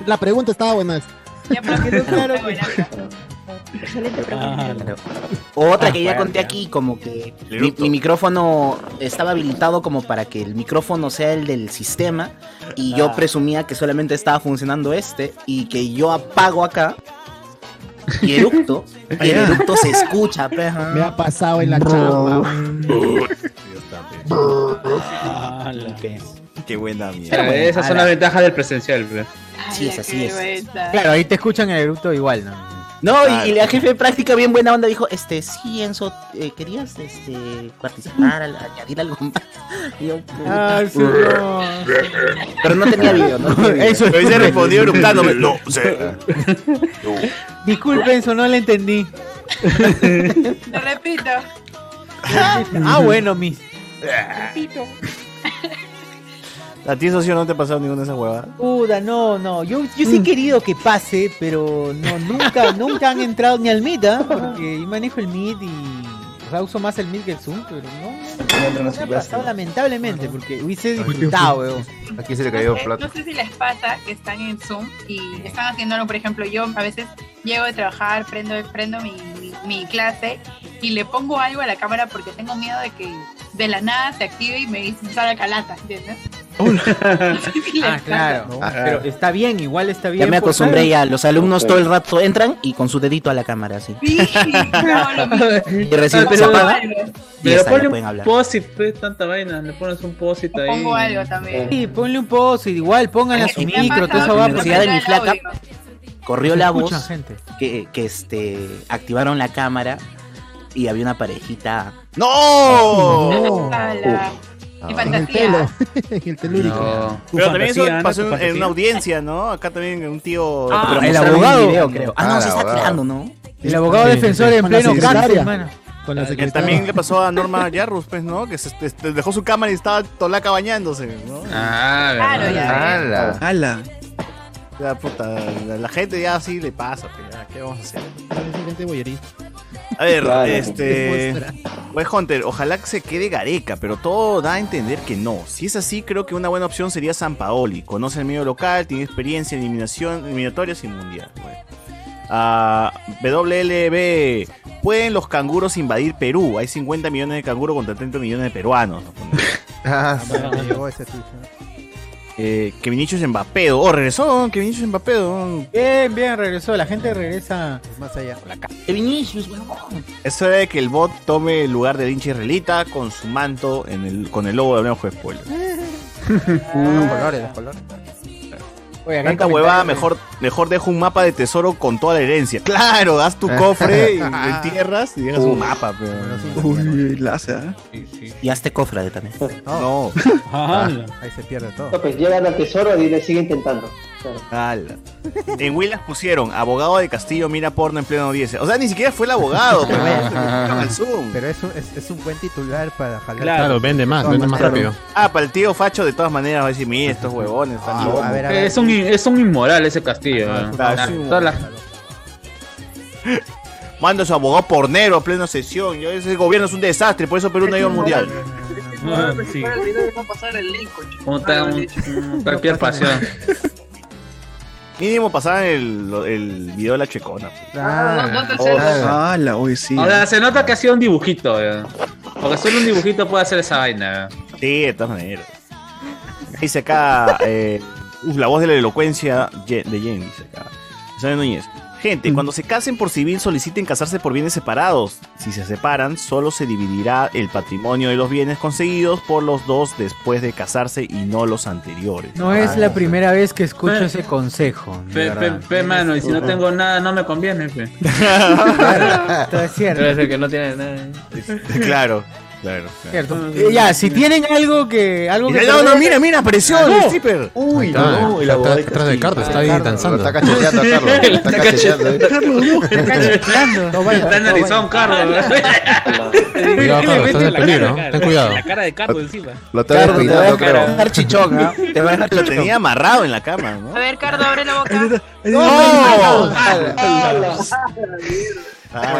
Speaker 15: La pregunta estaba buena.
Speaker 17: Ya me quedó [laughs] claro
Speaker 14: Excelente pregunta.
Speaker 13: Otra que
Speaker 1: Ah,
Speaker 13: ya conté
Speaker 1: ya.
Speaker 13: aquí, como que mi, micrófono estaba habilitado como para que el micrófono sea el del sistema y yo
Speaker 1: Ah.
Speaker 13: presumía que solamente estaba funcionando este y que yo apago acá y eructo y el
Speaker 15: Ah,
Speaker 13: eructo se escucha.
Speaker 15: Me ha pasado en la chamba.
Speaker 1: Qué buena mierda.
Speaker 11: Esas son las ventajas del presencial. pues.
Speaker 13: Sí, es así es.
Speaker 6: Claro, ahí te escuchan el eructo igual, ¿no?
Speaker 13: No, y, y la jefe de práctica bien buena onda dijo, este, sí, Enzo, eh, ¿querías este, participar, al- añadir algo más? Y yo, puta.
Speaker 6: Ah, sí, no.
Speaker 13: Pero no tenía video, ¿no? tenía video.
Speaker 6: Eso
Speaker 1: Pero ese respondió eructándome. [laughs] No, sé.
Speaker 6: Disculpen, eso no le entendí.
Speaker 14: Lo repito.
Speaker 6: Ah, bueno, mis.
Speaker 14: Repito.
Speaker 1: ¿A ti, socio, no te ha pasado ninguna de esas huevadas?
Speaker 6: Puta, no, no. Yo, yo sí he querido que pase, pero no, nunca, [laughs] nunca han entrado ni al Meet, ¿ah? Porque yo manejo el Meet y. O sea, uso más el Meet que el Zoom, pero no. No, me ha pasado lamentablemente, porque hubiese disfrutado, weón.
Speaker 10: Aquí se le cayó
Speaker 14: No sé-
Speaker 10: plato.
Speaker 14: No sé si les pasa que están en Zoom y están haciendo algo, por ejemplo, yo a veces llego de trabajar, prendo, prendo mi, mi- mi clase y le pongo algo a la cámara porque tengo miedo de que de la nada se active y me dice salga calata, ¿entiendes? [laughs]
Speaker 6: Ah, claro. Pero está bien, igual está bien.
Speaker 13: Ya me acostumbré ya, los alumnos
Speaker 6: Ok.
Speaker 13: todo el rato entran y con su dedito a la cámara así.
Speaker 14: Sí, no, lo mismo.
Speaker 13: Y recién
Speaker 11: Ah, pero-
Speaker 13: se apaga
Speaker 11: ponle un pues, tanta vaina. Le pones un post-it ahí.
Speaker 14: Pongo algo también.
Speaker 6: Sí, ponle un post igual, pónganle a su micro, esa
Speaker 14: pasado
Speaker 6: va
Speaker 13: universidad de mi flaca corrió la voz
Speaker 6: gente.
Speaker 13: que, que este activaron la cámara y había una parejita.
Speaker 1: ¡No!
Speaker 14: Ala. Qué
Speaker 15: En el
Speaker 14: fantasía.
Speaker 15: pelo. [laughs] en el telúrico.
Speaker 11: No.
Speaker 1: Pero también eso
Speaker 11: Ana,
Speaker 1: pasó en, una audiencia, ¿no? Acá también un tío.
Speaker 13: Ah,
Speaker 1: pero
Speaker 13: el abogado.
Speaker 1: video,
Speaker 13: creo.
Speaker 1: creo.
Speaker 13: Ah, no,
Speaker 10: Ah,
Speaker 13: se está creando, ¿no?
Speaker 6: El abogado defensor en pleno cárcel, mano.
Speaker 15: Con la
Speaker 1: Que
Speaker 15: secretaria.
Speaker 1: también le pasó a Norma Yarrus, pues, ¿no? Que se, este, dejó su cámara y estaba tolaca bañándose, ¿no?
Speaker 11: Ah,
Speaker 14: Claro, ya.
Speaker 10: ¡Hala!
Speaker 4: ¡Hala!
Speaker 1: La puta, la, la gente ya así le pasa, pues, ya, ¿qué vamos a hacer?
Speaker 15: Gente boyerista.
Speaker 1: A ver,
Speaker 12: Claro.
Speaker 1: este. Pues Hunter, ojalá que se quede Gareca, pero todo da a entender que no. Si es así, creo que una buena opción sería San Paoli. Conoce el medio local, tiene experiencia en eliminación, eliminatorias y mundial. güey. Ah, WLB, ¿pueden los canguros invadir Perú? Hay 50 millones de canguros contra 30 millones de peruanos. [laughs]
Speaker 10: Ah,
Speaker 5: Me llegó ese tweet, ¿no?
Speaker 1: Eh, que Vinicius Mbappé. Oh, regresó, que Vinicius Mbappé. oh.
Speaker 6: Bien, bien, regresó. La gente regresa.
Speaker 5: Más allá.
Speaker 13: Que Vinicius, huevón.
Speaker 1: Eso de que el bot tome el lugar del hincha israelita con su manto en el, con el logo de Hablemos de Spoiler. [laughs]
Speaker 5: Los colores, los colores.
Speaker 6: Oye,
Speaker 1: Tanta huevada, mejor, mejor dejo un mapa de tesoro con toda la herencia. Claro, das tu [laughs] cofre y lo entierras y dejas un mapa. Pero...
Speaker 4: Uy, la hace, ¿ah?
Speaker 13: Y hazte cofre de también.
Speaker 1: No. [laughs]
Speaker 5: Ahí se pierde todo.
Speaker 12: No, pues llegan al tesoro y le sigue intentando. Claro.
Speaker 1: En Willas pusieron abogado de Castillo mira porno en pleno audiencia. O sea, ni siquiera fue el abogado. pero al [laughs] Zoom.
Speaker 5: Pero es un, es, es un buen titular para jalar.
Speaker 7: Claro, vende más, vende más rápido.
Speaker 1: Ah, para el tío Facho de todas maneras va a decir, mira, estos huevones están locos".
Speaker 5: a ver, a ver.
Speaker 11: Es un, es un inmoral ese castillo. Todas las- [laughs]
Speaker 1: Manda a su abogado pornero a plena sesión. Yo, ese gobierno es un desastre, por eso Perú no ha ido al mundial.
Speaker 11: Ah, sí.
Speaker 8: No pasar el link, coche.
Speaker 11: Como un- un- cualquier pasión. [laughs]
Speaker 1: Mínimo pasaban el, el video de la checona.
Speaker 8: Ah,
Speaker 4: Ah, la, uy, sí.
Speaker 11: O sea, se nota que ha sido un dibujito. eh. Porque solo un dibujito puede hacer esa vaina. eh.
Speaker 1: Sí, de todas maneras. Dice acá, eh, uf, la voz de la elocuencia de Jen, dice acá. Núñez. Gente, cuando se casen por civil soliciten casarse por bienes separados. Si se separan, solo se dividirá el patrimonio de los bienes conseguidos por los dos después de casarse y no los anteriores.
Speaker 6: No es la primera vez que escucho ese consejo.
Speaker 11: Pe, pe,
Speaker 6: verdad.
Speaker 11: pe, mano, y si no tengo nada, no me conviene. Pe. [laughs]
Speaker 6: Todo es cierto.
Speaker 11: Debe ser que no tiene nada.
Speaker 1: claro, claro.
Speaker 6: Cierto. Eh, ya, si tienen algo que. Algo que
Speaker 1: No, no, mira, mira, apareció
Speaker 6: Ah,
Speaker 1: el.
Speaker 6: Uy,
Speaker 7: Está,
Speaker 6: no.
Speaker 7: está- está detrás de Carlos, está ahí danzando.
Speaker 10: Está cacheteando a [laughs] Carlos. Lo está cacheteando.
Speaker 5: No
Speaker 11: Está en
Speaker 5: no
Speaker 11: Arizona, Carlos.
Speaker 7: Cuidado, Carlos, estás en peligro. Ten cuidado.
Speaker 9: La cara de Carlos encima.
Speaker 10: Lo está
Speaker 13: Carlos, te va a
Speaker 10: despeinando, creo.
Speaker 13: dejar chichón, ¿ah? [laughs] Te va a dejar
Speaker 1: Lo tenía amarrado en la cama, ¿no?
Speaker 14: A ver, Cardo, abre la boca.
Speaker 1: ¡No!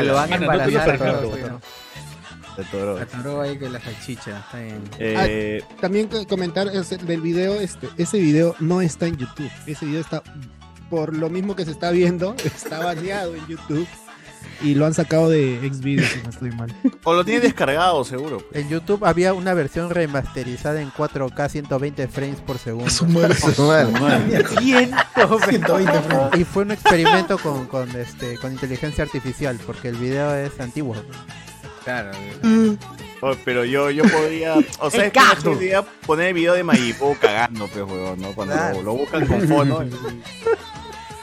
Speaker 5: Lo van a embarazar. Todo,
Speaker 9: weón.
Speaker 1: Se atoró.
Speaker 5: Atoró ahí que la salchicha. Está bien.
Speaker 1: Eh,
Speaker 15: También co- comentar del video, este, ese video no está en YouTube. Ese video está, por lo mismo que se está viendo, [laughs] está baneado en YouTube. Y lo han sacado de Xvideos, si no estoy mal.
Speaker 1: o lo tiene descargado, seguro.
Speaker 5: En YouTube había una versión remasterizada en 4K 120 frames por segundo.
Speaker 10: Su madre.
Speaker 5: 120 [laughs] frames. Y fue un experimento con, con, este, con inteligencia artificial, porque el video es antiguo.
Speaker 6: Claro.
Speaker 1: Oh, pero yo, yo podría. [laughs] O sea, es que no podría poner el video de Mayipo cagando, pues, huevón, ¿no? Cuando
Speaker 5: Claro.
Speaker 1: lo, lo buscan con fono. y-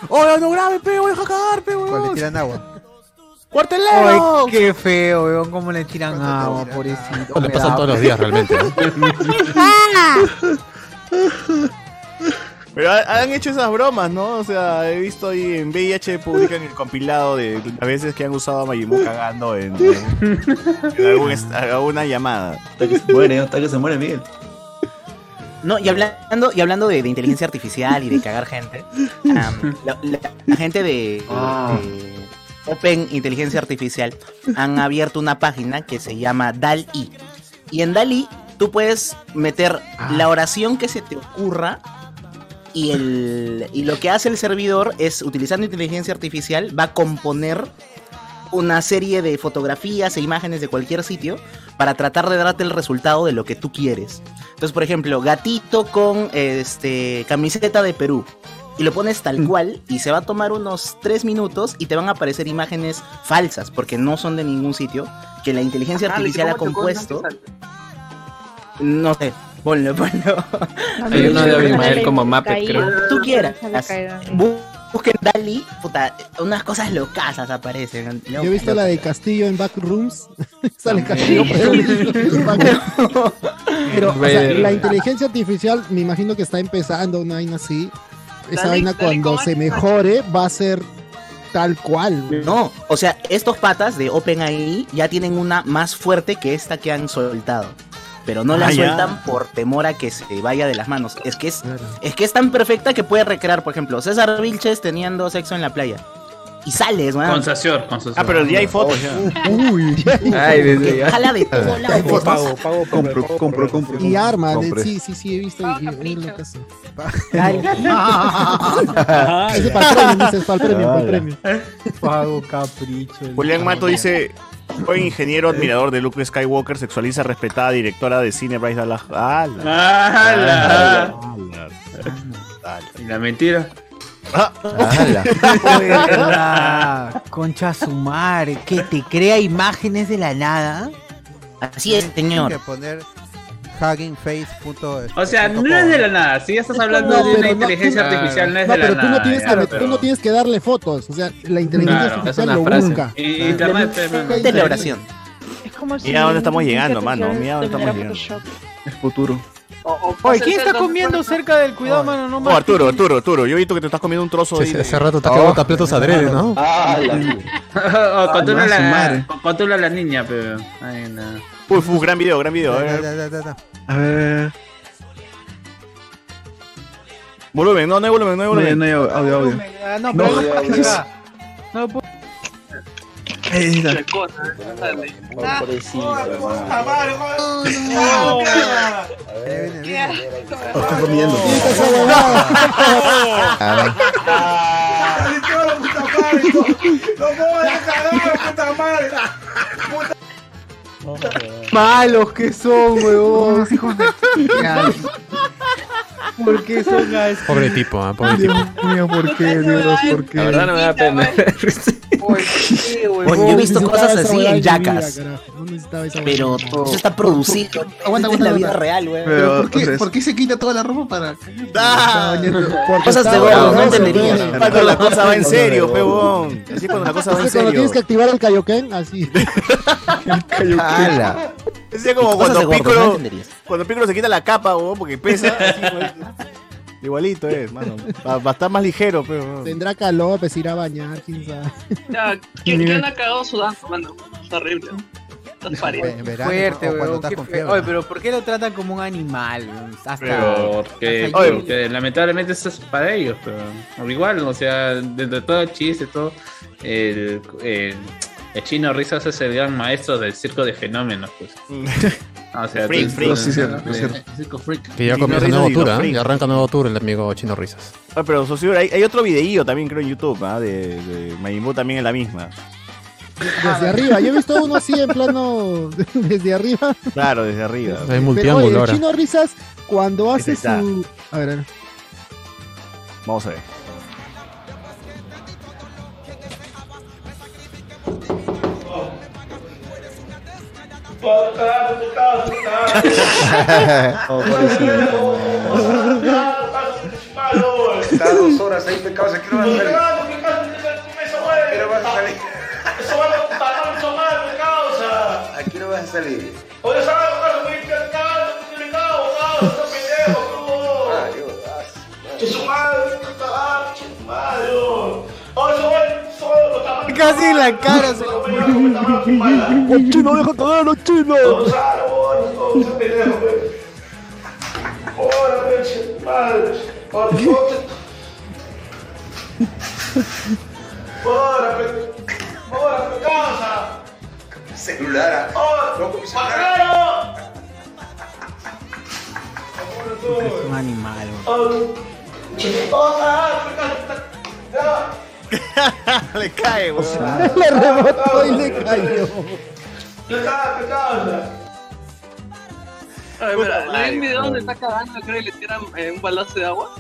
Speaker 1: ¡Oh, no grabe, pe! ¡Voy a cagar, pe,
Speaker 5: Cuando le tiran agua.
Speaker 1: ¡Cuartelero!
Speaker 6: Ay, qué feo, weón, cómo le tiran agua, pobrecito.
Speaker 7: Le pasan
Speaker 6: da
Speaker 7: todos los días realmente. ¿eh? [laughs] [laughs]
Speaker 1: Pero ha- han hecho esas bromas, ¿no? O sea, he visto ahí en VIH publican el compilado de las veces que han usado a Mayimu cagando en, en algún est- alguna llamada.
Speaker 18: Hasta que se muere, hasta que se muere Miguel.
Speaker 13: No, y hablando, y hablando de, de inteligencia artificial y de cagar gente, la, la- la gente de, de Open Inteligencia Artificial han abierto una página que se llama DAL-I. Y en DAL-I tú puedes meter la oración que se te ocurra y, el, y lo que hace el servidor es, utilizando inteligencia artificial, va a componer una serie de fotografías e imágenes de cualquier sitio para tratar de darte el resultado de lo que tú quieres. Entonces, por ejemplo, gatito con este camiseta de Perú. Y lo pones tal cual y se va a tomar unos 3 minutos y te van a aparecer imágenes falsas porque no son de ningún sitio que la inteligencia
Speaker 8: Ah,
Speaker 13: artificial ha
Speaker 8: ¿cómo te acuerdas
Speaker 13: compuesto. No sé, ponlo, ponlo.
Speaker 2: Hay uno de Abimael como Muppet, creo.
Speaker 13: Tú quieras. Busquen Dali, puta, unas cosas locasas aparecen.
Speaker 15: Yo he visto la de Castillo en Backrooms. [laughs] Sale
Speaker 13: También.
Speaker 15: Castillo. pero- Pero, [laughs] [laughs] o sea,
Speaker 2: Vader.
Speaker 15: la inteligencia artificial, me imagino que está empezando una vaina así. Esa
Speaker 13: Dale,
Speaker 15: vaina
Speaker 13: dale,
Speaker 15: cuando
Speaker 13: ¿cómo
Speaker 15: se mejore va a ser tal cual.
Speaker 13: No, o sea, estos patas de OpenAI ya tienen una más fuerte que esta que han soltado. Pero no la
Speaker 1: Ah, ya.
Speaker 13: sueltan por temor a que se vaya de las manos. Es que es, es que es tan perfecta que puede recrear, por ejemplo, César Vilches teniendo sexo en la playa. Y sales, weón.
Speaker 11: Con Sacior, con Sacior.
Speaker 1: Ah, pero ya hay fotos ya.
Speaker 5: Uy.
Speaker 11: Ay, desde ya.
Speaker 13: Jala de todo lado.
Speaker 9: Pago, pago, pago,
Speaker 4: Compro, compro, compro.
Speaker 15: Y arma, sí, sí, sí, he visto. y- y- en la casa.
Speaker 9: Ah,
Speaker 15: Ese para el premio, dices, para el premio, para el premio.
Speaker 6: Pago capricho.
Speaker 1: Julián Mato dice: Soy ingeniero admirador de Luke Skywalker, sexualiza respetada directora de cine Bryce Dallas. ¡Hala!
Speaker 11: ¡Hala!
Speaker 1: ¡Hala!
Speaker 11: Y la mentira. [laughs]
Speaker 6: Concha su madre, que te crea imágenes de la nada.
Speaker 13: Así es, señor.
Speaker 5: que poner huggingface.com.
Speaker 11: O sea, no es de la nada. Si ya estás hablando
Speaker 15: No,
Speaker 11: de una
Speaker 15: no-
Speaker 11: inteligencia artificial, no es
Speaker 15: No,
Speaker 11: de la nada.
Speaker 15: no, tienes
Speaker 11: pero-
Speaker 15: tú no tienes que darle fotos. O sea, la inteligencia
Speaker 11: Claro,
Speaker 15: artificial
Speaker 11: es
Speaker 15: lo
Speaker 11: una frase.
Speaker 15: busca.
Speaker 11: Y- internet, pero-
Speaker 13: Esta es la oración.
Speaker 17: Es como si
Speaker 1: Mira dónde estamos llegando, mano, mira dónde estamos llegando.
Speaker 4: Es futuro.
Speaker 6: Oye, ¿quién está comiendo cerca del cuidado, mano? No
Speaker 1: Oh. Arturo, Arturo, Arturo. Yo he visto que te estás comiendo un trozo de-
Speaker 7: hace rato te quedado platos adrede, ¿no?
Speaker 12: Ah, la...
Speaker 11: O controla
Speaker 4: Ah, su
Speaker 11: la, a la niña, pero. Ay, no.
Speaker 1: Uy, fu, gran video, gran video. A ver.
Speaker 5: da, da, da, da.
Speaker 4: A ver.
Speaker 1: Volumen, no, no hay volumen, no hay volumen.
Speaker 4: no hay audio, audio.
Speaker 6: Ah, no,
Speaker 4: No,
Speaker 6: pero no,
Speaker 12: ya, ya.
Speaker 6: no lo puedo-
Speaker 4: Ahí está.
Speaker 5: Viene,
Speaker 6: Malos que son, huevón. [laughs] ¿Por qué son así?
Speaker 7: Pobre tipo, ah, pobre tipo.
Speaker 4: Dios mío, ¿por qué, Dios? ¿Por qué?
Speaker 11: La verdad no me da pena. [laughs]
Speaker 13: Oye, yo he visto cosas así en Jackass. Pero eso está producido.
Speaker 3: Aguanta,
Speaker 13: Es la
Speaker 3: aguanta,
Speaker 13: vida
Speaker 3: aguanta.
Speaker 13: real, güey.
Speaker 4: Pero,
Speaker 3: ¿Por qué,
Speaker 4: o sea, es-
Speaker 3: ¿Por qué se quita toda la ropa para.?
Speaker 13: Cosas de gordo, no
Speaker 15: pe.
Speaker 1: Cuando la cosa va en serio, pebón. Así cuando la cosa va en
Speaker 15: Así cuando
Speaker 1: serio.
Speaker 15: tienes que activar el Kaioken, así. [laughs]
Speaker 10: ¡Hala!
Speaker 1: Es [laughs] como cuando Piccolo, cuando Piccolo se quita la capa, weón, porque pesa. [laughs] así, weón. Igualito es, mano. Va, va a estar más ligero, pero.
Speaker 15: Tendrá calor, pues se irá a bañar, quién sabe. [laughs]
Speaker 8: Ya, ¿quién, ¿quién ha cagado sudando, mano? Es horrible. Estás
Speaker 6: Fuerte,
Speaker 5: cuando estás con fiebre.
Speaker 6: Oye, pero ¿por qué lo tratan como un animal? Hasta.
Speaker 11: Porque,
Speaker 6: hasta yo-
Speaker 11: porque lamentablemente eso es para ellos, pero igual, o sea, dentro de todo el chiste, todo, el, el, el chino Risas es el gran maestro del circo de fenómenos, pues. [laughs] O sea,
Speaker 1: Freak,
Speaker 4: Sí, sí.
Speaker 3: Circo Freak.
Speaker 7: Que ya comienza nuevo tour, ¿ah?
Speaker 1: freaks.
Speaker 7: Ya arranca nuevo tour el amigo Chino Risas.
Speaker 1: Ah, pero Socio, hay, hay otro videillo también, creo, en YouTube, ¿ah? De, de Majin también en la misma.
Speaker 15: Desde arriba, yo he visto uno así en plano [laughs] desde arriba.
Speaker 1: Claro, desde arriba.
Speaker 7: Hay
Speaker 15: Pero oye, el chino risas cuando hace
Speaker 1: Ese está.
Speaker 15: su. A ver, a ver.
Speaker 1: Vamos a ver.
Speaker 18: Faltado por causa do nada. Caso sora sair por causa que não vai sair. Claro, por do que do vai sair.
Speaker 4: do vai botar do carro por carro, Aqui não do sair. Olha só, por causa do que é do por legal, causa, perdeu, carro, do eu. Somar, tá lá, Mario.
Speaker 6: Casi en la cara se lo
Speaker 1: chino, deja cagar a los chinos!
Speaker 18: Con mi celular.
Speaker 6: Es un animal. [laughs]
Speaker 1: Le cae, weón. [laughs]
Speaker 15: Le rebotó y le cayó.
Speaker 8: A ver, mira, hay un video donde está cagando, creo, y le tiran eh, un balazo de agua.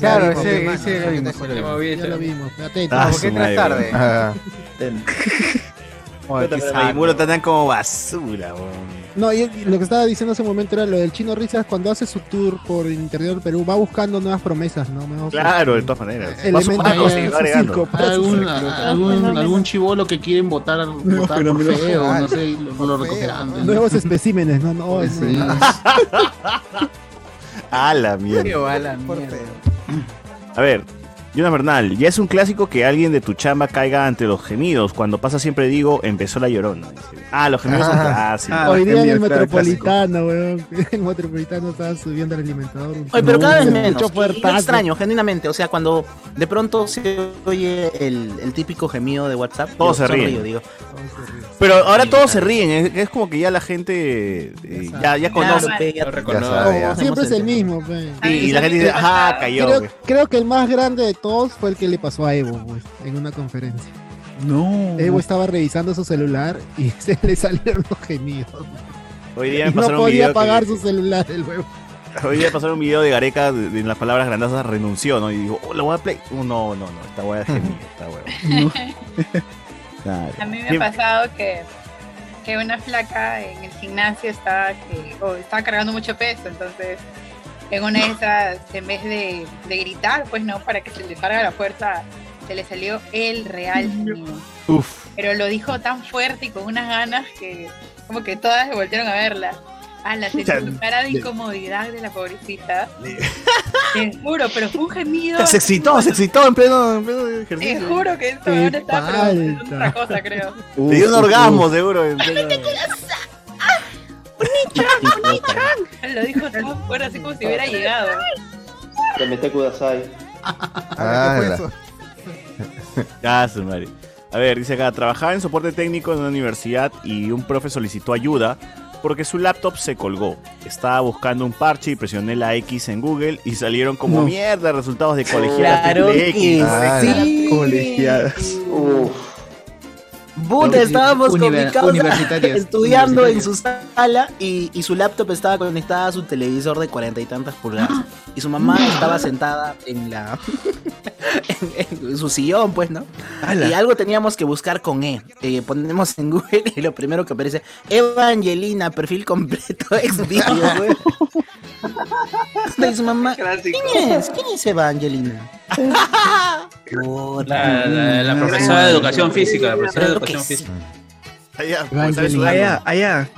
Speaker 6: Claro,
Speaker 5: ya
Speaker 6: lo
Speaker 5: te
Speaker 6: vimos.
Speaker 5: escuché.
Speaker 6: Ya lo vimos.
Speaker 15: Ya lo vimos. Atento.
Speaker 1: Ah,
Speaker 6: ¿Por qué entras tarde?
Speaker 10: Ah, [laughs]
Speaker 1: Buu lo tratan como basura, weón.
Speaker 15: No, y lo que estaba diciendo hace un momento era lo del chino risas cuando hace su tour por el interior del Perú, va buscando nuevas promesas, ¿no? Nuevos-
Speaker 1: Claro, de todas maneras. Va
Speaker 15: Elementos
Speaker 1: sumando,
Speaker 15: para
Speaker 1: sí, va
Speaker 15: circo,
Speaker 3: Algún, algún, algún chivolo que quieren votar, votar por
Speaker 4: fenómeno.
Speaker 3: feo, no sé, lo, recogerán. ¿no?
Speaker 15: Nuevos especímenes, no, no,
Speaker 3: Sí.
Speaker 15: no. [laughs]
Speaker 1: A la mierda.
Speaker 6: mierda.
Speaker 1: A ver. Jonas Bernal, ya es un clásico que alguien de tu chamba caiga ante los gemidos. Cuando pasa siempre digo, empezó la llorona. dice. Ah, los gemidos son clásicos.
Speaker 15: Hoy día en el Metropolitano, weón. En [laughs] el Metropolitano estaban subiendo al alimentador.
Speaker 13: Oye, pero cada vez menos. Yo extraño, genuinamente. O sea, cuando de pronto se oye el, el típico gemido de WhatsApp,
Speaker 1: Todos se ríen.
Speaker 13: sonrío, digo.
Speaker 1: Pero ahora todos se ríen, es, es como que ya la gente eh, ya, ya conoce.
Speaker 13: ya-
Speaker 1: Ya sabe, ya.
Speaker 15: Siempre es el mismo, pe.
Speaker 1: Sí, y la gente dice, ajá, cayó.
Speaker 15: Creo,
Speaker 1: pe".
Speaker 15: creo que el más grande de todos fue el que le pasó a Evo, pues, en una conferencia.
Speaker 4: No.
Speaker 15: Evo estaba revisando su celular y [laughs] se le salieron los gemidos.
Speaker 1: Hoy día me
Speaker 15: Y no
Speaker 1: pasaron un
Speaker 15: podía
Speaker 1: video
Speaker 15: pagar
Speaker 1: que-
Speaker 15: su celular el huevo.
Speaker 1: Hoy día pasaron un video de Gareca de, de en las palabras grandazas renunció, ¿no? Y digo, oh, la voy a play. Oh, no, no, no, esta voy a gemir, esta hueá. [laughs] Claro.
Speaker 14: A mí me ha pasado que, que una flaca en el gimnasio estaba, que, estaba cargando mucho peso, entonces en una de esas, en vez de, de gritar, pues no, para que se le salga la fuerza, se le salió el real.
Speaker 1: Uf.
Speaker 14: Pero lo dijo tan fuerte y con unas ganas que como que todas se voltearon a verla. A la cara de incomodidad de la pobrecita. [laughs] Te juro, pero fue un gemido.
Speaker 1: Se excitó, se excitó en pleno, en pleno
Speaker 14: Te
Speaker 1: ejercicio.
Speaker 14: juro que
Speaker 1: Qué
Speaker 14: ahora está
Speaker 1: falta.
Speaker 14: otra cosa, creo.
Speaker 1: Le dio un orgasmo, seguro. en pleno- [laughs]
Speaker 14: Lo dijo tan fuerte, así como si hubiera llegado.
Speaker 12: Te mete Kudasai.
Speaker 10: Ah, [laughs]
Speaker 1: Ya, su madre. A ver, dice acá, trabajaba en soporte técnico en una universidad y un profe solicitó ayuda porque su laptop se colgó. Estaba buscando un parche y presioné la X en Google y salieron como
Speaker 4: No.
Speaker 1: mierda resultados de colegiadas
Speaker 13: Claro que
Speaker 1: X.
Speaker 13: sí.
Speaker 4: Colegiadas.
Speaker 13: Puta, estábamos con mi causa [laughs] estudiando en su sala y, y su laptop estaba conectada a su televisor de cuarenta y tantas pulgadas. Y su mamá estaba sentada en la [laughs] en, en su sillón, pues, ¿no? Y algo teníamos que buscar con E. Eh, ponemos en Google y lo primero que aparece, Evangelina, perfil completo, [laughs] ex video, güey. Y su mamá, ¿quién es? ¿Quién es Evangelina?
Speaker 11: La, la- la profesora de educación física, la profesora de
Speaker 1: Allá.
Speaker 4: Allá, allá.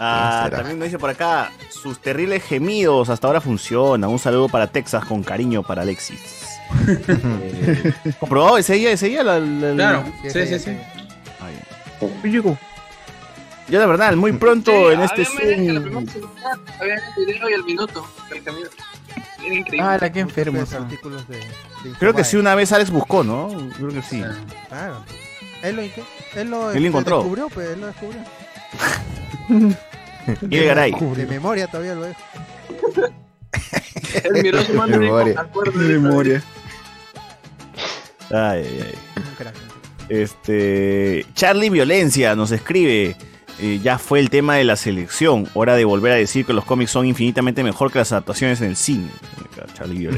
Speaker 1: Ah, también nos dice por acá, sus terribles gemidos hasta ahora funcionan. Un saludo para Texas con cariño para Alexis. [laughs] Eh, ¿Comprobado? ¿Es ella? ¿Es ella? La, la- la-
Speaker 11: Claro,
Speaker 1: Ah,
Speaker 11: sí, sí, sí.
Speaker 1: bien. Ya la verdad, muy pronto en este Zoom.
Speaker 8: el video y el minuto del camino. Era increíble.
Speaker 5: Ah,
Speaker 16: la que enfermo.
Speaker 5: Los artículos de, de
Speaker 1: Creo que sí, una vez Alex buscó, ¿no? Creo que sí.
Speaker 5: Claro. Él lo, él lo,
Speaker 1: Él lo encontró.
Speaker 5: descubrió, pues, él lo descubrió. [laughs]
Speaker 1: Miguel Garay.
Speaker 5: De memoria todavía lo dejo.
Speaker 8: Él miró su [laughs] mano y dijo,
Speaker 1: Memoria.
Speaker 4: De memoria. [laughs]
Speaker 1: Ay, ay, ay. Este. Charlie Violencia nos escribe. Eh, ya fue el tema de la selección. Hora de volver a decir que los cómics son infinitamente mejor que las adaptaciones en el cine. Charlie
Speaker 13: yo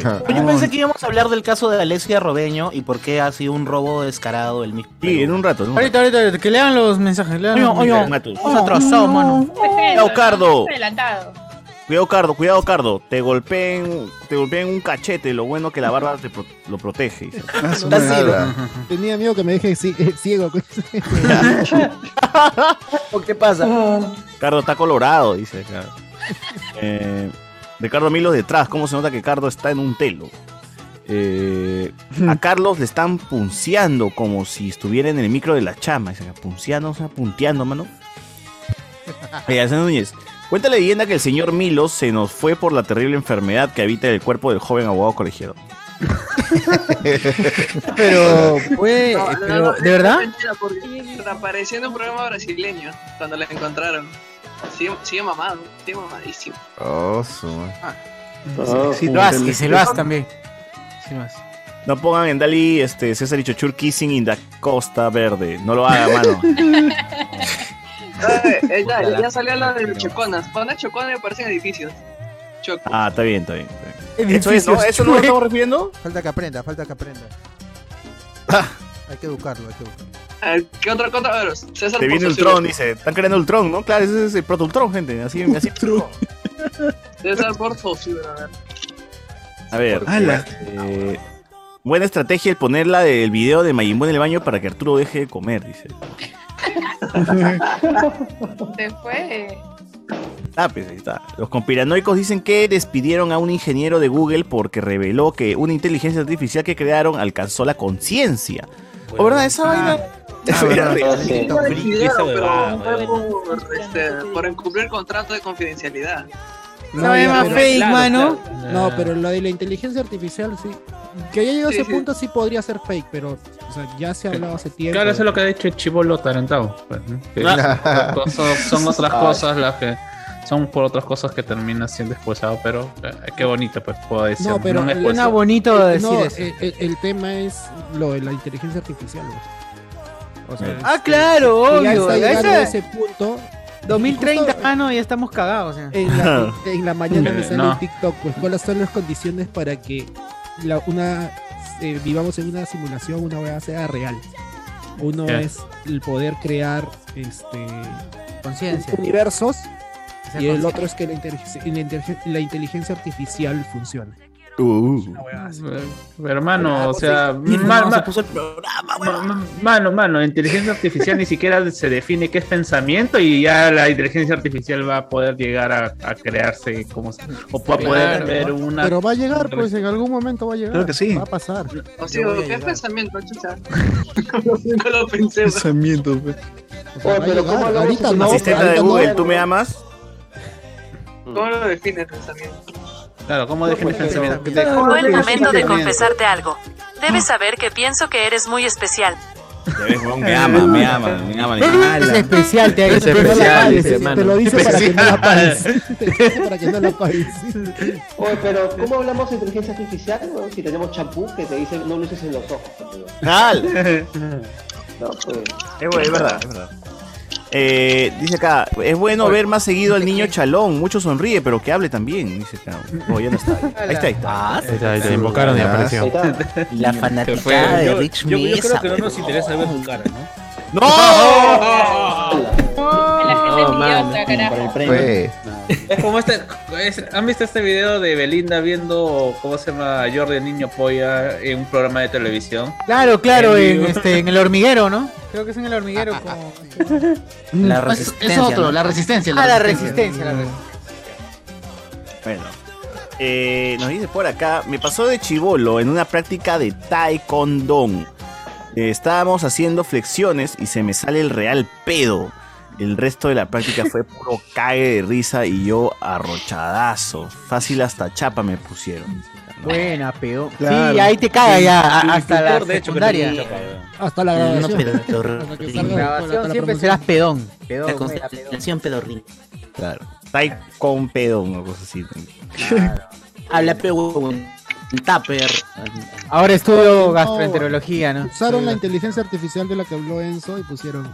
Speaker 13: pensé que íbamos a hablar del caso de Alexia Robeño y por qué ha sido un robo descarado el mismo.
Speaker 1: Sí, en un rato. en un
Speaker 16: Ahorita, ahorita, ahorita, que lean los mensajes. Lean
Speaker 13: Oye,
Speaker 16: los
Speaker 13: oye,
Speaker 16: mensajes.
Speaker 13: estamos atrasados, mano.
Speaker 1: Cuidado, Cardo.
Speaker 14: Adelantado.
Speaker 1: Cuidado, Cardo, cuidado, Cardo. Te golpeen, te golpeen un cachete. Lo bueno que la barba te pro- lo protege. [laughs]
Speaker 13: Está ciego.
Speaker 15: Tenía miedo que me deje eh, ciego.
Speaker 13: ¿O [laughs] qué pasa?
Speaker 1: Cardo está colorado, dice. Eh, Ricardo Milo detrás. ¿Cómo se nota que Cardo está en un telo? Eh, a Carlos le están punceando como si estuviera en el micro de la chama. Dice, punceando, o sea, punteando, mano. [laughs] Eh, Núñez. Cuenta la leyenda que el señor Milos se nos fue por la terrible enfermedad que habita en el cuerpo del joven abogado colegiado. [laughs]
Speaker 16: Pero, fue.
Speaker 8: No, no,
Speaker 16: pero,
Speaker 8: no,
Speaker 16: ¿De verdad?
Speaker 8: es mentira, porque Apareció en un programa brasileño cuando la encontraron. Sigue, sigue mamado, sigue mamadísimo.
Speaker 10: Oh, su madre.
Speaker 16: Sí, lo hace, y se lo hace también. Sí lo hace.
Speaker 1: No pongan en Dali este, César y Chochur kissing in the Costa Verde. No lo haga, mano. [laughs] [laughs]
Speaker 8: Eh, ya, ya salió la de choconas. Pones choconas me parecen edificios. Choco.
Speaker 1: Ah, está bien, está bien. Está bien. ¿Eso, es, ¿no? ¿Eso no lo estamos [laughs] refiriendo?
Speaker 5: Falta que aprenda, falta que aprenda. [laughs] Hay que educarlo, hay que educarlo.
Speaker 8: ¿Qué otra cosa? A ver, César
Speaker 1: Te viene Ultron, dice. Están creando Ultron, ¿no? Claro, ese es el proto Ultron, gente. Así, así.
Speaker 8: César por sociólogo, a ver.
Speaker 1: A ver.
Speaker 4: Ala.
Speaker 1: eh, buena estrategia el ponerla del video de Majin Buu en el baño para que Arturo deje de comer, dice. [laughs]
Speaker 14: Se fue.
Speaker 1: Ah, pues ahí está. Los conspiranoicos dicen que despidieron a un ingeniero de Google porque reveló que una inteligencia artificial que crearon alcanzó la conciencia. ¿O verdad esa vaina? Era real.
Speaker 8: por, este, por incumplir contrato de confidencialidad.
Speaker 15: No,
Speaker 6: ve
Speaker 15: ya,
Speaker 6: más
Speaker 15: pero-
Speaker 6: fake, mano.
Speaker 15: No, pero lo de la inteligencia artificial sí. Que haya llegado a ese
Speaker 8: sí.
Speaker 15: punto sí podría ser fake, pero o sea, ya se ha hablado hace tiempo.
Speaker 11: Claro, eso es lo que ha dicho el chivolo tarantado. pues, ¿no? Que
Speaker 1: Ah.
Speaker 11: son, son [laughs] otras
Speaker 1: Ah.
Speaker 11: cosas las que. Son por otras cosas que termina siendo expulsado, pero eh, qué bonito, pues puedo decir.
Speaker 15: No, pero
Speaker 11: expulsó.
Speaker 6: Suena bonito decir
Speaker 15: no,
Speaker 6: eso.
Speaker 15: el, el- el tema es lo de la inteligencia artificial. güey. O sea,
Speaker 6: Ah,
Speaker 15: este,
Speaker 6: claro,
Speaker 15: ya
Speaker 6: obvio.
Speaker 15: está llegando
Speaker 6: Esa-
Speaker 15: a ese punto.
Speaker 6: 2030, mano, ya estamos cagados. o sea.
Speaker 15: En la, [laughs] en la mañana me sale
Speaker 6: No.
Speaker 15: en TikTok, pues cuáles son las condiciones para que la, una eh, vivamos en una simulación, una wea sea real. Uno es el poder crear este
Speaker 6: Conciencia.
Speaker 15: universos y el otro es que la, inteligencia- la inteligencia artificial funcione.
Speaker 11: Pero hermano, o sea,
Speaker 15: sí,
Speaker 11: ma-
Speaker 15: no,
Speaker 11: ma-
Speaker 15: se puso el
Speaker 11: ma- ma- mano, mano, inteligencia artificial ni siquiera se define qué es pensamiento y ya la inteligencia artificial va a poder llegar a, a crearse como se- o va a poder
Speaker 15: Claro,
Speaker 11: ver una
Speaker 15: Pero va a llegar, pues en algún momento va a llegar.
Speaker 11: Creo que sí.
Speaker 15: Va a pasar.
Speaker 8: O sea, ¿qué
Speaker 15: llegar.
Speaker 8: pensamiento, chucha? [laughs] no lo pensé.
Speaker 4: Pensamiento, pues.
Speaker 15: va a
Speaker 12: pero
Speaker 15: llegar.
Speaker 12: ¿cómo
Speaker 15: no,
Speaker 1: Asistente de
Speaker 15: no.
Speaker 1: Google, ¿tú me amas?
Speaker 8: ¿Cómo lo define el pensamiento?
Speaker 11: Claro, ¿cómo defines pensamiento? ¿Qué te-
Speaker 19: Llegó el
Speaker 11: ¿qué
Speaker 19: momento de confesarte algo. Debes saber que pienso que eres muy especial.
Speaker 1: Me ama, me ama, me ama.
Speaker 6: Es especial, te
Speaker 1: Es especial,
Speaker 6: te
Speaker 15: lo dice para que no la pagues. Te lo dice para que no la pagues.
Speaker 12: Oye, pero ¿cómo hablamos de inteligencia artificial? weón? Si tenemos champú que te dice no luces en los ojos.
Speaker 1: Dale. [laughs]
Speaker 12: No, pues.
Speaker 1: Es verdad, es verdad. Eh, dice acá, es bueno ver más seguido al [laughs] niño chalón, mucho sonríe, pero que hable también, dice acá. No, ya no está. Ahí está, ahí está.
Speaker 7: Ahí está, ahí está, invocaron y apareció. [laughs]
Speaker 13: La fanaticada de
Speaker 11: Yo-
Speaker 13: Rich
Speaker 11: yo, yo creo que no nos interesa ver su cara, ¿no? [laughs]
Speaker 14: La gente envidiosa, carajo.
Speaker 11: Es como este. es- ¿Han visto este video de Belinda viendo cómo se llama Jordi el niño polla en un programa de televisión?
Speaker 6: Claro, claro,
Speaker 11: En
Speaker 6: este, en el hormiguero, ¿no? Creo que es en el hormiguero. como-
Speaker 13: La
Speaker 16: Es-
Speaker 13: resistencia.
Speaker 16: Es otro,
Speaker 13: ¿no?
Speaker 16: la resistencia.
Speaker 6: Ah, la resistencia, la resistencia.
Speaker 1: Bueno. Eh, nos dice por acá, me pasó de chivolo en una práctica de taekwondo. Eh, estábamos haciendo flexiones y se me sale el real pedo. El resto de la práctica fue puro cague de risa y yo arrochadazo. Fácil hasta chapa me pusieron.
Speaker 6: Buena, peor.
Speaker 1: Claro.
Speaker 6: Sí, ahí te caga ya, hasta la
Speaker 11: de
Speaker 6: secundaria.
Speaker 15: Hasta la
Speaker 13: No,
Speaker 15: grabación. salga
Speaker 6: La grabación siempre serás pedón. pedón
Speaker 13: La
Speaker 6: pedón.
Speaker 13: constelación pedorrín.
Speaker 1: Claro. Taekwondo pedo, una cosa así. [laughs]
Speaker 13: Habla pe huevón. Tupper.
Speaker 6: Ahora estudio
Speaker 15: No,
Speaker 6: gastroenterología, ¿no?
Speaker 15: Usaron la inteligencia artificial de la que habló Enzo y pusieron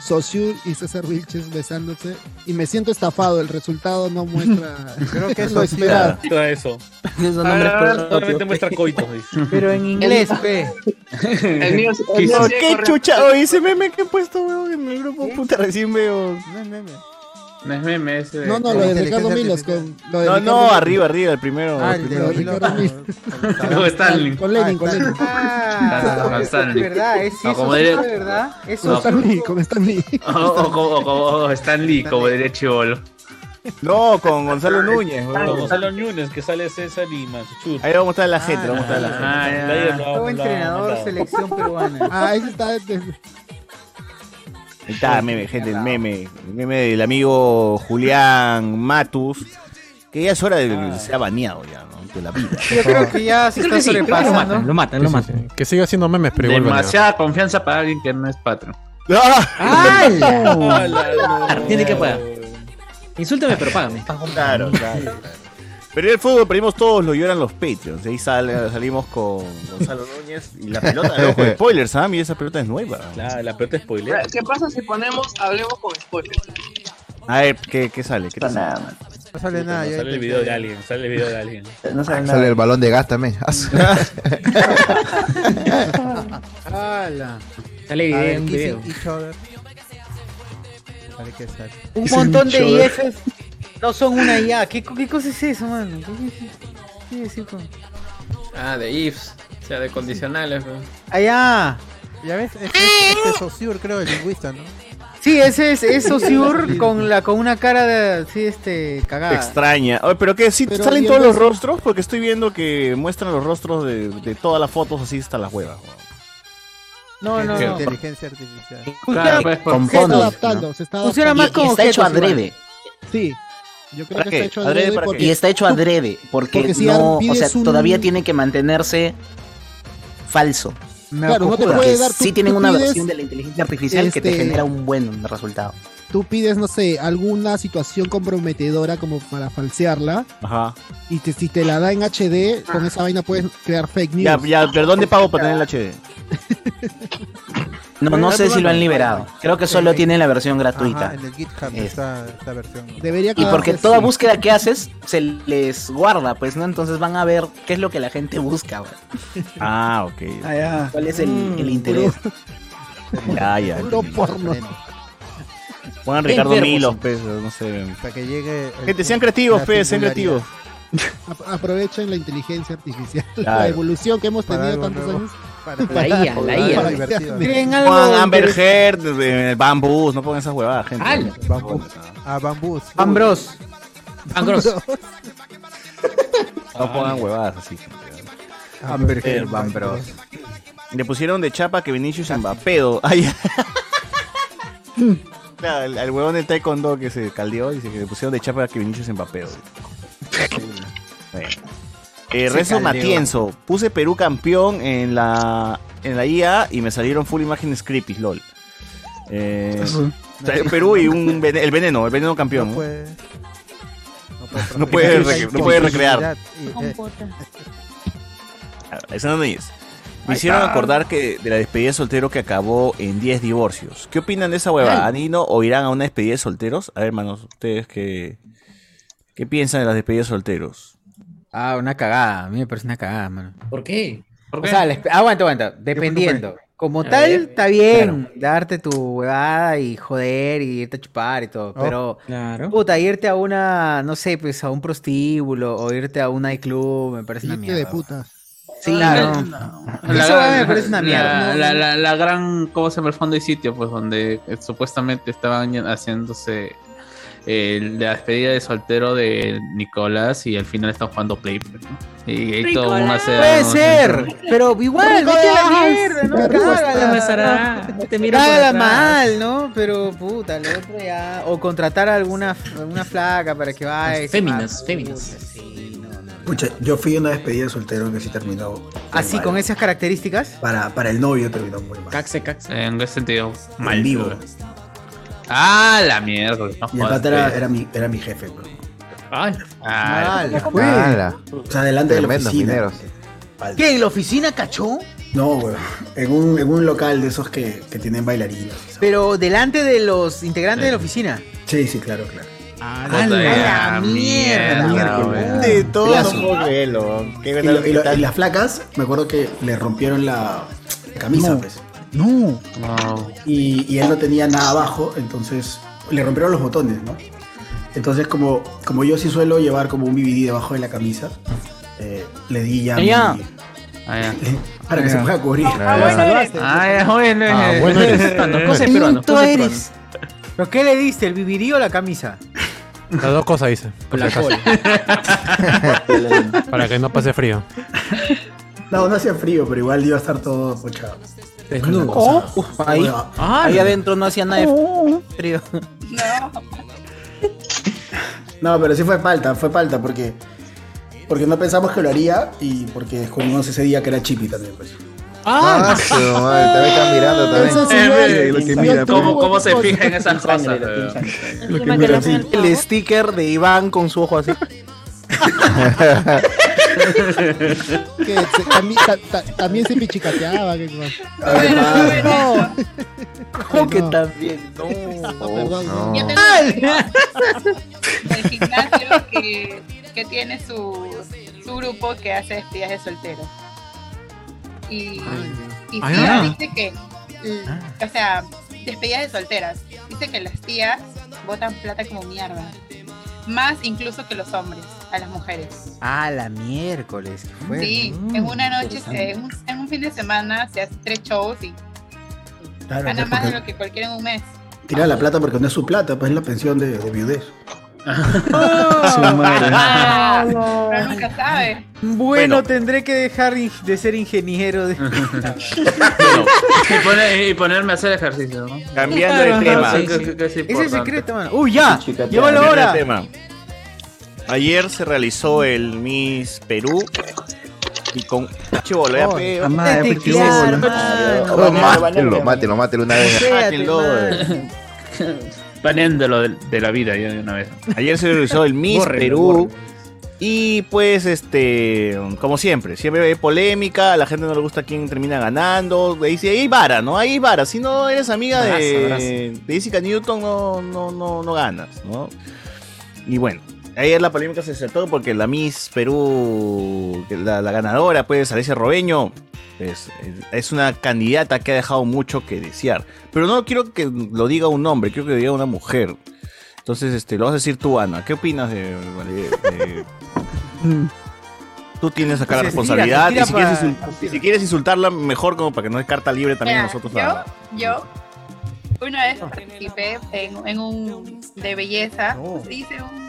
Speaker 15: Sosur y César Vilches besándose y me siento estafado. El resultado no muestra [laughs]
Speaker 6: Creo que
Speaker 15: lo
Speaker 6: eso
Speaker 15: esperado.
Speaker 11: Todo eso. Ah,
Speaker 13: nombres
Speaker 11: solamente
Speaker 13: propios.
Speaker 11: muestra coitos, dice.
Speaker 6: Pero en inglés.
Speaker 8: El mío, el mío
Speaker 1: No,
Speaker 8: sí
Speaker 1: ¿Qué chucha? Oye, ese meme que he puesto, weón, en el grupo, puta, recién veo.
Speaker 6: No es meme.
Speaker 11: No es meme ese.
Speaker 15: No, no, lo de Ricardo Milos. Con, lo de
Speaker 1: No,
Speaker 15: Ricardo
Speaker 1: no,
Speaker 15: Milos.
Speaker 1: arriba, arriba, el primero.
Speaker 6: Ah,
Speaker 1: el
Speaker 6: de
Speaker 1: primero.
Speaker 15: De Ricardo Milos.
Speaker 11: No, Stanley.
Speaker 15: Con Lenin, con Lenin.
Speaker 6: Ah,
Speaker 11: Con Stanley. [laughs]
Speaker 6: es verdad, es
Speaker 11: No,
Speaker 6: eso
Speaker 11: como
Speaker 6: fue verdad. Eso
Speaker 15: Con
Speaker 11: No.
Speaker 15: Stan Lee, con Stan Lee.
Speaker 11: O, o como, o como Stan Lee, como diría Chivolo.
Speaker 1: No, con Gonzalo Núñez,
Speaker 11: Con. Gonzalo Núñez, que sale César y Manchut.
Speaker 1: Ahí vamos a mostrar la gente, vamos a mostrar la gente.
Speaker 11: Ah, ya.
Speaker 6: Todo entrenador, selección peruana.
Speaker 15: Ah, ahí está.
Speaker 1: Ahí está, meme, gente, el meme. El meme del amigo Julián Matus. Que ya es hora de que sea baneado ya, ¿no? De la vida.
Speaker 6: Yo creo que ya se
Speaker 16: Creo
Speaker 6: está
Speaker 16: que sí, lo
Speaker 6: sobrepasando.
Speaker 16: matan, lo matan, lo matan.
Speaker 7: Que siga haciendo memes, pero igual baneado.
Speaker 11: Demasiada confianza para alguien que no es patrón.
Speaker 16: Claro, [laughs] Tiene que pagar. Insúltame, pero págame.
Speaker 1: Claro, claro. Pero el fútbol perdimos todos, lo lloran los Patreons. Ahí sale- salimos con Gonzalo [laughs] Núñez y la pelota, ojo, spoilers, ¿ah? Mira, esa pelota es nueva.
Speaker 11: Claro, la pelota spoiler.
Speaker 8: ¿Qué pasa si ponemos, hablemos con spoilers?
Speaker 1: A ver, ¿qué, qué sale? ¿Qué te sale?
Speaker 5: No sale nada. ya
Speaker 11: Sale el video de alguien, sale el video de alguien. [laughs]
Speaker 5: No sale
Speaker 10: Sale el balón de gas también. [laughs]
Speaker 5: ¡Hala!
Speaker 16: Sale
Speaker 5: ver,
Speaker 16: video. Un
Speaker 6: montón de IFs no son una IA. ¿Qué, qué cosa es eso, mano? ¿Qué, qué- qué decir con-
Speaker 2: Ah, de ifs. O sea, de condicionales. pues.
Speaker 6: Allá.
Speaker 5: Ya ves, este, este es Saussure, creo, el lingüista, ¿no?
Speaker 6: Sí, ese es, es con la con una cara de sí, este cagada.
Speaker 1: Extraña. Oye, pero que sí
Speaker 6: Pero
Speaker 1: salen todos los rostros porque estoy viendo que muestran los rostros de, de todas las fotos así hasta las huevas.
Speaker 6: No, no,
Speaker 1: ¿Qué?
Speaker 6: no.
Speaker 5: Inteligencia artificial.
Speaker 15: Funciona-
Speaker 1: pues,
Speaker 15: se está adaptando, se está
Speaker 6: Funciona
Speaker 15: adaptando.
Speaker 6: más como
Speaker 13: está hecho
Speaker 6: objetos,
Speaker 13: adrede.
Speaker 15: Sí. Yo creo
Speaker 13: ¿Para
Speaker 15: que está
Speaker 13: qué?
Speaker 15: hecho
Speaker 13: ¿Adrede
Speaker 15: porque?
Speaker 13: Y está hecho adrede, porque,
Speaker 15: porque si
Speaker 13: no, o sea,
Speaker 15: un-
Speaker 13: todavía tiene que mantenerse falso.
Speaker 15: Claro, no te puede dar- tú-
Speaker 13: sí tienen una
Speaker 15: pides,
Speaker 13: versión de la inteligencia artificial que te
Speaker 15: este,
Speaker 13: genera un buen resultado.
Speaker 15: Tú pides, no sé, alguna situación comprometedora como para falsearla.
Speaker 1: Ajá.
Speaker 15: Y te- si te la da en HD, con esa vaina puedes crear fake news.
Speaker 1: Ya, ya, pero ¿dónde pago para tener el HD? [laughs]
Speaker 13: No, no sé si lo han liberado. Creo que solo tienen la versión gratuita.
Speaker 5: Ajá, en el GitHub
Speaker 13: Es-
Speaker 5: esta versión.
Speaker 15: Debería
Speaker 13: Y porque toda búsqueda que haces se les guarda, pues, ¿no? Entonces van a ver qué es lo que la gente busca, güey. [laughs]
Speaker 1: Ah, ok.
Speaker 13: ¿Cuál es el,
Speaker 15: Mm,
Speaker 13: el interés? [laughs]
Speaker 1: Ya, ya.
Speaker 15: Puro porno.
Speaker 1: Pongan Ricardo Milos, pues, no sé.
Speaker 5: Para que llegue. el-
Speaker 1: Gente, sean creativos,
Speaker 5: la
Speaker 1: pues, sean creativos.
Speaker 15: Ap- Aprovechen la inteligencia artificial, la evolución que hemos tenido tantos
Speaker 5: nuevo.
Speaker 15: años.
Speaker 5: Para-
Speaker 15: Para-
Speaker 5: La IA, la
Speaker 15: para-
Speaker 5: IA.
Speaker 1: Pongan Amber Heard, eh, Bambus, no pongan esas huevadas, gente.
Speaker 6: Al.
Speaker 5: Bambú. Ah, bambús.
Speaker 6: Ambros.
Speaker 16: Ambros.
Speaker 1: No pongan huevadas así. gente.
Speaker 5: Amber Heard, Bambros.
Speaker 1: Le pusieron de chapa que Vinicius Mbappé. Ay, [laughs] Claro, el, el huevón del taekwondo que se caldeó dice que le pusieron de chapa que Vinicius Mbappé. Eh,
Speaker 16: caldeó.
Speaker 1: Matienzo, puse Perú campeón en la en la IA y me salieron full imágenes creepy, lol. Eh, o sea, Perú y un vene- el veneno, el veneno campeón.
Speaker 5: No puede.
Speaker 1: No puede, rec- no puede recrear.
Speaker 5: Eh,
Speaker 1: Ah, Esa no es. Me hicieron acordar que de la despedida de soltero que acabó en 10 divorcios. ¿Qué opinan de esa hueva? ¿Han ido o irán a una despedida de solteros? A ver, hermanos, ustedes qué, qué piensan de las despedidas de solteros.
Speaker 6: Ah, una cagada. A mí me parece una cagada, mano.
Speaker 16: ¿Por qué?
Speaker 6: O sea, les- aguanta, aguanta. Dependiendo. Como
Speaker 16: A
Speaker 6: tal,
Speaker 16: ver.
Speaker 6: está bien darte tu huevada y joder y irte a chupar y todo.
Speaker 16: Oh,
Speaker 6: pero,
Speaker 16: claro.
Speaker 6: puta, irte a una, no sé, pues a un prostíbulo o irte a un nightclub me parece una mierda.
Speaker 15: de puta.
Speaker 6: Sí,
Speaker 11: Claro.
Speaker 6: no.
Speaker 11: La,
Speaker 6: Eso
Speaker 11: gran-
Speaker 6: me parece una mierda.
Speaker 11: La, la- la gran, ¿cómo se llama el fondo y sitio? Pues donde eh, supuestamente estaban haciéndose eh, la despedida de soltero de Nicolás y al final están jugando Play. ¿no? Y, y todo una se
Speaker 6: Puede ser, pero igual, vete a la mierda, ¿no? Cágala.
Speaker 16: Te
Speaker 6: Cágala mal, ¿no? Pero puta, lo otro ya. O contratar a alguna, alguna flaca para que vaya.
Speaker 16: Féminas, féminas.
Speaker 6: Sí, no, no.
Speaker 20: Pucha, yo fui una despedida de soltero que sí terminó.
Speaker 6: Así,
Speaker 20: mal.
Speaker 6: con esas características.
Speaker 20: Para, para el novio terminó muy mal.
Speaker 16: Caxe, caxe.
Speaker 11: En ese sentido,
Speaker 20: En
Speaker 11: mal.
Speaker 20: vivo.
Speaker 11: pero- Ah, la mierda. No
Speaker 20: Y el pata era, era mi, era mi jefe, bro.
Speaker 11: Ah,
Speaker 10: Ala.
Speaker 20: O sea, delante de la oficina.
Speaker 10: mineros.
Speaker 6: ¿Qué? ¿En la oficina cachó?
Speaker 20: No, weón. En un, en un local de esos que, que tienen bailarinas.
Speaker 6: Pero delante de los integrantes de la oficina.
Speaker 20: Sí, sí, claro, claro.
Speaker 6: ¡A
Speaker 11: Puta,
Speaker 6: la
Speaker 11: ya,
Speaker 6: mierda!
Speaker 11: mierda, weón.
Speaker 1: De todo
Speaker 20: Y, lo- y lo- y las flacas, me acuerdo que le rompieron la, la camisa,
Speaker 4: No.
Speaker 20: pues.
Speaker 4: No.
Speaker 11: No.
Speaker 20: Y, y él no tenía nada abajo, entonces le rompieron los botones, ¿no? Entonces, como, como yo sí suelo llevar como un BBD debajo de la camisa, eh, le di ya.
Speaker 16: Ya.
Speaker 20: mi-
Speaker 11: Ah, [laughs] ya.
Speaker 20: para que se pueda cubrir.
Speaker 11: Ah, bueno,
Speaker 16: Ah, bueno eres. Cosa de
Speaker 6: eres. ¿Pero qué le diste? ¿El vivirí o la camisa?
Speaker 7: Las dos cosas hice. por
Speaker 16: La. [laughs]
Speaker 7: Para que no pase frío.
Speaker 20: No, no hacía frío, pero igual iba a estar todo pochado.
Speaker 16: Desnudo.
Speaker 20: Oh,
Speaker 13: Ahí,
Speaker 16: Ah,
Speaker 13: ahí
Speaker 16: no.
Speaker 13: adentro no hacía nada de frío.
Speaker 14: No. [laughs]
Speaker 20: No, pero sí fue falta, fue falta porque porque no pensamos que lo haría y porque descubrimos ese día que era Chippy también, pues.
Speaker 10: Ah, madre, también están mirando también.
Speaker 15: Tú,
Speaker 11: ¿Cómo, se fija en esas cosas?
Speaker 17: El
Speaker 13: sticker de Iván con su ojo así. [laughs] [laughs]
Speaker 15: Que se- también, ta- ta- también se pichicateaba. que-
Speaker 20: A ver, padre.
Speaker 15: No,
Speaker 13: ¿Cómo que
Speaker 15: No.
Speaker 13: también? No.
Speaker 15: no, perdón.
Speaker 10: No.
Speaker 14: Yo tengo un amigo del gimnasio que, que tiene su, su grupo que hace despedidas de solteros. Y, y
Speaker 16: Ah,
Speaker 14: tía
Speaker 16: ya.
Speaker 14: dice que, l- o sea, despedidas de solteras. Dice que las tías botan plata como mierda. Más incluso que los hombres, a las mujeres.
Speaker 6: Ah, la miércoles. qué fuerte.
Speaker 14: Sí, en una noche, se- en un, en un fin de semana se hace tres shows y
Speaker 20: Claro,
Speaker 14: gana más de lo que cualquiera en un mes.
Speaker 20: Tira la plata porque no es su plata, pues es la pensión de, de viudez.
Speaker 5: Su madre.
Speaker 14: Pero nunca sabe.
Speaker 6: Bueno, tendré que dejar de ser ingeniero. De...
Speaker 11: y, poner- y ponerme a hacer ejercicio, ¿no?
Speaker 1: Cambiando de tema.
Speaker 6: sí,
Speaker 11: Que-
Speaker 6: sí.
Speaker 11: que- que es
Speaker 6: el secreto, mano. Uy, ya. Llegó la hora.
Speaker 1: tema. Ayer se realizó el Miss Perú y con
Speaker 10: Oh. Oh, mátelo, mátelo, mátelo una vez.
Speaker 1: Mátenlo.
Speaker 11: Baneándolo de, de la vida ya de una vez.
Speaker 1: Ayer se realizó el Miss Perú. Y pues, este, como siempre, siempre hay polémica, a la gente no le gusta quién termina ganando. Ahí ahí vara, ¿no? Ahí vara. Si no eres amiga
Speaker 11: Brazo,
Speaker 1: de,
Speaker 11: brazo.
Speaker 1: de Jessica Newton, no, no, no, no ganas, ¿no? Y bueno, ayer la polémica se trató porque la Miss Perú, la, la ganadora, pues, Alicia Robeño, pues, es- es una candidata que ha dejado mucho que desear. Pero no quiero que lo diga un hombre, quiero que lo diga una mujer. Entonces, este, lo vas a decir tú, Ana. ¿Qué opinas de, de- de- [laughs] Tú tienes acá la responsabilidad y si, quieres
Speaker 6: pa-
Speaker 1: insul- si quieres insultarla, mejor como para que no es carta libre también
Speaker 14: Mira,
Speaker 1: nosotros.
Speaker 14: yo,
Speaker 1: a-
Speaker 14: yo una vez participé en, en un de belleza, se dice un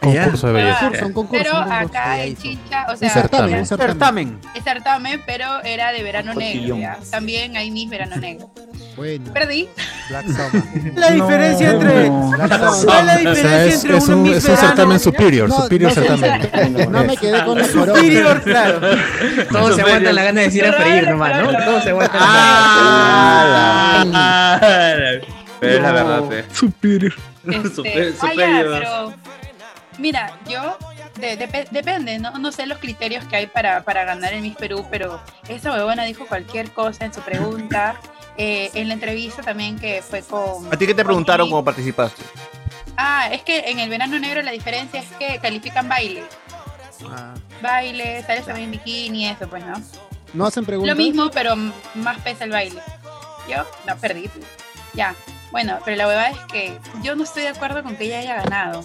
Speaker 7: Concurso de belleza. Concurso, un concurso,
Speaker 14: pero
Speaker 7: un concurso.
Speaker 14: acá en Chicha, o sea,
Speaker 7: certamen,
Speaker 14: era-
Speaker 7: certamen.
Speaker 14: Es certamen, pero era de verano negro. Ya. También hay mis verano negro.
Speaker 15: Bueno.
Speaker 14: Perdí. [laughs]
Speaker 6: La diferencia entre. ¿Cuál es la
Speaker 7: O sea,
Speaker 6: diferencia
Speaker 7: es,
Speaker 6: entre
Speaker 7: es
Speaker 6: uno
Speaker 7: un, es certamen superior,
Speaker 15: No,
Speaker 7: superior certamen.
Speaker 15: No me quedé con [laughs] la
Speaker 6: Superior, claro.
Speaker 21: Todos se aguantan la gana de decir a freír nomás, ¿no? Todos se aguantan
Speaker 11: Ah, Pero es la verdad, eh.
Speaker 4: Superior.
Speaker 14: Este,
Speaker 11: Super-
Speaker 14: ah, ya,
Speaker 11: superior.
Speaker 14: Mira, yo de- depe- depende, ¿no? no sé los criterios que hay para, para ganar el Miss Perú, pero esa huevona dijo cualquier cosa en su pregunta. eh, en la entrevista también que fue con...
Speaker 1: ¿A ti qué te preguntaron cuando participaste?
Speaker 14: Ah, es que en el verano negro la diferencia es que califican baile. Baile, sales también en bikini, eso pues, ¿no?
Speaker 15: No hacen preguntas.
Speaker 14: Lo mismo, pero más pesa el baile. Yo no perdí. Ya. Bueno, pero la huevada es que yo no estoy de acuerdo con que ella haya ganado.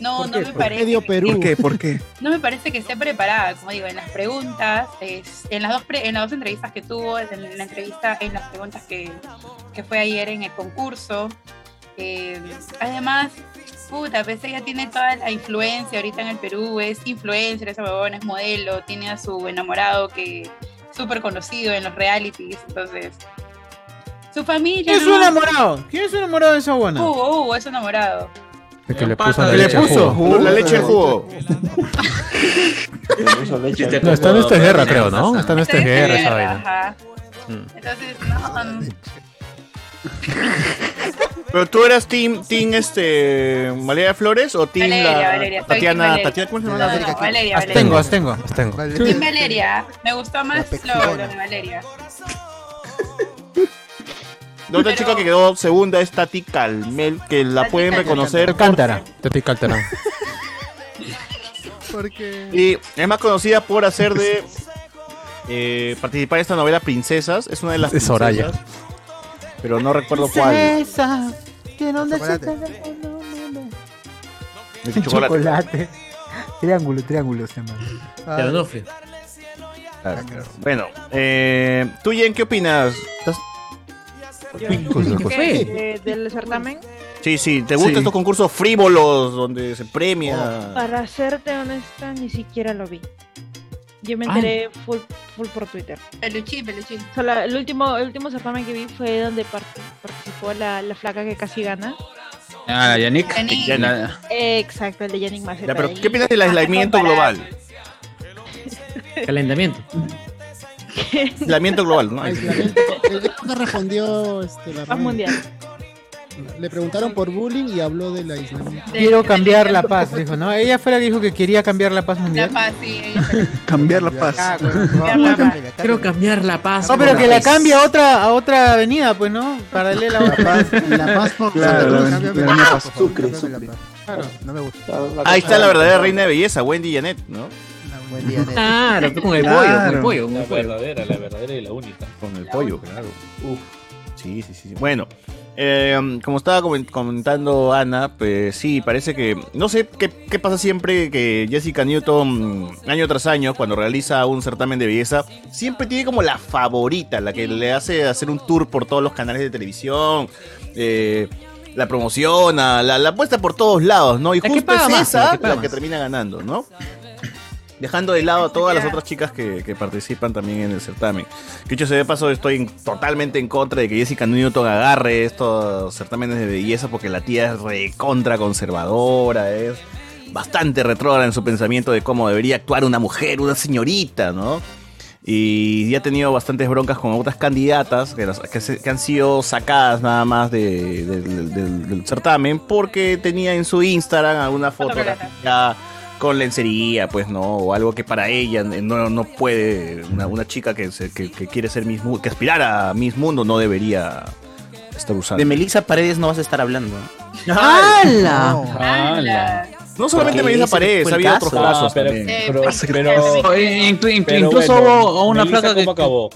Speaker 14: No,
Speaker 15: ¿Por
Speaker 14: no
Speaker 15: qué?
Speaker 14: me
Speaker 15: ¿Por qué
Speaker 14: parece.
Speaker 15: dio Perú?
Speaker 4: ¿Por qué? ¿Por qué?
Speaker 14: No me parece que esté preparada, como digo, en las preguntas, es- en las dos pre- en las dos entrevistas que tuvo, en la entrevista, en las preguntas que, que fue ayer en el concurso. Eh, además, puta, pues ella tiene toda la influencia ahorita en el Perú, es influencer, esa huevona, es modelo, tiene a su enamorado que es súper conocido en los realities, entonces. Su familia.
Speaker 6: ¿Quién es su enamorado? ¿Quién es su enamorado de esa buena?
Speaker 14: Hugo, Hugo, es su enamorado.
Speaker 7: Es que le puso la leche al
Speaker 6: puso.
Speaker 7: jugo.
Speaker 1: La leche del jugo.
Speaker 7: No, está en esta guerra, creo, ¿no? Está en esta guerra esa vaina. Mm.
Speaker 14: Entonces, no. [laughs]
Speaker 1: ¿Pero tú eras team, team este, Valeria Flores o team
Speaker 14: Valeria,
Speaker 1: la,
Speaker 14: Valeria,
Speaker 1: Tatiana,
Speaker 14: team Valeria.
Speaker 1: Tatiana, ¿cómo se llama
Speaker 14: No,
Speaker 1: la
Speaker 14: no, Valeria, Valeria.
Speaker 7: abstengo, abstengo.
Speaker 14: Team Valeria. Me gustó más lo, lo de Valeria.
Speaker 1: La otra chica que quedó segunda es Tati Calmel, que la pueden reconocer. por-
Speaker 7: Cántara. Tati Calterán. [laughs]
Speaker 15: Porque.
Speaker 1: Y es más conocida por hacer de. eh, participar en esta novela Princesas. Es una de las.
Speaker 7: Es Soraya.
Speaker 1: princesas, Pero no recuerdo cuál.
Speaker 6: ¿Que dónde se
Speaker 15: Chocolate.
Speaker 1: El [laughs] chocolate.
Speaker 16: Chocolate. Triángulo, triángulo se llama.
Speaker 21: Pero no, Fred.
Speaker 1: Claro, claro. Bueno, eh, ¿tú, Jen, qué opinas? ¿Estás-
Speaker 17: ¿Qué? De- del certamen.
Speaker 1: Sí, sí, ¿te gustan
Speaker 4: Sí.
Speaker 1: estos concursos frívolos donde se premia?
Speaker 17: Para serte honesta, ni siquiera lo vi. Yo me
Speaker 1: Ah.
Speaker 17: enteré full, full por Twitter.
Speaker 14: Peluchín, peluchín.
Speaker 17: O sea, la- el, último, el último certamen que vi fue donde part- participó la, la flaca que casi gana.
Speaker 11: Ah, la Yannick.
Speaker 14: Yannick.
Speaker 17: Exacto, el de Yannick Maceta.
Speaker 1: Ya, pero ¿qué piensas del aislamiento global?
Speaker 21: Calentamiento. [laughs]
Speaker 1: Aislamiento global, ¿no?
Speaker 15: Aislamiento. El que respondió este, la
Speaker 17: Paz mundial.
Speaker 15: Le preguntaron por bullying y habló del aislamiento.
Speaker 6: Quiero cambiar la paz, dijo, ¿no? Ella fue la que dijo que quería cambiar la paz
Speaker 14: La
Speaker 6: mundial.
Speaker 14: paz, sí. [laughs]
Speaker 4: Cambiar la paz.
Speaker 6: Ah, bueno.
Speaker 14: Cambiar la paz.
Speaker 21: Quiero cambiar la paz.
Speaker 6: No, pero que la cambie a otra, a otra avenida, pues, ¿no? Paralela a
Speaker 20: La
Speaker 6: otra.
Speaker 20: paz, la paz por
Speaker 4: Claro, la- la-
Speaker 20: la
Speaker 4: la-
Speaker 20: paz,
Speaker 12: Sucre,
Speaker 20: la.
Speaker 6: Claro.
Speaker 20: No me gusta.
Speaker 1: Ahí está la verdadera reina de belleza, Wendy Janet, ¿no?
Speaker 20: Buen día. [laughs]
Speaker 21: Claro, tú con el
Speaker 4: Claro.
Speaker 21: pollo, con el pollo, con
Speaker 9: La
Speaker 21: el pollo.
Speaker 9: verdadera, la verdadera y la única.
Speaker 1: Con el pollo, claro. Uf. Sí, sí, sí. sí. Bueno, Eh, como estaba comen- comentando Ana, pues sí, parece que. No sé qué, qué pasa siempre que Jessica Newton, año tras año, cuando realiza un certamen de belleza, siempre tiene como la favorita, la que le hace hacer un tour por todos los canales de televisión. eh, la promociona, la, la puesta por todos lados, ¿no? Y justo es
Speaker 21: más,
Speaker 1: esa
Speaker 21: la
Speaker 1: la
Speaker 21: que
Speaker 1: termina ganando, ¿no? Dejando de lado a todas las otras chicas que, que participan también en el certamen. Que dicho sea de paso, estoy en- totalmente en contra de que Jessica Newton agarre estos certámenes de belleza porque la tía es recontra conservadora, es bastante retrógrada en su pensamiento de cómo debería actuar una mujer, una señorita, ¿no? Y ya ha tenido bastantes broncas con otras candidatas que, las- que se- que han sido sacadas nada más de- del- certamen porque tenía en su Instagram alguna fotografía con lencería, pues no, o algo que para ella no, no puede, una, una chica que, se- que, que quiere ser Miss Mundo, que aspirara a Miss Mundo no debería estar usando.
Speaker 13: De Melissa Paredes no vas a estar hablando.
Speaker 1: ¡Hala! No solamente
Speaker 13: Porque
Speaker 1: Melissa Paredes,
Speaker 13: fue
Speaker 1: ha
Speaker 13: el
Speaker 1: habido
Speaker 13: caso.
Speaker 1: otros
Speaker 9: Ah,
Speaker 1: casos
Speaker 9: pero-
Speaker 1: también.
Speaker 9: pero-
Speaker 1: que-
Speaker 9: pero-
Speaker 11: inclu-
Speaker 9: pero
Speaker 11: incluso
Speaker 9: bueno,
Speaker 11: hubo una
Speaker 9: Melissa,
Speaker 11: flaca que.
Speaker 9: ¿cómo acabó?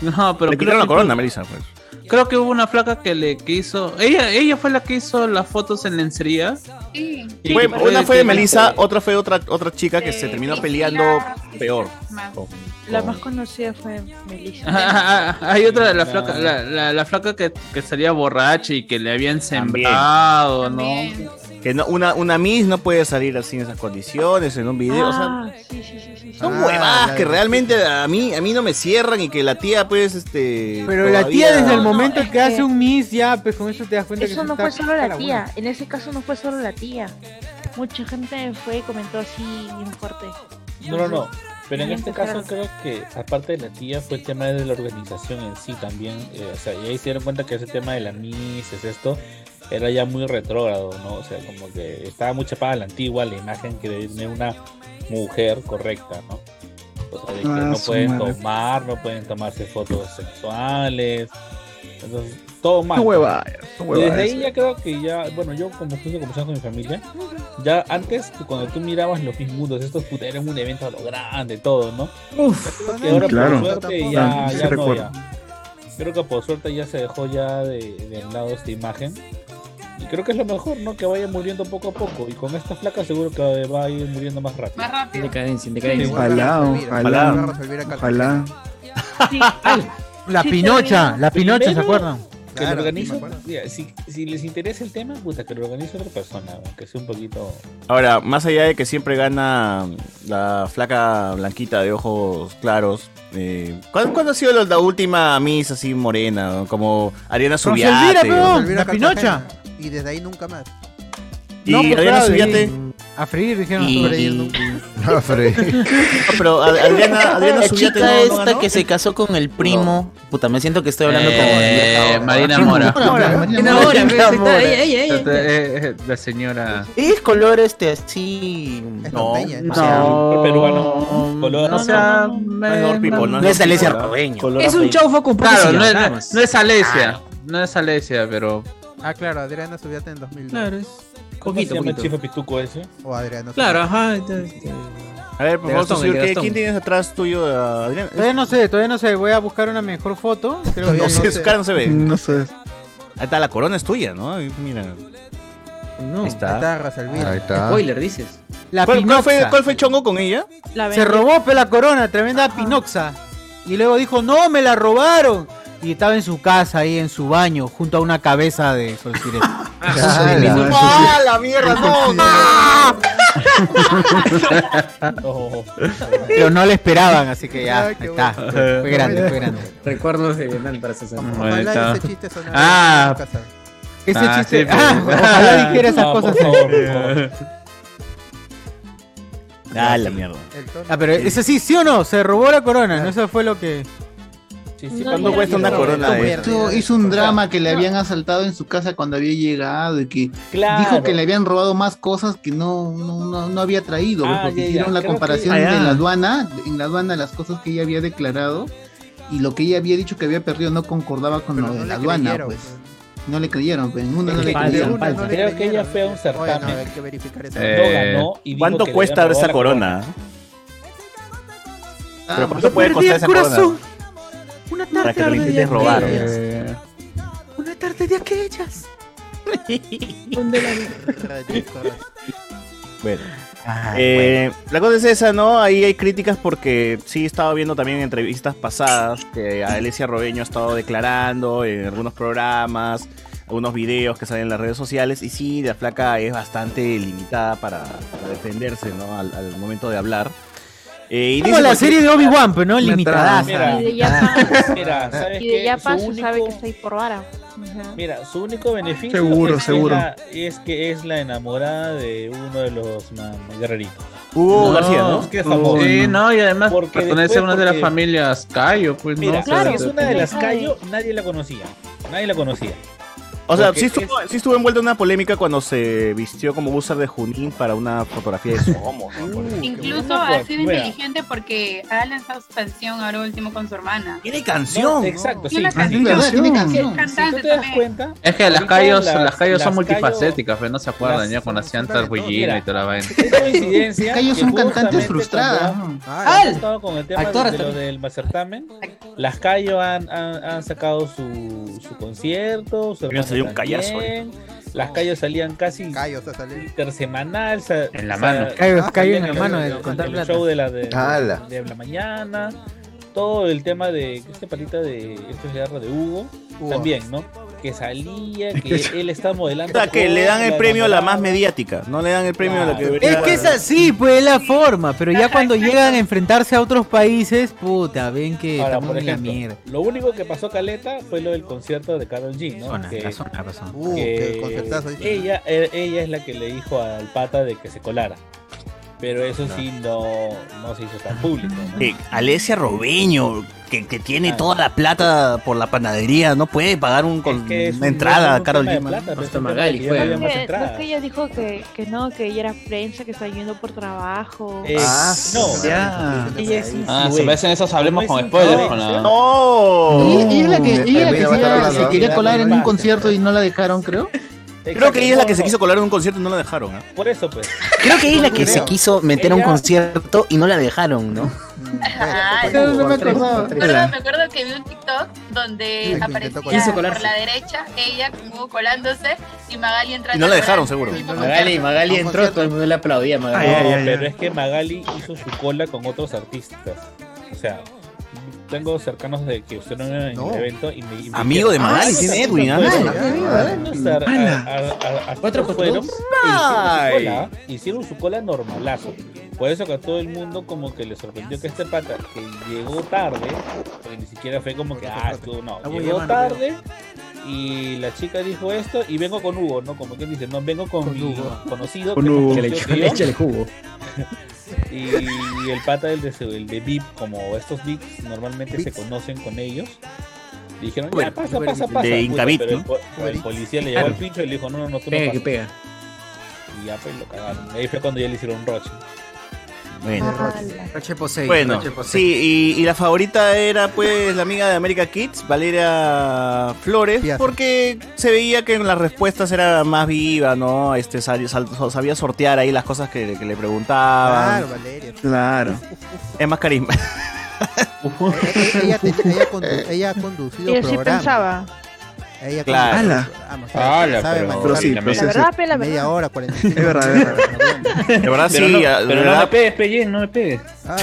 Speaker 11: No, pero
Speaker 1: Le
Speaker 11: creo
Speaker 1: quitaron la
Speaker 11: que-
Speaker 1: corona, Melissa, pues.
Speaker 11: Creo que hubo una flaca que le que hizo. Ella, ella fue la que hizo las fotos en lencería.
Speaker 14: Sí.
Speaker 1: Fue- una fue de Melissa, otra fue otra, otra chica que se terminó peleando peor.
Speaker 17: La más conocida fue Melissa.
Speaker 11: Ah, [laughs] ah, Hay otra de la flaca, la, la, la flaca que, que salía borracha y que le habían sembrado, ¿no?
Speaker 1: Que no, una, una Miss no puede salir así en esas condiciones, en un video. o sea,
Speaker 17: sí, sí, sí, sí.
Speaker 1: son
Speaker 17: Ah,
Speaker 1: huevadas que realmente a mí, a mí no me cierran y que la tía, pues, este.
Speaker 16: Pero la tía desde el
Speaker 17: No,
Speaker 16: momento que hace un miss ya, pues con eso te das cuenta que
Speaker 17: Eso no fue solo la
Speaker 16: buena.
Speaker 17: tía. En ese caso no fue solo la tía. Mucha gente fue y comentó así bien fuerte.
Speaker 9: No, no, no. Pero en este caso creo que aparte de la tía fue el tema de la organización en sí también. eh, o sea, y ahí se dieron cuenta que ese tema de la Mises, esto, era ya muy retrógrado, ¿no? O sea, como que estaba muy chapada a la antigua la imagen que debe tener una mujer correcta, ¿no? O sea, de que
Speaker 4: Ah,
Speaker 9: no pueden
Speaker 4: madre.
Speaker 9: tomar, no pueden tomarse fotos sexuales. Entonces, todo mal.
Speaker 4: Son huevadas, son
Speaker 9: Y Desde ahí ya creo que ya, bueno, yo como estuve conversando con mi familia, ya antes cuando tú mirabas los Mundos, estos puta, eran un evento a lo grande, todo, ¿no?
Speaker 4: Uf,
Speaker 9: que ahora
Speaker 4: claro.
Speaker 9: por suerte ya,
Speaker 4: sí
Speaker 9: ya no,
Speaker 4: recuerdo.
Speaker 9: ya. Creo que por suerte ya se dejó ya de, de lado esta imagen. Y creo que es lo mejor, ¿no? Que vaya muriendo poco a poco. Y con esta flaca seguro que va a ir muriendo más rápido.
Speaker 14: Más rápido.
Speaker 21: Decadencia, decadencia.
Speaker 4: Ojalá, ojalá. Ojalá.
Speaker 16: La
Speaker 9: Sí,
Speaker 16: Pinocha, la Pinocha, ¿se acuerdan?
Speaker 9: Que
Speaker 16: Claro,
Speaker 9: lo mira, si, si les interesa el tema, puta, que lo organice otra persona, aunque sea un poquito.
Speaker 1: Ahora, más allá de que siempre gana la flaca blanquita de ojos claros, eh, ¿cuándo, cuándo ha sido la, la última Miss así morena? Como Ariana Subiate. o-
Speaker 16: la Pinocha.
Speaker 5: Y desde ahí nunca más.
Speaker 1: Y
Speaker 16: No, pues,
Speaker 1: Adriana
Speaker 16: claro,
Speaker 1: Subiate.
Speaker 16: y- A freír, dijeron.
Speaker 1: Y-
Speaker 16: freír
Speaker 1: y-
Speaker 16: nunca. [laughs]
Speaker 10: A freír.
Speaker 1: No, pero Ad- Adriana, [laughs] Adriana
Speaker 13: La chica
Speaker 1: no- no
Speaker 13: esta
Speaker 1: ganó.
Speaker 13: que se casó con el primo. Puta, me siento que estoy hablando
Speaker 11: Eh,
Speaker 13: como.
Speaker 11: Marina. Mora.
Speaker 13: Mora.
Speaker 11: Marina
Speaker 13: Mora, Marina Mora.
Speaker 11: ella, ella, ella. Eh, eh, La señora.
Speaker 13: Es color este así. No, sea,
Speaker 11: No,
Speaker 9: peruano. Color.
Speaker 11: O sea,
Speaker 1: no, no
Speaker 13: no es Alesia
Speaker 1: Pipo,
Speaker 13: Arbeño.
Speaker 21: Es un chaufa con
Speaker 11: Claro, no no, no es Alesia. No es Alesia, pero.
Speaker 5: Ah, claro, Adriana Subiate en 2002.
Speaker 21: Claro, es
Speaker 9: ¿Cómo
Speaker 21: poquito,
Speaker 9: se llama el chifa pituco ese?
Speaker 5: O Adriana
Speaker 21: Claro, ajá. entonces,
Speaker 1: A ver, por
Speaker 21: De
Speaker 1: favor,
Speaker 21: Gastón,
Speaker 1: Susur,
Speaker 21: el de
Speaker 1: ¿qué-
Speaker 21: Gastón.
Speaker 1: ¿quién tienes atrás tuyo, Adriana?
Speaker 16: Todavía no sé, todavía no sé. Voy a buscar una mejor foto. Creo
Speaker 1: No
Speaker 16: que
Speaker 1: sé, su cara no se ve.
Speaker 4: No sé.
Speaker 1: Ahí está, la corona es tuya, ¿no? Mira.
Speaker 21: No,
Speaker 1: Ahí está.
Speaker 5: Ahí está Rosalvira.
Speaker 10: Ahí está.
Speaker 21: spoiler, dices.
Speaker 16: La
Speaker 1: ¿Cuál, cuál fue. ¿Cuál fue el chongo con ella?
Speaker 17: La
Speaker 16: Se robó pe, la corona, tremenda Pinoxa. Y luego dijo, no, me la robaron. Y estaba en su casa, ahí en su baño, junto a una cabeza de Sol [laughs] Sirena.
Speaker 1: ¡Ah, la mierda! ¡No! [laughs]
Speaker 16: Pero no le esperaban, así que ya,
Speaker 5: Ay,
Speaker 16: está.
Speaker 5: bueno.
Speaker 16: Fue grande, fue grande.
Speaker 21: Recuerdos de Vietnam para.
Speaker 5: Ojalá
Speaker 11: está.
Speaker 5: ese chiste sonara
Speaker 11: Ah.
Speaker 5: en mi casa.
Speaker 16: Ese
Speaker 11: Ah,
Speaker 16: chiste.
Speaker 11: sí, pero-
Speaker 16: ah, ojalá dijera esas
Speaker 9: Ah, por
Speaker 16: cosas.
Speaker 9: favor, por favor.
Speaker 1: Ah, la mierda.
Speaker 16: Ah, pero ese sí, ¿sí o no? Se robó la corona, ¿no? Eso fue lo que.
Speaker 9: Sí,
Speaker 1: ¿Cuánto cuesta una corona de
Speaker 17: ya,
Speaker 3: Hizo, un drama que le habían asaltado en su casa cuando había llegado y que
Speaker 9: Claro.
Speaker 3: dijo que le habían robado más cosas que no, no, no, no había traído, pues,
Speaker 9: Ah,
Speaker 3: porque
Speaker 9: ya, ya.
Speaker 3: hicieron la
Speaker 9: Creo que-
Speaker 3: comparación
Speaker 4: Ah,
Speaker 3: de la aduana, en la aduana las cosas que ella había declarado y lo que ella había dicho que había perdido no concordaba con
Speaker 5: Pero
Speaker 3: lo de la aduana,
Speaker 5: creyeron,
Speaker 3: pues.
Speaker 5: pues.
Speaker 3: No le creyeron, pues, en una no le creyeron.
Speaker 9: falta.
Speaker 5: no le
Speaker 9: Creo que
Speaker 5: creyeron,
Speaker 9: ella fue a un
Speaker 5: Oye,
Speaker 9: certamen.
Speaker 5: no, hay que verificar eso.
Speaker 11: Eh,
Speaker 9: No ganó y dijo
Speaker 1: ¿Cuánto cuesta esa
Speaker 9: la
Speaker 1: corona?
Speaker 3: Ah,
Speaker 1: ¿Pero cuánto puede costar esa corona?
Speaker 16: Una
Speaker 1: Para que lo intentes robar.
Speaker 11: Eh,
Speaker 16: Una tarta
Speaker 13: de aquellas.
Speaker 1: Bueno. Eh, La cosa es esa, ¿no? Ahí hay críticas porque sí he estado viendo también en entrevistas pasadas que Alicia Robeño ha estado declarando en algunos programas, algunos videos que salen en las redes sociales y sí, la flaca es bastante limitada para, para defenderse, ¿no? Al, al momento de hablar. Eh, y
Speaker 16: Como la serie de Obi-Wan, pero no limitada.
Speaker 1: trama.
Speaker 17: Y de ya
Speaker 9: Mira, ¿sabes
Speaker 17: y de
Speaker 9: qué?
Speaker 17: ya
Speaker 9: Su
Speaker 17: paso
Speaker 9: único-
Speaker 17: sabe que está ahí por vara.
Speaker 9: Mira, su único beneficio
Speaker 4: Seguro,
Speaker 9: es, que
Speaker 4: seguro.
Speaker 9: Es, la, es que es la enamorada de uno de los ma- guerreritos.
Speaker 1: Hugo
Speaker 11: No,
Speaker 1: García, ¿no?
Speaker 9: Es que es famoso.
Speaker 11: Sí, no, y además
Speaker 9: Porque
Speaker 11: pertenece
Speaker 9: después,
Speaker 11: a una de las familias Cayo, pues
Speaker 9: Mira,
Speaker 11: no.
Speaker 9: claro, es una de las
Speaker 17: Ay.
Speaker 9: Cayo, nadie la conocía. Nadie la conocía.
Speaker 1: O sea, sí estuvo, sí estuvo envuelta en una polémica cuando se vistió como buzzer de Junín para una fotografía de Somos. ¿no? Ejemplo.
Speaker 14: Incluso ha sido inteligente porque ha lanzado su canción ahora último con su hermana.
Speaker 1: Tiene
Speaker 9: No, exacto, sí.
Speaker 14: Tiene una
Speaker 9: sí.
Speaker 14: canción.
Speaker 3: tiene
Speaker 14: Es
Speaker 3: canción.
Speaker 9: Si tú te das cuenta,
Speaker 11: Es que las callos,
Speaker 9: las-
Speaker 11: las callos son
Speaker 9: las
Speaker 11: multifacéticas, pero no se acuerdan
Speaker 9: las-
Speaker 11: ya cuando hacían Tarbullino y toda la vaina.
Speaker 3: Ellos
Speaker 9: que
Speaker 3: son cantantes frustradas.
Speaker 5: Ah,
Speaker 9: con el tema de, lo del Macertamen, las Cayo han, sacado su, concierto, su
Speaker 1: salió un callazo
Speaker 9: también. Las Cayo salían casi
Speaker 5: Callos
Speaker 9: intersemanal. sa-
Speaker 11: En la mano.
Speaker 16: Cayo-
Speaker 9: salían
Speaker 16: Cayo en la
Speaker 9: el-
Speaker 16: mano
Speaker 9: el-
Speaker 16: de
Speaker 9: el-
Speaker 16: contar
Speaker 9: el show de la, de, de la mañana. Todo el tema de este patita de este cigarro de Hugo,
Speaker 5: Hugo.
Speaker 9: también, ¿no? Que salía, que él está modelando.
Speaker 1: O sea, que le dan el premio a la más mediática, no le dan el premio a la que debería
Speaker 16: Es que es así, pues es la forma, pero ya cuando [laughs] llegan a enfrentarse a otros países, puta, ven que
Speaker 9: Ahora,
Speaker 16: estamos
Speaker 9: por
Speaker 16: en la mierda.
Speaker 9: lo único que pasó Caleta fue lo del concierto de Carol G, ¿no?
Speaker 16: Zona,
Speaker 9: que,
Speaker 16: la zona, razón.
Speaker 5: Uh,
Speaker 9: que
Speaker 5: qué concertazo, dice.
Speaker 9: ella, eh, ella es la que le dijo al pata de que se colara. Pero eso sí no, no se hizo tan público. ¿no?
Speaker 1: Eh, Alesia Robeño, que, que tiene
Speaker 9: Ah.
Speaker 1: toda la plata por la panadería, no puede pagar un, con-
Speaker 9: Es que es un-
Speaker 1: una entrada Carol
Speaker 9: plata,
Speaker 21: Hasta Magali
Speaker 9: de que
Speaker 21: fue.
Speaker 9: no
Speaker 17: ella dijo que, que no, que ella era prensa, que está yendo por trabajo.
Speaker 9: Eh,
Speaker 10: Ah,
Speaker 9: no,
Speaker 4: ya.
Speaker 9: ella es
Speaker 11: Ah, se
Speaker 9: influencer.
Speaker 11: ves en esos hablemos con spoilers.
Speaker 9: influencer,
Speaker 11: con la-
Speaker 1: ¡No!
Speaker 3: Ella, ella es la que, es la que se, se quería colar en un concierto y no la dejaron, creo.
Speaker 1: Creo que ella es la que se quiso colar en un concierto y no la dejaron. ¿ah?
Speaker 9: Por eso, pues.
Speaker 13: Creo que ella es la que
Speaker 5: Creo.
Speaker 13: se quiso meter a un concierto y no la dejaron, ¿no?
Speaker 14: Ay,
Speaker 3: No, no me acordaba.
Speaker 14: Me acuerdo, me acuerdo que vi un TikTok donde aparecía por la derecha ella Hugo colándose y Magali entrando.
Speaker 1: Y no la dejaron, seguro.
Speaker 21: Magali. Magali entró, todo el mundo le aplaudía a Magali.
Speaker 4: Ay, ay,
Speaker 9: No,
Speaker 4: ay,
Speaker 9: pero
Speaker 4: ay.
Speaker 9: es que Magali hizo su cola con otros artistas. O sea, tengo cercanos de que estuvieron en el
Speaker 5: No.
Speaker 9: evento y me. y me
Speaker 1: Amigo de
Speaker 9: "Ah,
Speaker 1: tiene
Speaker 9: estos
Speaker 1: Edwin, ¿ah?
Speaker 21: Cuatro
Speaker 9: fueron e hicieron su cola, normalazo. Por eso que a todo el mundo como que le sorprendió que este pata que llegó tarde, porque ni siquiera fue como que, ah, tú no,
Speaker 5: Ah,
Speaker 9: llegó tarde y la chica dijo esto y vengo con Hugo, ¿no? Como que dice, no, vengo con,
Speaker 5: Con
Speaker 9: mi
Speaker 5: Hugo.
Speaker 9: conocido,
Speaker 4: Con Hugo.
Speaker 21: Échale,
Speaker 9: conocido que yo".
Speaker 21: échale jugo.
Speaker 9: Y el pata del de, el de VIP, como estos VIPs normalmente se conocen con ellos, dijeron, ya pasa, pasa, pasa.
Speaker 1: De
Speaker 9: Puta,
Speaker 1: Incavit,
Speaker 9: pero el,
Speaker 1: ¿no?
Speaker 9: po- el policía le llevó al pincho y le dijo, no, no, no, tú no
Speaker 21: Pega que
Speaker 9: pasas.
Speaker 21: pega.
Speaker 9: Y ya pues lo cagaron. Ahí fue cuando ya le hicieron roche.
Speaker 1: Bueno.
Speaker 21: Roche Posey.
Speaker 1: Bueno, sí, y, y la favorita era pues la amiga de America Kids, Valeria Flores,
Speaker 5: Piazza.
Speaker 1: porque se veía que en las respuestas era más viva, ¿no? Este sal- sal- sabía sortear ahí las cosas que, que le preguntaban.
Speaker 5: Claro, Valeria.
Speaker 4: Claro.
Speaker 1: Es más carisma. [laughs]
Speaker 5: Eh, ella, tenía- ella, condu- ella ha conducido
Speaker 17: Ella sí
Speaker 5: programas.
Speaker 17: pensaba.
Speaker 5: Ella
Speaker 1: Claro.
Speaker 4: Ala.
Speaker 5: sabe-
Speaker 11: Ala,
Speaker 5: sabe
Speaker 11: pero-
Speaker 4: Pero sí, pero
Speaker 17: La verdad, la
Speaker 5: media
Speaker 17: verdad.
Speaker 5: hora, 45
Speaker 4: Es verdad, es
Speaker 5: minutos.
Speaker 1: De verdad
Speaker 11: Pero,
Speaker 1: sí,
Speaker 11: pero no me
Speaker 1: verdad,
Speaker 11: pegues, Peyen, no me pegues.
Speaker 5: Ah,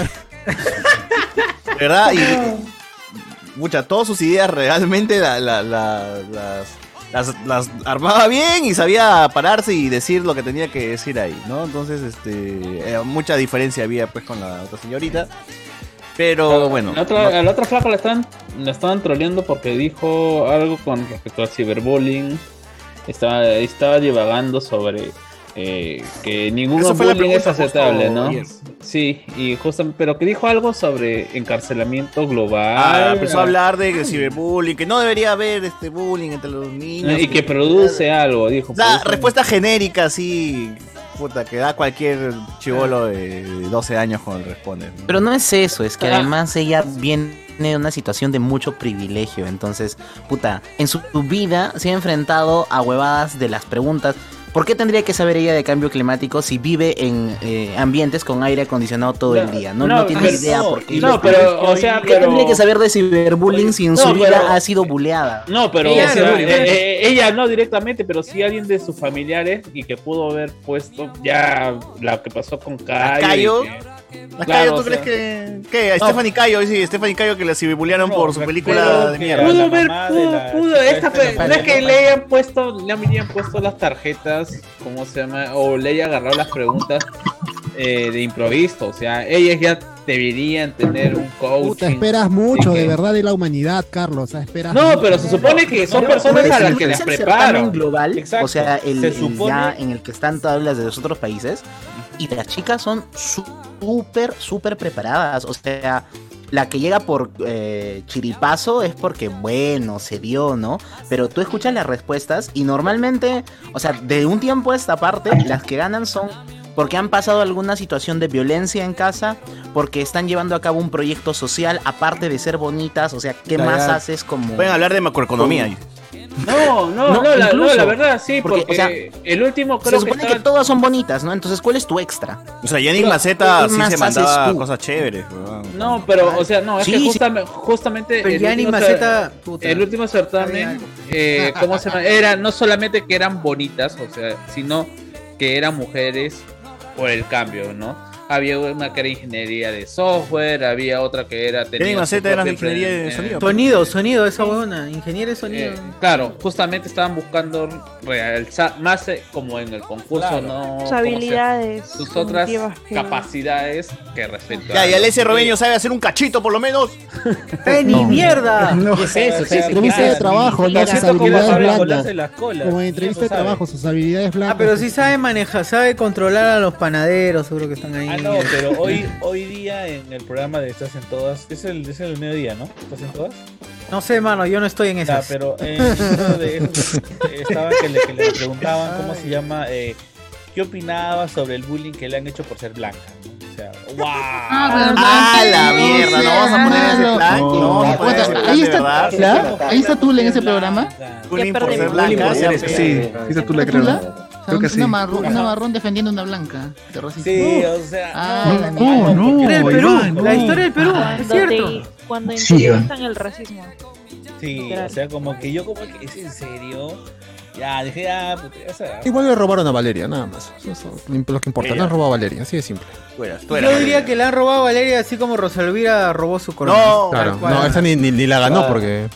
Speaker 1: de verdad, y mucha, todas sus ideas realmente la- la- la- las, las, las armaba bien y sabía pararse y decir lo que tenía que decir ahí, ¿no? Entonces, este, eh, mucha diferencia había pues con la otra señorita. Pero bueno.
Speaker 11: La otra, a la otra flaca la estaban, la estaban troleando porque dijo algo con respecto al ciberbullying. Estaba, estaba divagando sobre eh, que ningún
Speaker 1: la
Speaker 11: bullying es aceptable,
Speaker 1: justo
Speaker 11: ¿no? Sí, y justo, pero que dijo algo sobre encarcelamiento global.
Speaker 1: Ah, empezó a hablar de ciberbullying, que no debería haber este bullying entre los niños.
Speaker 11: y que produce algo, dijo. Produce-
Speaker 1: respuesta genérica, así, puta, que da cualquier chivolo de 12 años cuando responde.
Speaker 13: Pero no es eso, es que además ella viene de una situación de mucho privilegio. Entonces, puta, en su vida se ha enfrentado a huevadas de las preguntas. ¿Por qué tendría que saber ella de cambio climático si vive en eh, ambientes con aire acondicionado todo el día? No, no,
Speaker 11: no,
Speaker 13: tiene
Speaker 11: pero-
Speaker 13: idea
Speaker 11: no,
Speaker 13: por qué.
Speaker 11: no, pero, o sea,
Speaker 13: ¿Por qué
Speaker 11: pero-
Speaker 13: tendría que saber de ciberbullying si en
Speaker 11: No,
Speaker 13: su vida
Speaker 11: pero-
Speaker 13: ha sido bulleada?
Speaker 11: No, pero
Speaker 13: Ella
Speaker 11: o sea,
Speaker 13: seguro.
Speaker 11: eh, eh, ella no directamente, pero sí alguien de sus familiares y que pudo haber puesto ya lo que pasó con Cayo.
Speaker 1: Cayo?
Speaker 11: y que-
Speaker 1: ¿A
Speaker 11: Claro,
Speaker 1: Cayo, ¿tú
Speaker 11: o
Speaker 1: crees
Speaker 11: sea,
Speaker 1: que.? ¿Qué? A
Speaker 11: No.
Speaker 1: Stephanie Cayo, sí, Stephanie Cayo que la ciberbulearon por su película de mierda.
Speaker 11: Pudo
Speaker 1: La
Speaker 11: pudo, pudo,
Speaker 1: la
Speaker 11: esta no es que le hayan puesto, le habían puesto las tarjetas, ¿cómo se llama? O le haya agarrado las preguntas eh, de improviso, o sea, ellas ya deberían tener un coaching.
Speaker 15: Puta, esperas mucho de verdad de la humanidad, Carlos. Esperas
Speaker 11: No,
Speaker 15: mucho.
Speaker 11: pero se supone que son personas a las que les
Speaker 13: Es el
Speaker 11: preparan.
Speaker 13: global,
Speaker 11: Exacto.
Speaker 13: o sea, el,
Speaker 11: Se
Speaker 13: el
Speaker 11: supone-
Speaker 13: ya en el que están todas las de los otros países, y las chicas son súper, súper preparadas. O sea, la que llega por eh, chiripazo es porque, bueno, se dio, ¿no? Pero tú escuchas las respuestas y normalmente, o sea, de un tiempo a esta parte, las que ganan son porque han pasado alguna situación de violencia en casa, porque están llevando a cabo un proyecto social, aparte de ser bonitas, o sea, ¿qué
Speaker 1: Ya,
Speaker 13: más
Speaker 1: ya.
Speaker 13: haces como...
Speaker 1: Pueden hablar de macroeconomía.
Speaker 11: No, no,
Speaker 13: No,
Speaker 11: no, la, no,
Speaker 13: incluso.
Speaker 11: la verdad sí, porque,
Speaker 13: Porque, o sea,
Speaker 11: el último
Speaker 13: Se
Speaker 11: creo que
Speaker 13: supone que,
Speaker 11: estaba-
Speaker 13: todas son bonitas, ¿no? Entonces, ¿cuál es tu extra?
Speaker 1: O sea, Yannick Maceta
Speaker 13: ¿qué
Speaker 1: sí se mandaba
Speaker 13: tú?
Speaker 1: cosas chéveres.
Speaker 11: No, pero, o sea, no, es
Speaker 13: Sí,
Speaker 11: que
Speaker 13: sí.
Speaker 11: justame- justamente.
Speaker 16: Pero
Speaker 11: el
Speaker 16: Maceta, puta.
Speaker 11: el último certamen, eh, [laughs] ¿cómo se llama? Era no solamente que eran bonitas, o sea, sino que eran mujeres por el cambio, ¿no? Había una que era ingeniería de software, había otra que era. tenía
Speaker 1: Maceta era ingeniería de sonido.
Speaker 16: Sonido, sonido, esa buena. Ingeniero de sonido.
Speaker 11: Eh, claro, justamente estaban buscando realzar más eh, como en el concurso,
Speaker 17: Claro.
Speaker 11: ¿no?
Speaker 17: Sus
Speaker 11: ¿Cómo se-
Speaker 17: habilidades
Speaker 11: Sus otras capacidades que respecto
Speaker 1: Ya, y
Speaker 11: a-
Speaker 1: Alessia Robeño sabe hacer un cachito por lo menos. [laughs]
Speaker 16: ¡Eh, ni mierda! [laughs]
Speaker 20: No.
Speaker 21: ¿Qué es eso? ¿Qué es
Speaker 15: Entrevista de trabajo, ¿no? Sus habilidades blandas.
Speaker 21: colarse las colas.
Speaker 15: Como en entrevista de trabajo, sus habilidades blancas.
Speaker 16: Ah, pero sí sabe manejar, sabe controlar a los panaderos, seguro que están ahí.
Speaker 9: Ah, no, pero hoy, [laughs] hoy día en el programa de Estás en Todas, es el, es el mediodía, ¿no? ¿Estás en Todas?
Speaker 16: No sé, mano, yo no estoy en
Speaker 9: Ya,
Speaker 16: esas.
Speaker 9: pero en uno de [laughs] esos eh, estaba que le, que le preguntaban cómo se llama, eh, qué opinaba sobre el bullying que le han hecho por ser blanca. O sea, ¡wow!
Speaker 1: ¡Ah, la mierda! ¿No vamos a poner ese plan? No, vamos a poner ese plan
Speaker 3: ahí está,
Speaker 1: verdad.
Speaker 3: ahí está Tula en ese programa.
Speaker 1: Bullying por ser blanca.
Speaker 4: Sí, sí, tú le creo.
Speaker 3: ¿Tula?
Speaker 4: Creo que sí.
Speaker 3: Una marrón, una marrón defendiendo una blanca. de racismo.
Speaker 9: Sí, o sea,
Speaker 3: Ah,
Speaker 9: no,
Speaker 3: no,
Speaker 4: no,
Speaker 16: Era el Perú,
Speaker 4: Iván, no.
Speaker 16: la historia del Perú, es cierto.
Speaker 17: te- cuando
Speaker 4: Sí,
Speaker 17: el racismo.
Speaker 9: Sí,
Speaker 17: Literal.
Speaker 9: o sea, como que yo como que es en serio. Ya, dije, ah, o sea,
Speaker 7: Igual le robaron a Valeria, nada más. Eso es lo que importa. Le han robado a Valeria, así de simple.
Speaker 1: Tú eras- tú
Speaker 16: Yo diría
Speaker 1: Valeria.
Speaker 16: que le han robado a Valeria así como Rosalvira robó su corona.
Speaker 1: No,
Speaker 7: Claro, no, esa ni, ni, ni la ganó
Speaker 1: Ah.
Speaker 7: porque.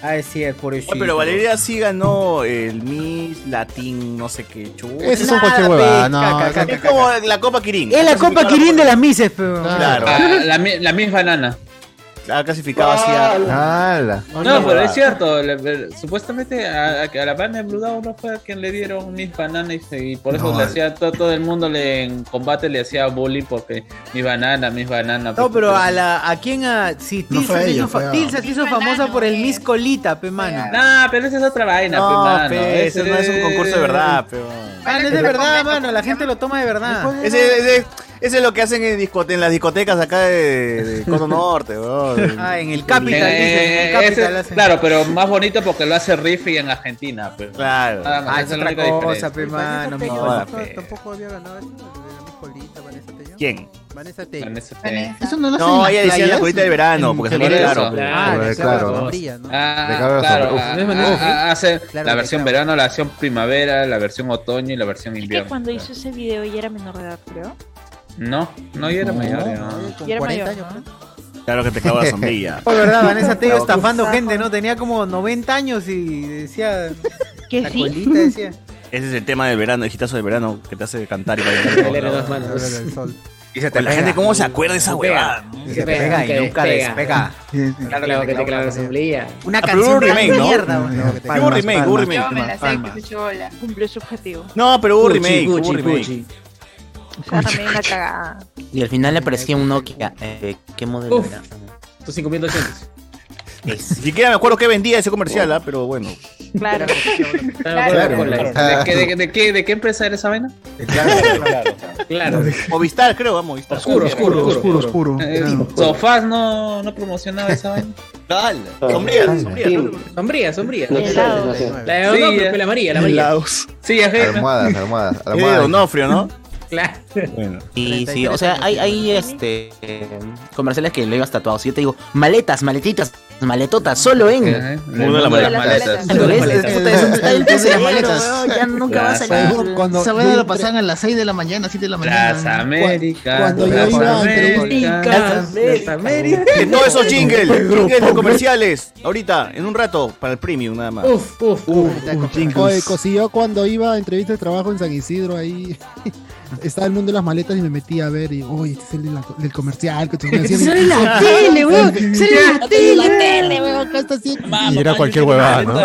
Speaker 16: Ah, es cierto, por eso.
Speaker 1: Pero Valeria sí ganó el Miss Latin, no sé qué chulo.
Speaker 7: Ese es un huevada, no.
Speaker 1: Es como la Copa Kirin.
Speaker 16: Es la Copa Kirin de las Mises, pero.
Speaker 1: Claro.
Speaker 11: La, mi- la misma banana.
Speaker 1: La clasificaba así a...
Speaker 10: ¡Hala!
Speaker 11: No, pero es cierto, le- le- supuestamente a, a la banda de Blue Down no fue a quien le dieron mis bananas y, se- y por eso
Speaker 4: No,
Speaker 11: le
Speaker 4: eh.
Speaker 11: hacía todo, todo el mundo le, en combate le hacía bullying porque mi banana, mis bananas.
Speaker 16: No, pero a la a quién a si
Speaker 20: No
Speaker 16: Tilsa
Speaker 20: fue
Speaker 16: se
Speaker 20: ella,
Speaker 16: hizo, fa-
Speaker 20: fue a-
Speaker 16: Tilsa se hizo famosa por el Miss Colita, pe mano.
Speaker 11: No, pero esa es otra vaina,
Speaker 1: No,
Speaker 11: pe, mano.
Speaker 1: pe, ese no es un concurso de verdad, pero...
Speaker 16: Ah, no es de verdad, mano, la gente lo toma de verdad.
Speaker 1: Ese, ese, ese es lo que hacen en, discote- en las discotecas acá de, de [laughs] Cono Norte, weón.
Speaker 16: Ah, en el Capital,
Speaker 11: Eh,
Speaker 16: dicen, en el
Speaker 11: ese-
Speaker 16: Capital hacen.
Speaker 11: claro, pero más bonito porque lo hace Riffy en Argentina. Pero
Speaker 1: Claro.
Speaker 11: Nada más,
Speaker 16: Ah, es
Speaker 11: es
Speaker 16: otra cosa, pe mano.
Speaker 5: Tampoco había ganado eso, Colita, Vanessa Tello.
Speaker 1: ¿Quién?
Speaker 5: Vanessa Tello.
Speaker 11: Vanessa T.
Speaker 3: Eso no lo hacen
Speaker 1: No, ella decía la colita de verano, porque se pone claro.
Speaker 11: Eso.
Speaker 16: Ah, de
Speaker 10: claro.
Speaker 11: Ah, claro, ah,
Speaker 10: No es
Speaker 11: ah, ah, hace la versión verano, la versión primavera, la versión otoño y la versión
Speaker 17: Es que
Speaker 11: invierno.
Speaker 17: cuando hizo ese video ella era menor de edad, creo.
Speaker 11: No, no, yo era mayor. ya.
Speaker 5: Con
Speaker 17: Y era
Speaker 5: 40
Speaker 17: mayor,
Speaker 5: años,
Speaker 17: ¿no?
Speaker 1: Claro que te clavo la [laughs] sombrilla.
Speaker 16: Fue verdad, Vanessa
Speaker 1: Claro.
Speaker 16: estafando gente, ¿no? Tenía como 90 años y decía.
Speaker 17: ¿Que
Speaker 16: La
Speaker 17: sí?
Speaker 16: colita decía.
Speaker 1: Ese es el tema del verano, el hitazo del verano, que te hace cantar y bailar. [laughs]
Speaker 7: Y se
Speaker 1: Pues la gente, ¿cómo se acuerda de esa huevada? no?
Speaker 21: Se
Speaker 16: Se pega y nunca despega.
Speaker 21: Claro, que te clava la sombrilla.
Speaker 16: Una canción
Speaker 1: ¿no?
Speaker 16: mierda,
Speaker 5: te-
Speaker 1: hubo remake, hubo remake.
Speaker 14: Yo me la sé,
Speaker 16: Palmas.
Speaker 14: que se chola.
Speaker 17: Cumplió su objetivo.
Speaker 1: No, pero hubo remake,
Speaker 17: O sea, también la cagada.
Speaker 13: Y al final le aparecía un Nokia. Eh, ¿Qué modelo
Speaker 21: Uf.
Speaker 13: era?
Speaker 21: Tus 5200.
Speaker 1: Ni siquiera me acuerdo qué vendía ese comercial, ¿ah? pero bueno.
Speaker 17: Claro.
Speaker 21: Claro,
Speaker 11: ¿De, qué, de, de qué, ¿De qué empresa era esa vaina?
Speaker 9: claro, claro.
Speaker 21: claro.
Speaker 1: Movistar, creo, vamos, Movistar.
Speaker 21: Oscuro, oscuro,
Speaker 4: Oscuro, oscuro.
Speaker 11: Eh, Sofás no, no promocionaba esa vaina.
Speaker 21: Sombría,
Speaker 12: Team.
Speaker 21: sombría, sombría.
Speaker 12: No no sé.
Speaker 21: La de Onofre, pues, la amarilla, la amarilla. Sí, ajá.
Speaker 10: Almohadas, almohadas,
Speaker 1: Eh,
Speaker 10: almohadas.
Speaker 1: Onofrio, ¿no? [laughs]
Speaker 21: Claro.
Speaker 1: Bueno.
Speaker 13: Sí, sí, o sea, hay, hay este eh, comerciales que lo ibas tatuado. Si yo te digo, maletas, maletitas, maletotas, solo en.
Speaker 10: Mundo de las maletas.
Speaker 13: Pero es- es- puta, es un está en tu
Speaker 3: de las maletas.
Speaker 13: ya nunca va a salir.
Speaker 3: Cuando esa vaina lo pasaban a las 6 de la mañana, 7 de la mañana.
Speaker 21: Las Américas.
Speaker 3: Cuando yo
Speaker 21: las
Speaker 3: iba a
Speaker 21: Américas,
Speaker 3: entrevistas-
Speaker 21: Las Américas.
Speaker 1: De todos esos jingles, jingles de comerciales. Ahorita, en un rato, para el premium nada más.
Speaker 21: Uf, uf, uf.
Speaker 15: Oye, cuando iba a entrevista de trabajo en San Isidro, ahí estaba el mundo de las maletas y me metí a ver y, oye, este es el de la- del comercial. Que [laughs] me decían-
Speaker 21: Sale en la tele, weón, sale la tele.
Speaker 15: la tele, weón, acá está así.
Speaker 7: Y era cualquier huevada, [laughs] ¿no?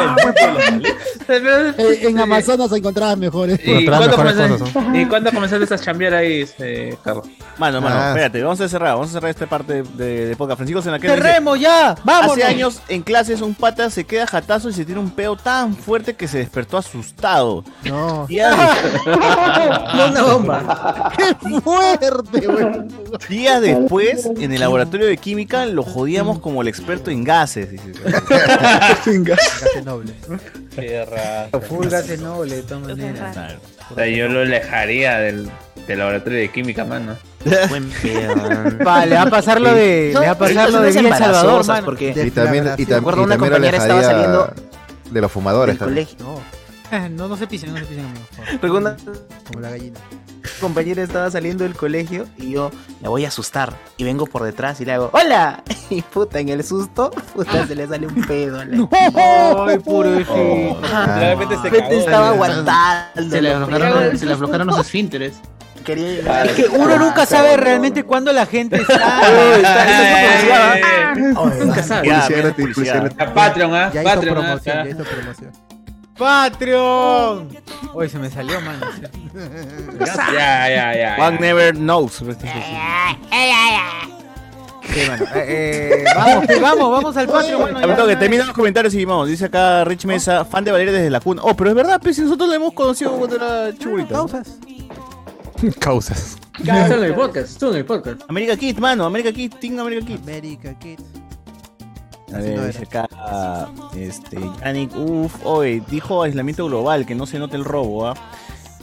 Speaker 15: Eh, en Amazonas encontrabas mejores.
Speaker 21: ¿Y
Speaker 7: Pero
Speaker 21: cuándo,
Speaker 7: mejores
Speaker 21: comenzaste,
Speaker 7: cosas,
Speaker 21: ¿Y cuándo comenzaste a chambear ahí, este, Carlos?
Speaker 1: Mano, mano,
Speaker 21: Ah.
Speaker 1: espérate, vamos a cerrar, vamos a cerrar esta parte de, de podcast. Francisco Senaquel dice,
Speaker 6: ¡Cerremos ya! ¡Vámonos!
Speaker 1: Hace años en clases un pata se queda jatazo y se tiene un peo tan fuerte que se despertó asustado.
Speaker 15: No.
Speaker 1: Días,
Speaker 21: Una bomba.
Speaker 15: ¡Qué fuerte, weón!
Speaker 1: días después, en el laboratorio de química, lo jodíamos como el experto en gases. dice. [laughs]
Speaker 5: Gases nobles.
Speaker 9: Qué raro.
Speaker 6: Full gases noble, de todas maneras.
Speaker 9: O sea, yo lo alejaría del, del laboratorio de química, mano.
Speaker 13: Buen [laughs] pedo. man.
Speaker 6: Va, le va a pasar lo de, le va a pasar lo de Villa El Salvador, mano.
Speaker 13: porque
Speaker 10: Y también, y, tam- y
Speaker 13: una
Speaker 10: también
Speaker 13: estaba saliendo
Speaker 10: de los fumadores
Speaker 13: del colegio.
Speaker 6: No, no se pisen, no se pisen,
Speaker 5: Como la gallina.
Speaker 13: Compañera estaba saliendo del colegio y yo la voy a asustar. Y vengo por detrás y le hago, ¡Hola! [laughs] Y puta, en el susto, puta, se le sale un pedo. a la- [laughs]
Speaker 6: Ay, pobrecito.
Speaker 13: Ah,
Speaker 9: Realmente se cagó.
Speaker 13: estaba aguantando.
Speaker 3: Se le aflojaron, se le aflojaron los esfínteres.
Speaker 13: Quería
Speaker 6: Es que uno nunca sabe realmente cuándo la gente está.
Speaker 21: Nunca. A Patreon, ¿ah? Patreon, ¿ah?
Speaker 5: promoción,
Speaker 6: ¡Patreon! Oye, se me salió, mano.
Speaker 9: Ya, ya, ya.
Speaker 1: One never knows.
Speaker 6: Sí, mano. Eh, eh, [laughs] vamos, pues, vamos, vamos al Patreon, ya.
Speaker 1: Que los comentarios y vamos. Dice acá Rich Mesa, fan de Valeria desde la cuna. Oh, pero es verdad, pues nosotros la hemos conocido cuando era churita. [laughs]
Speaker 5: Causas.
Speaker 7: Causas.
Speaker 21: Esto en el podcast, esto en el podcast.
Speaker 1: America Kid, mano, America Kid, Team America Kid.
Speaker 5: America Kids.
Speaker 1: A
Speaker 5: Así
Speaker 1: ver,
Speaker 5: no
Speaker 1: dice acá, este, Yannick, uff, hoy dijo aislamiento global, que no se note el robo, ¿ah?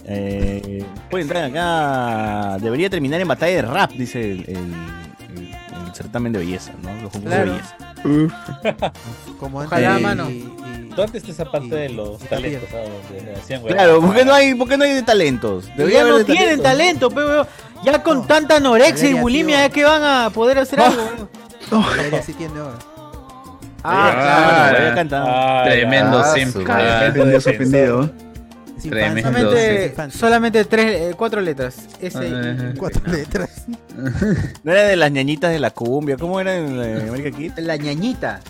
Speaker 1: Eh, puede entrar acá, debería terminar en batalla de rap, dice el, el- el- el certamen de belleza, ¿no? Los concursos
Speaker 6: Claro.
Speaker 1: de belleza.
Speaker 5: Como antes.
Speaker 6: Ojalá,
Speaker 5: y-
Speaker 6: mano.
Speaker 5: y- y-
Speaker 9: ¿Dónde está esa parte de los talentos? ah?
Speaker 1: Claro, ¿por qué no hay, por qué no hay de talentos? Debería
Speaker 6: no
Speaker 1: de
Speaker 6: tienen
Speaker 1: talentos.
Speaker 6: talento, pero ya con tanta anorexia y bulimia, ya que van a poder hacer algo. [laughs]
Speaker 5: Valeria sí tiene ahora.
Speaker 6: Ah,
Speaker 1: claro,
Speaker 9: Ah,
Speaker 1: ya canta.
Speaker 9: ah, Tremendo
Speaker 10: Ah,
Speaker 9: simp.
Speaker 10: ofendido.
Speaker 6: Solamente, solamente tres, eh, cuatro letras. S
Speaker 9: Ah,
Speaker 5: Cuatro [laughs] letras. [laughs]
Speaker 1: No era de las ñañitas de la cumbia, ¿cómo era en la America Kid?
Speaker 6: La ñañita.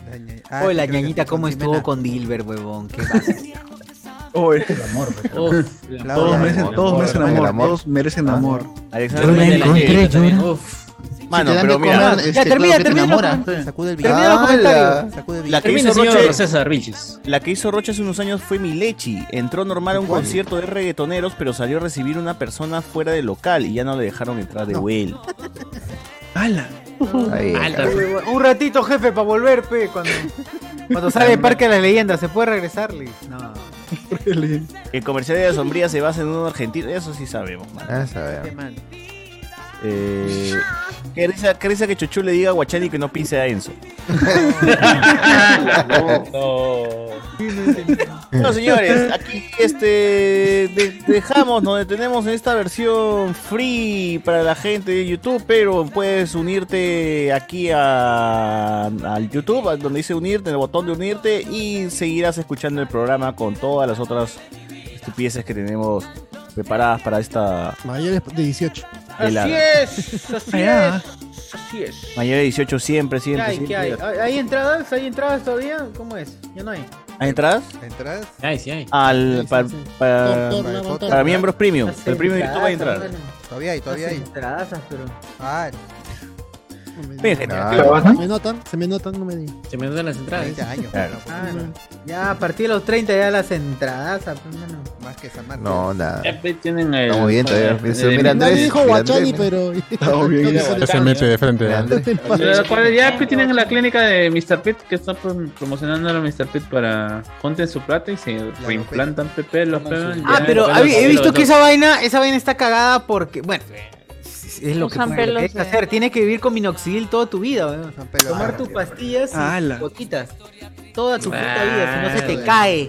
Speaker 5: Ah,
Speaker 6: Oye, la
Speaker 5: creo que
Speaker 6: ñañita, ¿cómo
Speaker 5: Jimena.
Speaker 6: estuvo con Dilber, huevón?
Speaker 4: Todos merecen,
Speaker 21: amor,
Speaker 4: todos merecen
Speaker 10: amor.
Speaker 4: todos merecen amor.
Speaker 1: Alexander
Speaker 21: Yo me
Speaker 1: de la
Speaker 21: encontré,
Speaker 1: Ñañita también.
Speaker 21: yo- Uf.
Speaker 1: Mano,
Speaker 3: Si te dan
Speaker 1: pero
Speaker 3: de
Speaker 1: mira,
Speaker 3: comer, este,
Speaker 6: ya, termina,
Speaker 3: claro que te
Speaker 6: termina,
Speaker 3: enamora.
Speaker 6: loco.
Speaker 5: Sacude el video.
Speaker 6: Termina los comentarios.
Speaker 5: Sacude el
Speaker 1: la que
Speaker 21: Termina,
Speaker 1: hizo Roche,
Speaker 21: César Vilches.
Speaker 1: La que hizo Roche hace unos años fue Milechi. Entró normal a un concierto de reggaetoneros, pero salió a recibir una persona fuera del local y ya no le dejaron entrar de vuelo.
Speaker 4: ¡Hala!
Speaker 10: Ahí,
Speaker 21: Alta.
Speaker 6: Un ratito, jefe, para volver, pe. Cuando, cuando sale el Parque de las Leyendas, ¿se puede regresarle? No.
Speaker 1: El comercial de la sombría se basa en un argentino, eso sí sabemos, man.
Speaker 10: Ah, sabemos.
Speaker 1: Eh, qué risa, qué risa que Chuchu le diga a Guachani que no pise a Enzo. [laughs]
Speaker 9: No.
Speaker 1: Bueno, señores, aquí este de- dejamos, nos detenemos en esta versión free para la gente de YouTube, pero puedes unirte aquí a, al YouTube, donde dice unirte, en el botón de unirte, y seguirás escuchando el programa con todas las otras estupideces que tenemos preparadas para esta
Speaker 15: Mayores de 18.
Speaker 1: Velada.
Speaker 6: Así es, así es. Así es.
Speaker 1: Mayor de 18 siempre,
Speaker 6: ¿Qué
Speaker 1: siempre,
Speaker 6: hay? ¿Qué hay?
Speaker 1: siempre.
Speaker 6: ¿Hay hay entradas? ¿Hay entradas todavía? ¿Cómo es? Ya no hay.
Speaker 1: ¿Hay entradas?
Speaker 5: ¿Entradas?
Speaker 21: Ay, sí, hay.
Speaker 1: Al, para, para,
Speaker 15: Tor.
Speaker 1: para miembros premium. El premium de YouTube va a
Speaker 6: entradas.
Speaker 5: Todavía hay, todavía hay.
Speaker 6: entradas, pero...
Speaker 5: Ah,
Speaker 10: Claro.
Speaker 15: Se me notan, se me notan, no me digan.
Speaker 21: Se me notan las entradas.
Speaker 5: 20 años.
Speaker 10: Claro.
Speaker 6: Ah, no. Ya a partir de los 30 ya las entradas. pues.
Speaker 5: Más que San Marcos.
Speaker 10: No, nada.
Speaker 11: Ya, pues, tienen el.
Speaker 10: Estamos bien todavía. mira Andrés.
Speaker 15: Nadie dijo Guachani, pero.
Speaker 4: Estamos [laughs] bien.
Speaker 7: Se mete de frente.
Speaker 11: ¿cuál- Ya pues, tienen la clínica de Mr. Pit que está prom- promocionando a Mr. Pit para junten su plata y se reimplantan PP los.
Speaker 6: Ah, pero he visto que esa vaina, esa vaina está cagada porque, bueno, es es lo que, que
Speaker 17: de-
Speaker 6: hacer. Tienes que vivir con minoxidil toda tu vida, Tomar
Speaker 5: de-
Speaker 6: tus pastillas y gotitas. Toda tu puta vida, si no se te cae.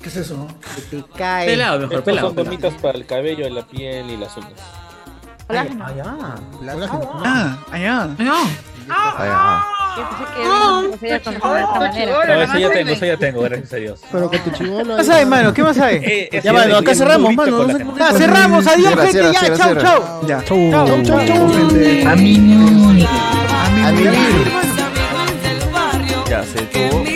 Speaker 20: ¿Qué es eso?
Speaker 6: Se te cae.
Speaker 21: Pelado, mejor
Speaker 9: Estos
Speaker 21: pelado.
Speaker 9: son gomitas para el cabello, la piel y las uñas.
Speaker 17: Colágeno.
Speaker 6: Ah.
Speaker 4: Ah, allá.
Speaker 10: Ay, ajá.
Speaker 17: Yo pensé que no
Speaker 9: eso ya tengo, eso ya tengo, gracias a Dios.
Speaker 15: Pero con tu chivolo.
Speaker 6: ¿Qué más hay, mano? ¿Qué más hay?
Speaker 9: Eh, eh,
Speaker 1: Ya, mano, acá cerramos, mano.
Speaker 6: Ya, cerramos. Adiós, gente. Ya, chau, chau.
Speaker 4: Ya.
Speaker 6: Chau, chau, chau.
Speaker 4: gente.
Speaker 10: A mí. Ya se tuvo.